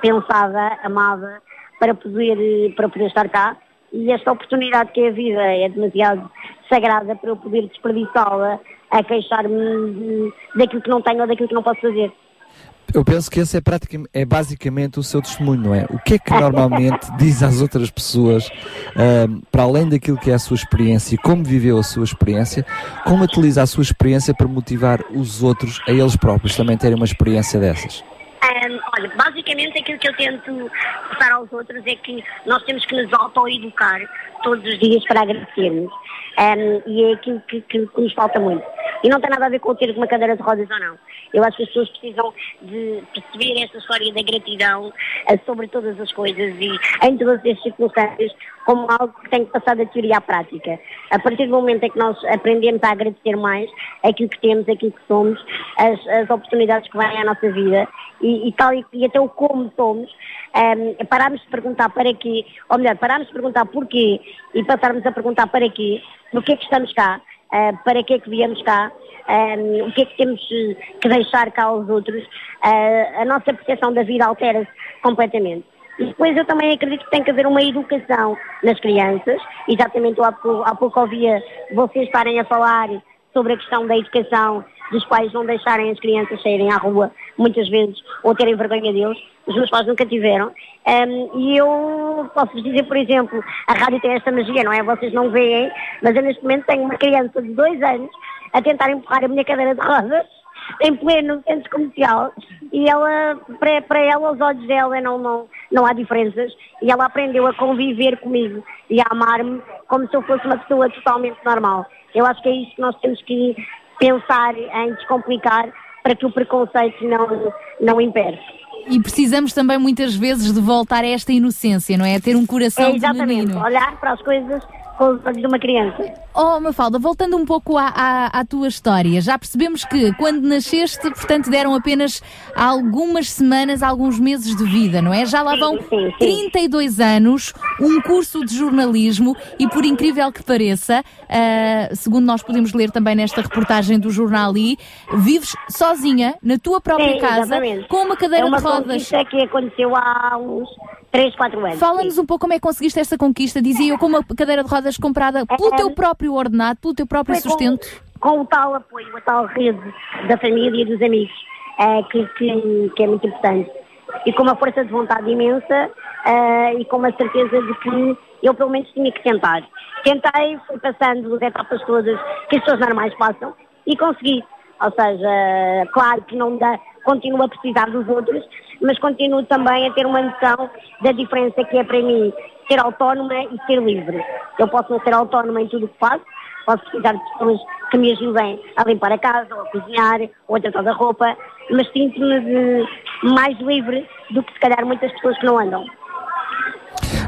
pensada, amada, para poder, para poder estar cá. E esta oportunidade que é a vida é demasiado sagrada para eu poder desperdiçá-la a queixar-me daquilo que não tenho ou daquilo que não posso fazer. Eu penso que esse é, praticamente, é basicamente o seu testemunho, não é? O que é que normalmente *laughs* diz às outras pessoas, ahm, para além daquilo que é a sua experiência e como viveu a sua experiência, como utiliza a sua experiência para motivar os outros a eles próprios também terem uma experiência dessas? Olha, basicamente aquilo que eu tento passar aos outros é que nós temos que nos autoeducar todos os dias para agradecermos. Ahm, e é aquilo que, que- que nos falta muito. E não tem nada a ver com ter uma cadeira de rodas ou não. Eu acho que as pessoas precisam de perceber esta história da gratidão eh, sobre todas as coisas e em todas as circunstâncias como algo que tem que passar da teoria à prática. A partir do momento em que nós aprendemos a agradecer mais aquilo que temos, aquilo que somos, as, as oportunidades que vêm à nossa vida e, e tal e, e até o como somos, ehm, pararmos de perguntar para quê, ou melhor, pararmos de perguntar porquê e passarmos a perguntar para quê, no que é que estamos cá, eh, para que é que viemos cá, ehm, o que é que temos eh, que deixar cá aos outros, eh, a nossa percepção da vida altera-se completamente. E depois eu também acredito que tem que haver uma educação nas crianças, exatamente há pouco, há pouco ouvia vocês estarem a falar sobre a questão da educação, dos pais não deixarem as crianças saírem à rua, muitas vezes, ou terem vergonha deles. Os meus pais nunca tiveram. Ehm, e eu posso-vos dizer, por exemplo, a rádio tem esta magia, não é? Vocês não veem, mas eu neste momento tenho uma criança de dois anos a tentar empurrar a minha cadeira de rodas em pleno centro comercial e ela, para, para ela, os olhos dela não, não, não há diferenças e ela aprendeu a conviver comigo e a amar-me como se eu fosse uma pessoa totalmente normal. Eu acho que é isso que nós temos que pensar em descomplicar para que o preconceito não, não impere. E precisamos também muitas vezes de voltar a esta inocência, não é? A ter um coração É exatamente, olhar para as coisas com os olhos de uma criança. Oh, Mafalda, voltando um pouco à, à, à tua história, já percebemos que quando nasceste, portanto, deram apenas algumas semanas, alguns meses de vida, não é? Já lá vão 32 anos, um curso de jornalismo e, por incrível que pareça, ah, segundo nós podemos ler também nesta reportagem do jornal I, vives sozinha, na tua própria Sim, casa, com uma cadeira é uma de rodas. conquista que aconteceu há uns 3, 4 anos. Fala-nos um pouco como é que conseguiste esta conquista. Dizia eu com uma cadeira de rodas comprada pelo teu próprio ordenado, pelo teu próprio É, Foi sustento. Com, com o tal apoio, a tal rede da família e dos amigos, eh, que, que, que é muito importante. E com uma força de vontade imensa eh, e com uma certeza de que eu pelo menos tinha que tentar. Tentei, fui passando as etapas todas que as pessoas normais passam e consegui. Ou seja, claro que não dá, continuo a precisar dos outros, mas continuo também a ter uma noção da diferença que é para mim ser autónoma e ser livre. Eu posso não ser autónoma em tudo o que faço, posso precisar de pessoas que me ajudem a limpar a casa, ou a cozinhar, ou a tratar da roupa, mas sinto-me mais livre do que se calhar muitas pessoas que não andam.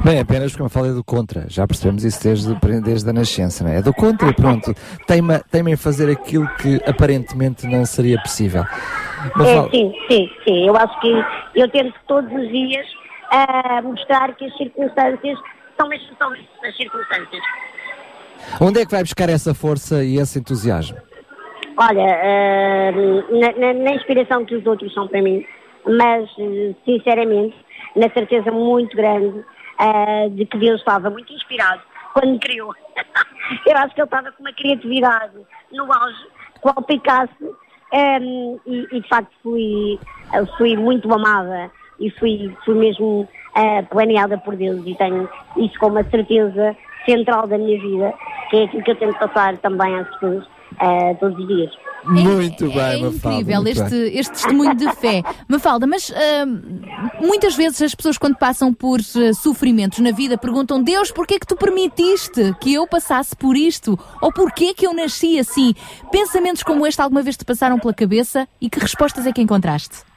Bem, apenas porque eu falei do contra. Já percebemos isso desde, desde a nascença, não é? É do contra e pronto. Teima, teima em fazer aquilo que aparentemente não seria possível. Mas É, sim, sim, sim. Eu acho que eu tento todos os dias ah, mostrar que as circunstâncias são mesmo são as circunstâncias. Onde é que vai buscar essa força e esse entusiasmo? Olha, ah, na, na- na inspiração que os outros são para mim, mas sinceramente, na certeza muito grande ah, de que Deus estava muito inspirado quando me criou. *laughs* Eu acho que ele estava com uma criatividade no auge, qual Picasso, um, e, e, de facto fui, eh, fui muito amada e fui, fui mesmo eh, planeada por Deus e tenho isso como uma certeza central da minha vida, que é aquilo que eu tento passar também às pessoas eh, todos os dias. Muito bem, É Mafalda, incrível este, bem. este testemunho de fé. Mafalda, mas hum, muitas vezes as pessoas quando passam por eh, sofrimentos na vida perguntam Deus, porquê que tu permitiste que eu passasse por isto? Ou porquê que eu nasci assim? Pensamentos como este alguma vez te passaram pela cabeça e que respostas é que encontraste?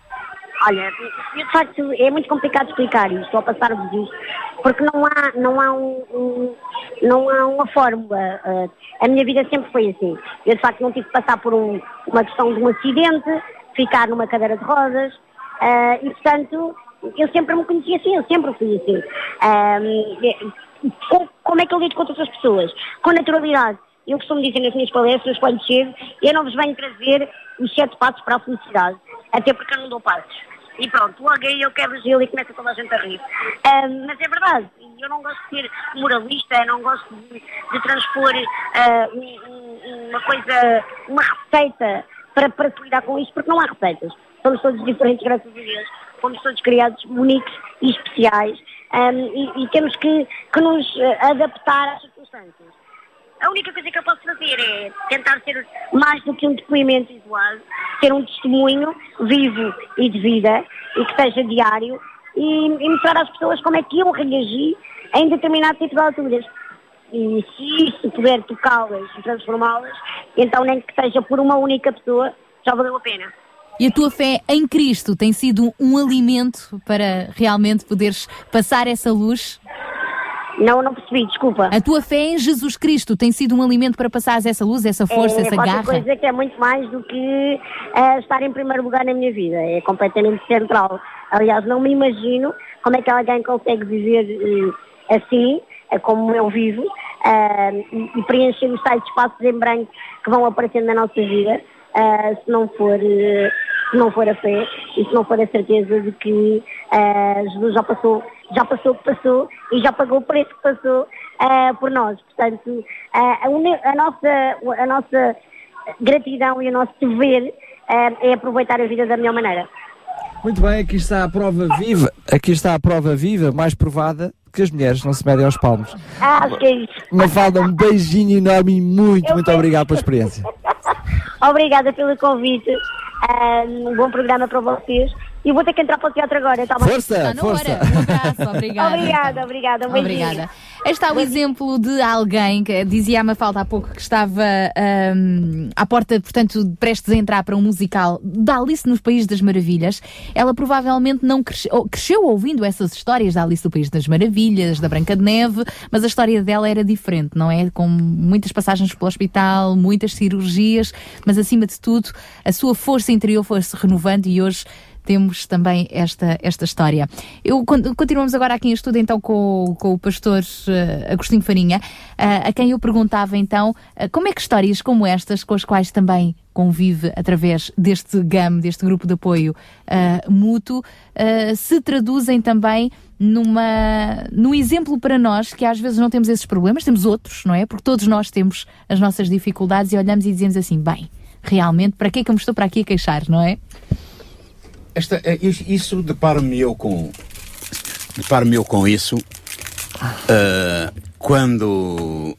Olha, de facto é muito complicado explicar isto ou passar-vos isto, porque não há, não há, um, um- não há uma fórmula. eh, a minha vida sempre foi assim. Eu de facto não tive que passar por um- uma questão de um acidente, ficar numa cadeira de rodas, eh, e portanto eu sempre me conheci assim, eu sempre fui assim. Eh, com- como é que eu lido com outras pessoas? Com naturalidade. Eu costumo dizer nas minhas palestras, quando chego, eu não vos venho trazer os sete passos para a felicidade, até porque eu não dou passos. E pronto, logo aí eu quebro o gelo e começa toda a gente a rir. Ahm, mas é verdade, eu não gosto de ser moralista, não gosto de, de transpor ah, um- um- uma coisa, uma receita para, para se lidar com isto, porque não há receitas. Somos todos diferentes, graças a Deus. Fomos todos criados únicos e especiais ahm, e, e temos que, que nos ah, adaptar às circunstâncias. A única coisa que eu posso fazer é tentar ser mais do que um depoimento isolado, ser um testemunho vivo e de vida e que seja diário e, e mostrar às pessoas como é que eu reagi em determinado tipo de alturas. E se isso puder tocá-las e transformá-las, então nem que seja por uma única pessoa, já valeu a pena. E a tua fé em Cristo tem sido um alimento para realmente poderes passar essa luz? Não, não percebi, desculpa. A tua fé em Jesus Cristo tem sido um alimento para passares essa luz, essa força, é essa garra? coisa que é muito mais do que eh, estar em primeiro lugar na minha vida. É completamente central. Aliás, não me imagino como é que alguém consegue viver eh, assim, eh, como eu vivo, e, e preencher os tais espaços em branco que vão aparecendo na nossa vida, se não for se não for a fé e se não for a certeza de que eh, Jesus já passou, já passou o que passou e já pagou o preço que passou eh, por nós. Portanto, eh, a, a nossa, a nossa gratidão e o nosso dever é aproveitar a vida da melhor maneira. Muito bem, aqui está a prova viva. Aqui está a prova viva, mais provada que as mulheres não se medem aos palmos. Ah, acho que é isso. Mafalda, um beijinho enorme e muito, muito obrigado pela experiência. *laughs* Obrigada pelo convite um bom programa para vocês. E vou ter que entrar para o teatro agora, tá? Força, na força. hora. Um abraço, obrigada. *laughs* Obrigada, obrigada. Um beijinho. Obrigada. Está o exemplo de alguém que dizia a Mafalda há pouco que estava ahm, à porta, portanto, prestes a entrar para um musical da Alice nos Países das Maravilhas. Ela provavelmente não cresceu, ou- cresceu ouvindo essas histórias da Alice no País das Maravilhas, da Branca de Neve, mas a história dela era diferente, não é? Com muitas passagens pelo hospital, muitas cirurgias, mas acima de tudo, a sua força interior foi-se renovando e hoje temos também esta, esta história. Eu, con- continuamos agora aqui em estudo então com, com o pastor eh, Agostinho Farinha, eh, a quem eu perguntava então eh, como é que histórias como estas, com as quais também convive através deste GAM, deste grupo de apoio mútuo, se traduzem também numa, num exemplo para nós que às vezes não temos esses problemas, temos outros, não é? Porque todos nós temos as nossas dificuldades e olhamos e dizemos assim, bem, realmente, para que é que eu me estou para aqui a queixar, não é? Esta, é, is- isso deparo-me eu com. Deparo-me eu com isso ah, quando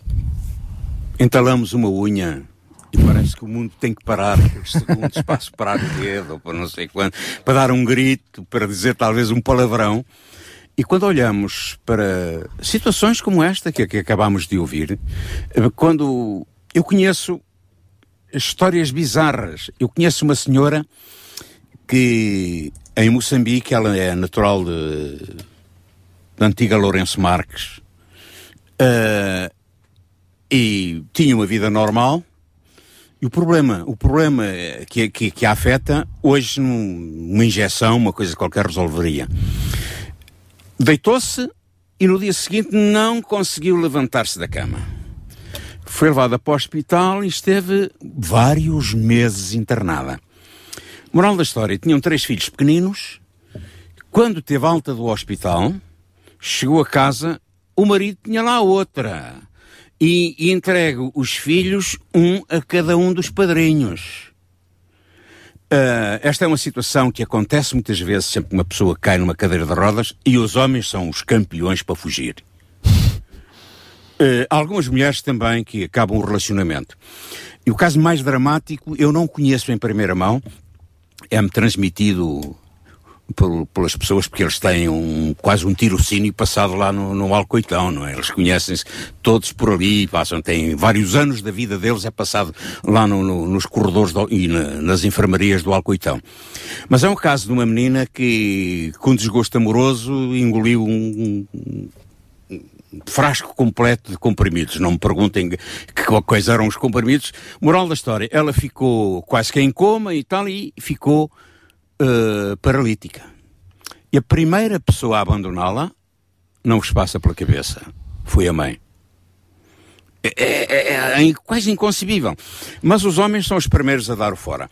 entalamos uma unha e parece que o mundo tem que parar segundos *laughs* para o dedo ou para não sei quando, para dar um grito, para dizer talvez um palavrão. E quando olhamos para situações como esta que, que acabamos de ouvir, quando eu conheço histórias bizarras, eu conheço uma senhora que em Moçambique ela é natural de, da antiga Lourenço Marques eh, e tinha uma vida normal e o problema, o problema que, que, que a afeta hoje uma injeção, uma coisa qualquer resolveria. Deitou-se e no dia seguinte não conseguiu levantar-se da cama. Foi levada para o hospital e esteve vários meses internada. Moral da história, tinham três filhos pequeninos. Quando teve alta do hospital, chegou a casa, o marido tinha lá outra. E, e entregue os filhos, um a cada um dos padrinhos. Ah, esta é uma situação que acontece muitas vezes sempre que uma pessoa cai numa cadeira de rodas e os homens são os campeões para fugir. Ah, algumas mulheres também que acabam o relacionamento. E o caso mais dramático eu não conheço em primeira mão, é-me transmitido por- pelas pessoas porque eles têm um, quase um tirocínio passado lá no, no Alcoitão, não é? Eles conhecem-se todos por ali, passam, têm vários anos da vida deles é passado lá no- no- nos corredores do- e na- nas enfermarias do Alcoitão. Mas é um caso de uma menina que, com desgosto amoroso, engoliu um, um- frasco completo de comprimidos. Não me perguntem que coisa eram os comprimidos. Moral da história, ela ficou quase que em coma e tal, e ficou eh, paralítica. E a primeira pessoa a abandoná-la, não vos passa pela cabeça, foi a mãe. É, é- é- é quase inconcebível. Mas os homens são os primeiros a dar o fora.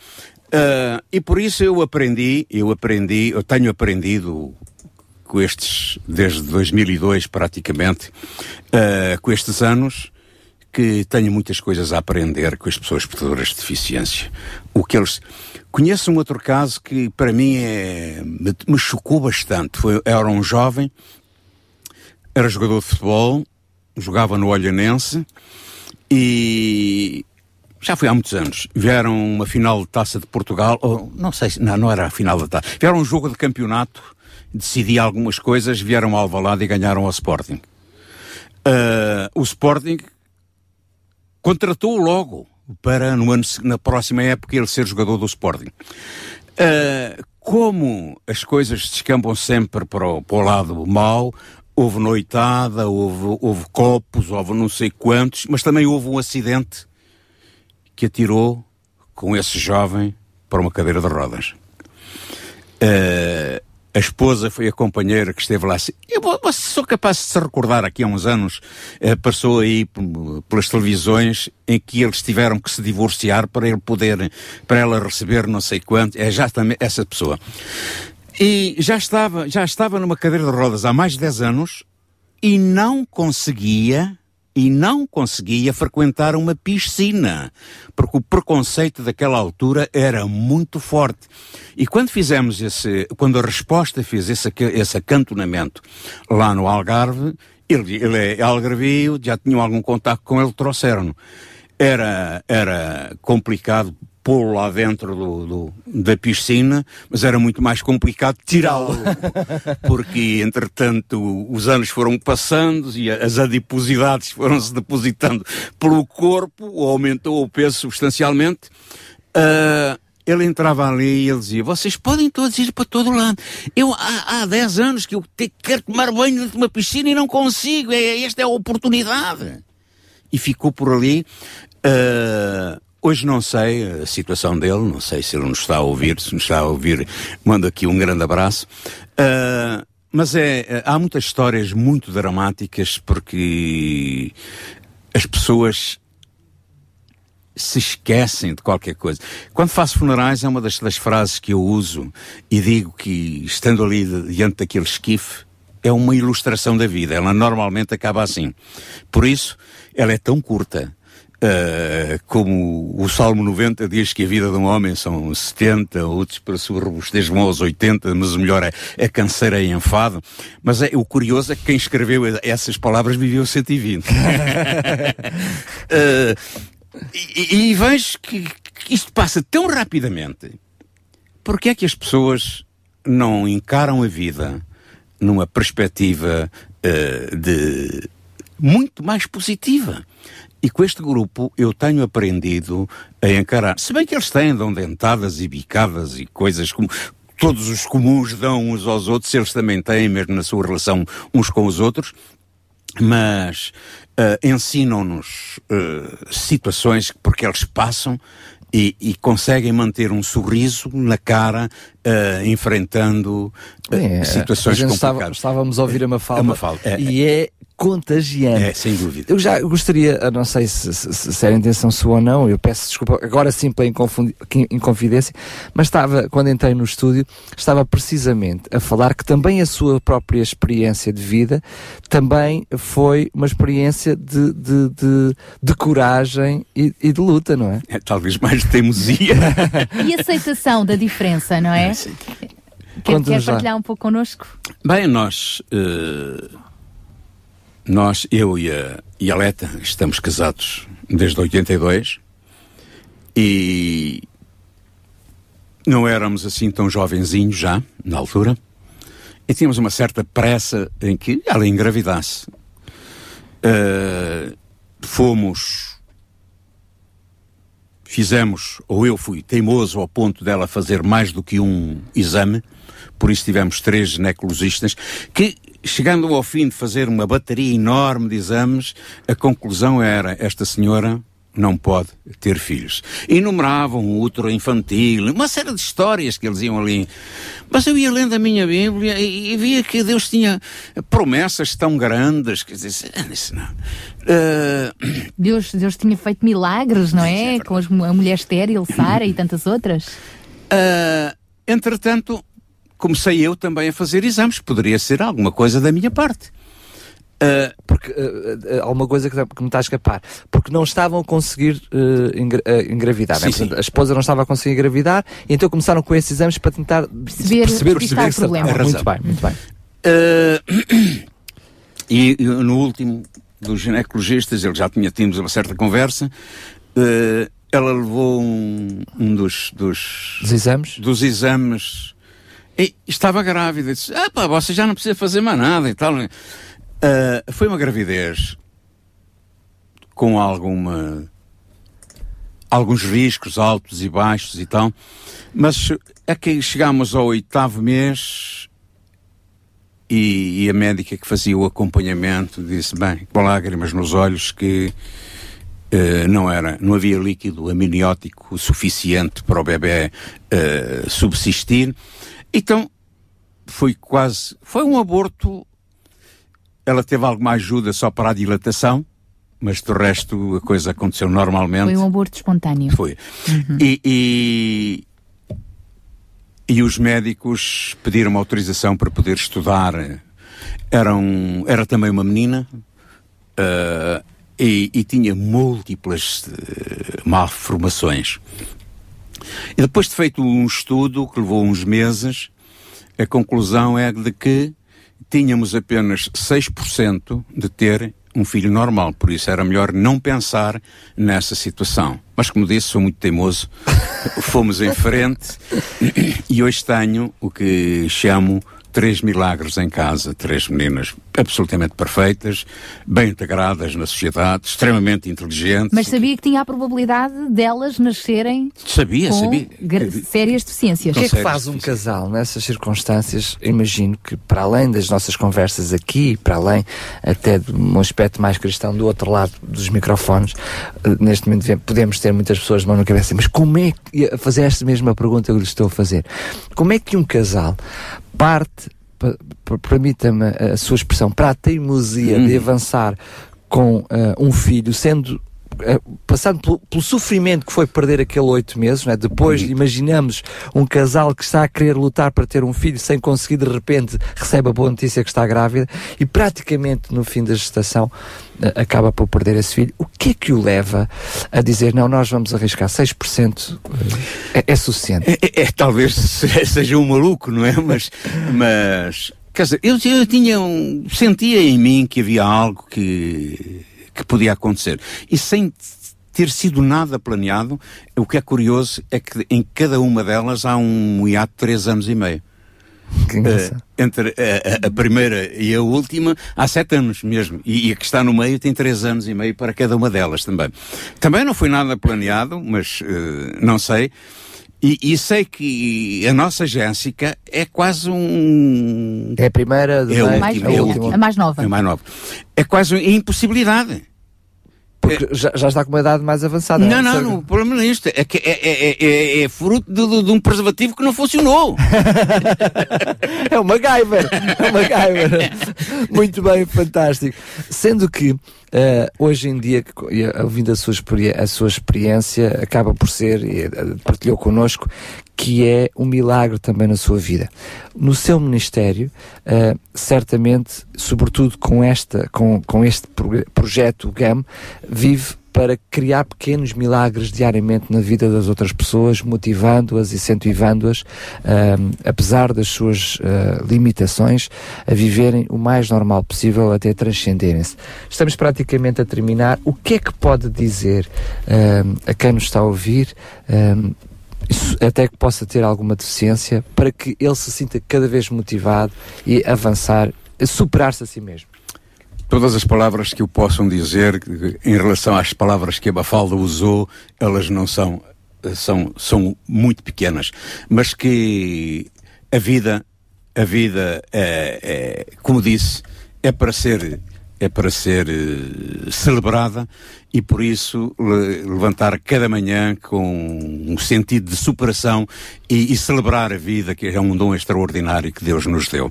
Ah, e por isso eu aprendi, eu aprendi, eu tenho aprendido com estes, desde 2002 praticamente, ah, com estes anos, que tenho muitas coisas a aprender com as pessoas portadoras de deficiência. O que eles. Conheço um outro caso que para mim é, me, me chocou bastante. Foi, era um jovem, era jogador de futebol, jogava no Olhanense e já foi há muitos anos. Vieram uma final de taça de Portugal, ou não sei se, não, não era a final da taça. Vieram um jogo de campeonato, decidia algumas coisas, vieram ao Alvalade e ganharam ao Sporting. Ah, o Sporting contratou-o logo para no ano, na próxima época ele ser jogador do Sporting. Ah, como as coisas descambam sempre para o, para o lado mau, houve noitada, houve, houve copos, houve não sei quantos, mas também houve um acidente que atirou com esse jovem para uma cadeira de rodas. Ah, a esposa foi a companheira que esteve lá. Eu sou capaz de se recordar aqui há uns anos, eh, passou aí pelas televisões em que eles tiveram que se divorciar para ele poder, para ela receber não sei quanto. É exatamente essa pessoa. E já estava, já estava numa cadeira de rodas há mais de 10 anos e não conseguia e não conseguia frequentar uma piscina, porque o preconceito daquela altura era muito forte. E quando fizemos esse, quando a resposta fez esse, esse acantonamento lá no Algarve, ele, ele é algarvio, já tinham algum contato com ele, trouxeram-no. Era, era complicado pô-lo lá dentro do, do- da piscina, mas era muito mais complicado tirá-lo. *laughs* Porque, entretanto, os anos foram passando e as adiposidades foram-se depositando pelo corpo, aumentou o peso substancialmente. Ah, ele entrava ali e ele dizia: Vocês podem todos ir para todo lado. Eu há, há 10 anos que eu te- quero tomar banho dentro de uma piscina e não consigo. É, esta é a oportunidade. E ficou por ali. Ah, hoje não sei a situação dele, não sei se ele nos está a ouvir. Se nos está a ouvir, mando aqui um grande abraço. Ah, mas é, há muitas histórias muito dramáticas porque as pessoas se esquecem de qualquer coisa. Quando faço funerais, é uma das, das frases que eu uso e digo que, estando ali diante daquele esquife, é uma ilustração da vida. Ela normalmente acaba assim. Por isso, ela é tão curta. Ah, como o Salmo 90 diz que a vida de um homem são 70, outros para sua robustez vão aos 80, mas o melhor é, é canseira e enfado. Mas é, o curioso é que quem escreveu essas palavras viveu 120. Ah, *laughs* e, e vejo que, que isto passa tão rapidamente. Porque é que as pessoas não encaram a vida numa perspectiva eh, de muito mais positiva? E com este grupo eu tenho aprendido a encarar. Se bem que eles têm, dão dentadas e bicadas e coisas como todos os comuns dão uns aos outros, eles também têm, mesmo na sua relação uns com os outros mas eh, ensinam-nos eh, situações porque eles passam e, e conseguem manter um sorriso na cara eh, enfrentando É, situações a gente estava- complicadas. estávamos a ouvir a Mafalda, A Mafalda, é, e é contagiante. É, sem dúvida. Eu já gostaria, não sei se, se, se era a intenção sua ou não, eu peço desculpa, agora sim pela inconfidência, mas estava, quando entrei no estúdio, estava precisamente a falar que também a sua própria experiência de vida também foi uma experiência de, de, de, de coragem e, e de luta, não é? É, talvez mais de teimosia. *laughs* E aceitação da diferença, não é? Quer, quer partilhar um pouco connosco? Bem, nós, eh, nós, eu e a, e a Leta, estamos casados desde 82 e não éramos assim tão jovenzinhos já, na altura, e tínhamos uma certa pressa em que ela engravidasse. Eh, fomos fizemos, ou eu fui teimoso ao ponto dela fazer mais do que um exame, por isso tivemos três ginecologistas, que, chegando ao fim de fazer uma bateria enorme de exames, a conclusão era, esta senhora não pode ter filhos. Enumeravam o útero infantil, uma série de histórias que eles iam ali. Mas eu ia lendo a minha Bíblia e, e via que Deus tinha promessas tão grandes, quer dizer, "Ah, isso não. Ah, Deus, Deus tinha feito milagres, não é? Com as a mulher estéril, Sara e tantas outras. Ah, entretanto, comecei eu também a fazer exames. Poderia ser alguma coisa da minha parte. Ah, Porque eh, eh, há uma coisa que, que me está a escapar. Porque não estavam a conseguir engra- engravidar. né? Sim, Portanto, A esposa não estava a conseguir engravidar, e então começaram com esses exames para tentar Perceber- perceber, onde está o problema. Muito bem, muito bem. E, no último dos ginecologistas, ele já tinha tido uma certa conversa. ela levou um, um dos, dos, Dos exames? dos exames e estava grávida. Disse: Ah, pá, você já não precisa fazer mais nada e tal. Ah, foi uma gravidez com alguma alguns riscos altos e baixos e tal, mas é que chegámos ao oitavo mês e, e a médica que fazia o acompanhamento disse, bem, com lágrimas nos olhos, que eh, não era, não havia líquido amniótico suficiente para o bebê eh, subsistir. Então, foi quase, foi um aborto. Ela teve alguma ajuda só para a dilatação, mas do resto a coisa aconteceu normalmente. Foi um aborto espontâneo. Foi. E, e, e os médicos pediram autorização para poder estudar. Era, um, era também uma menina ah, e, e tinha múltiplas eh, malformações. E depois de feito um estudo que levou uns meses, a conclusão é de que tínhamos apenas 6% de ter um filho normal, por isso era melhor não pensar nessa situação. Mas como disse, sou muito teimoso, *laughs* fomos em frente e hoje tenho o que chamo três milagres em casa, três meninas absolutamente perfeitas, bem integradas na sociedade, extremamente inteligentes. Mas sabia que tinha a probabilidade delas nascerem Sabia, com sabia. gra- sérias deficiências. O que é que faz um casal nessas circunstâncias? Imagino que, para além das nossas conversas aqui, para além até de um aspecto mais cristão do outro lado dos microfones, eh, neste momento podemos ter muitas pessoas de mão na cabeça, mas como é que, a fazer esta mesma pergunta que eu lhe estou a fazer, como é que um casal parte, pa- pa- permita-me a sua expressão, para a teimosia de avançar com eh, um filho, sendo passando pelo, pelo sofrimento que foi perder aquele oito meses, não é? depois imaginamos um casal que está a querer lutar para ter um filho sem conseguir, de repente recebe a boa notícia que está grávida e praticamente no fim da gestação eh, acaba por perder esse filho. O que é que o leva a dizer, não, nós vamos arriscar 6%? eh, É, é suficiente. É, é- é- talvez se- *laughs* seja um maluco, não é? Mas, mas quer dizer, eu, eu tinha um, sentia em mim que havia algo que, que podia acontecer. E sem ter sido nada planeado, o que é curioso é que em cada uma delas há um hiato de três anos e meio. Eh, entre a, a- a primeira e a última há sete anos mesmo e, e a que está no meio tem três anos e meio para cada uma delas também também não foi nada planeado mas eh, não sei e, e sei que a nossa Jéssica é quase um É a primeira, de é a meio, mais última, é a última. a mais nova. é a mais nova é quase uma impossibilidade Porque já, já está com uma idade mais avançada. não, não, não, o problema não é isto. É que é, é, é- é- é fruto de, de- de um preservativo que não funcionou. *laughs* É o MacGyver. É o MacGyver. *laughs* Muito bem, fantástico. Sendo que eh, hoje em dia, ouvindo a sua, a sua experiência, acaba por ser, e eh, partilhou connosco, que é um milagre também na sua vida. No seu ministério, eh, certamente, sobretudo com, esta, com, com este proje- projeto GAM, vive para criar pequenos milagres diariamente na vida das outras pessoas, motivando-as, incentivando-as, ahm, apesar das suas ah, limitações, a viverem o mais normal possível até transcenderem-se. Estamos praticamente a terminar. O que é que pode dizer a quem nos está a ouvir? até que possa ter alguma deficiência, para que ele se sinta cada vez motivado e avançar, superar-se a si mesmo. Todas as palavras que o possam dizer em relação às palavras que a Bafalda usou, elas não são, eh, são, são muito pequenas. Mas que a vida, a vida, é, é, como disse, é para ser, é para ser eh, celebrada e por isso le- levantar cada manhã com um sentido de superação e, e celebrar a vida, que é um dom extraordinário que Deus nos deu.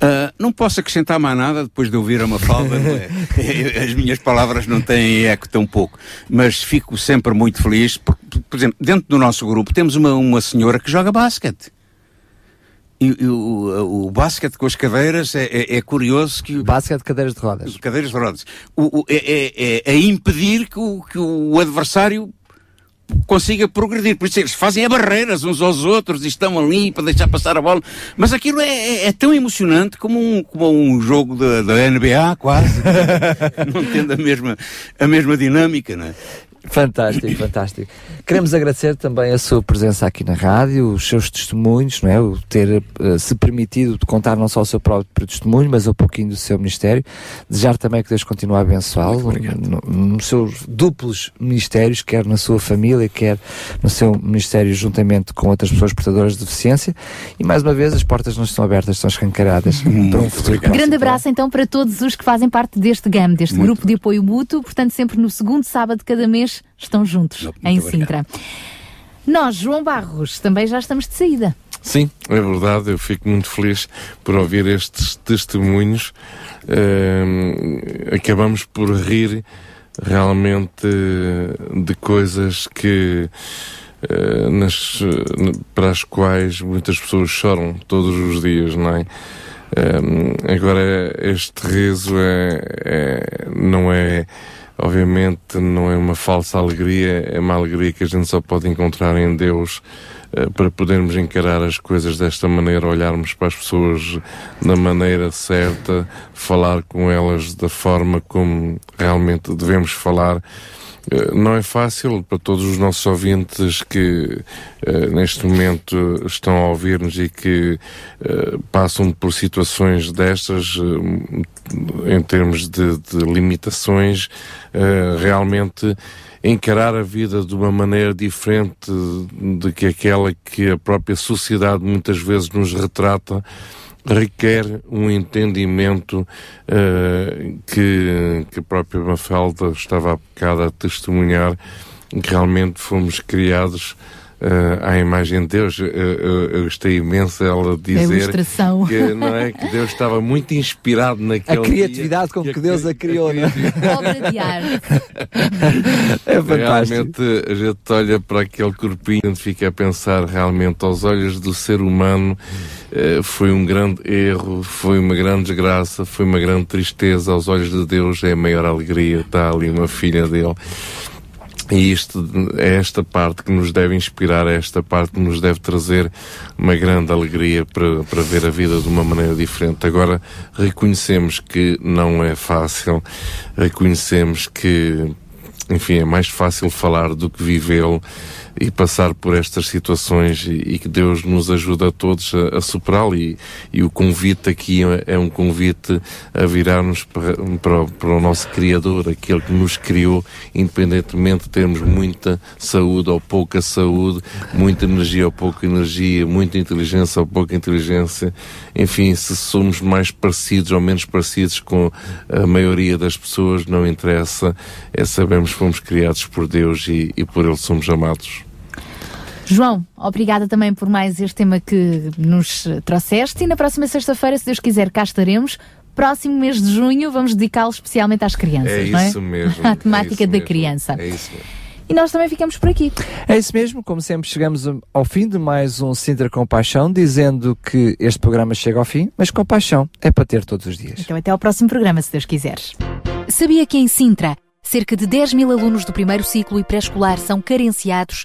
Ah, não posso acrescentar mais nada depois de ouvir a Mafalda, é? *laughs* as minhas palavras não têm eco tão pouco, mas fico sempre muito feliz, porque, por exemplo, dentro do nosso grupo temos uma, uma senhora que joga basquete. E, e o, o basquete com as cadeiras é, é- é curioso que. Basquete de cadeiras de rodas. Cadeiras de rodas. O, o- é, é, é- é impedir que o, que o adversário consiga progredir. Por isso eles fazem a barreiras uns aos outros e estão ali para deixar passar a bola. Mas aquilo é, é- é tão emocionante como um, como um jogo da, da NBA, quase. *laughs* não tendo a mesma, a mesma dinâmica, não é? Fantástico, fantástico. Queremos agradecer também a sua presença aqui na rádio, os seus testemunhos, não é? O ter eh, se permitido de contar não só o seu próprio testemunho, mas um pouquinho do seu ministério. Desejar também que Deus continue a abençoá-lo no- no- nos seus duplos ministérios, quer na sua família, quer no seu ministério juntamente com outras pessoas portadoras de deficiência. E mais uma vez, as portas não estão abertas, estão escancaradas para um futuro próximo. Grande abraço então para todos os que fazem parte deste GAM, deste grupo de apoio mútuo. Portanto, sempre no segundo sábado de cada mês estão juntos em Sintra. Nós, João Barros, também já estamos de saída. Sim, é verdade. Eu fico muito feliz por ouvir estes testemunhos. Ehm, acabamos por rir realmente de coisas que eh, nas, para as quais muitas pessoas choram todos os dias, não é? Ehm, agora, este riso é, é- não é, obviamente, não é uma falsa alegria, é uma alegria que a gente só pode encontrar em Deus eh, para podermos encarar as coisas desta maneira, olharmos para as pessoas da maneira certa, falar com elas da forma como realmente devemos falar. Eh, Não é fácil para todos os nossos ouvintes que eh, neste momento estão a ouvir-nos e que eh, passam por situações destas eh, em termos de, de limitações, realmente encarar a vida de uma maneira diferente de que aquela que a própria sociedade muitas vezes nos retrata requer um entendimento eh, que, que a própria Mafalda estava há bocado a testemunhar que realmente fomos criados eh, à imagem de Deus. Eh, eh, eu gostei imenso ela dizer que, não é, que Deus estava muito inspirado naquele A criatividade com que Deus a criou, é? Obra de arte. É fantástico. Realmente a gente olha para aquele corpinho e fica a pensar realmente aos olhos do ser humano eh, foi um grande erro, foi uma grande desgraça, foi uma grande tristeza. Aos olhos de Deus é a maior alegria. Está ali uma filha dele. E isto é esta parte que nos deve inspirar, é esta parte que nos deve trazer uma grande alegria para, para ver a vida de uma maneira diferente. Agora, reconhecemos que não é fácil, reconhecemos que, enfim, é mais fácil falar do que vivê-lo e passar por estas situações e, e que Deus nos ajude a todos a, a superá-lo. E, e o convite aqui é, é um convite a virarmos para, para, para o nosso Criador, aquele que nos criou, independentemente de termos muita saúde ou pouca saúde, muita energia ou pouca energia, muita inteligência ou pouca inteligência, enfim, se somos mais parecidos ou menos parecidos com a maioria das pessoas, não interessa, é sabemos que fomos criados por Deus e, e por Ele somos amados. João, obrigada também por mais este tema que nos trouxeste e na próxima sexta-feira, se Deus quiser, cá estaremos. Próximo mês de junho vamos dedicá-lo especialmente às crianças, É não é? isso mesmo, *laughs* A é temática isso da mesmo, criança. É isso mesmo. E nós também ficamos por aqui. É isso mesmo, como sempre chegamos ao fim de mais um Sintra com Paixão, dizendo que este programa chega ao fim, mas com paixão é para ter todos os dias. Então até ao próximo programa, se Deus quiseres. Sabia que em Sintra, cerca de 10 mil alunos do primeiro ciclo e pré-escolar são carenciados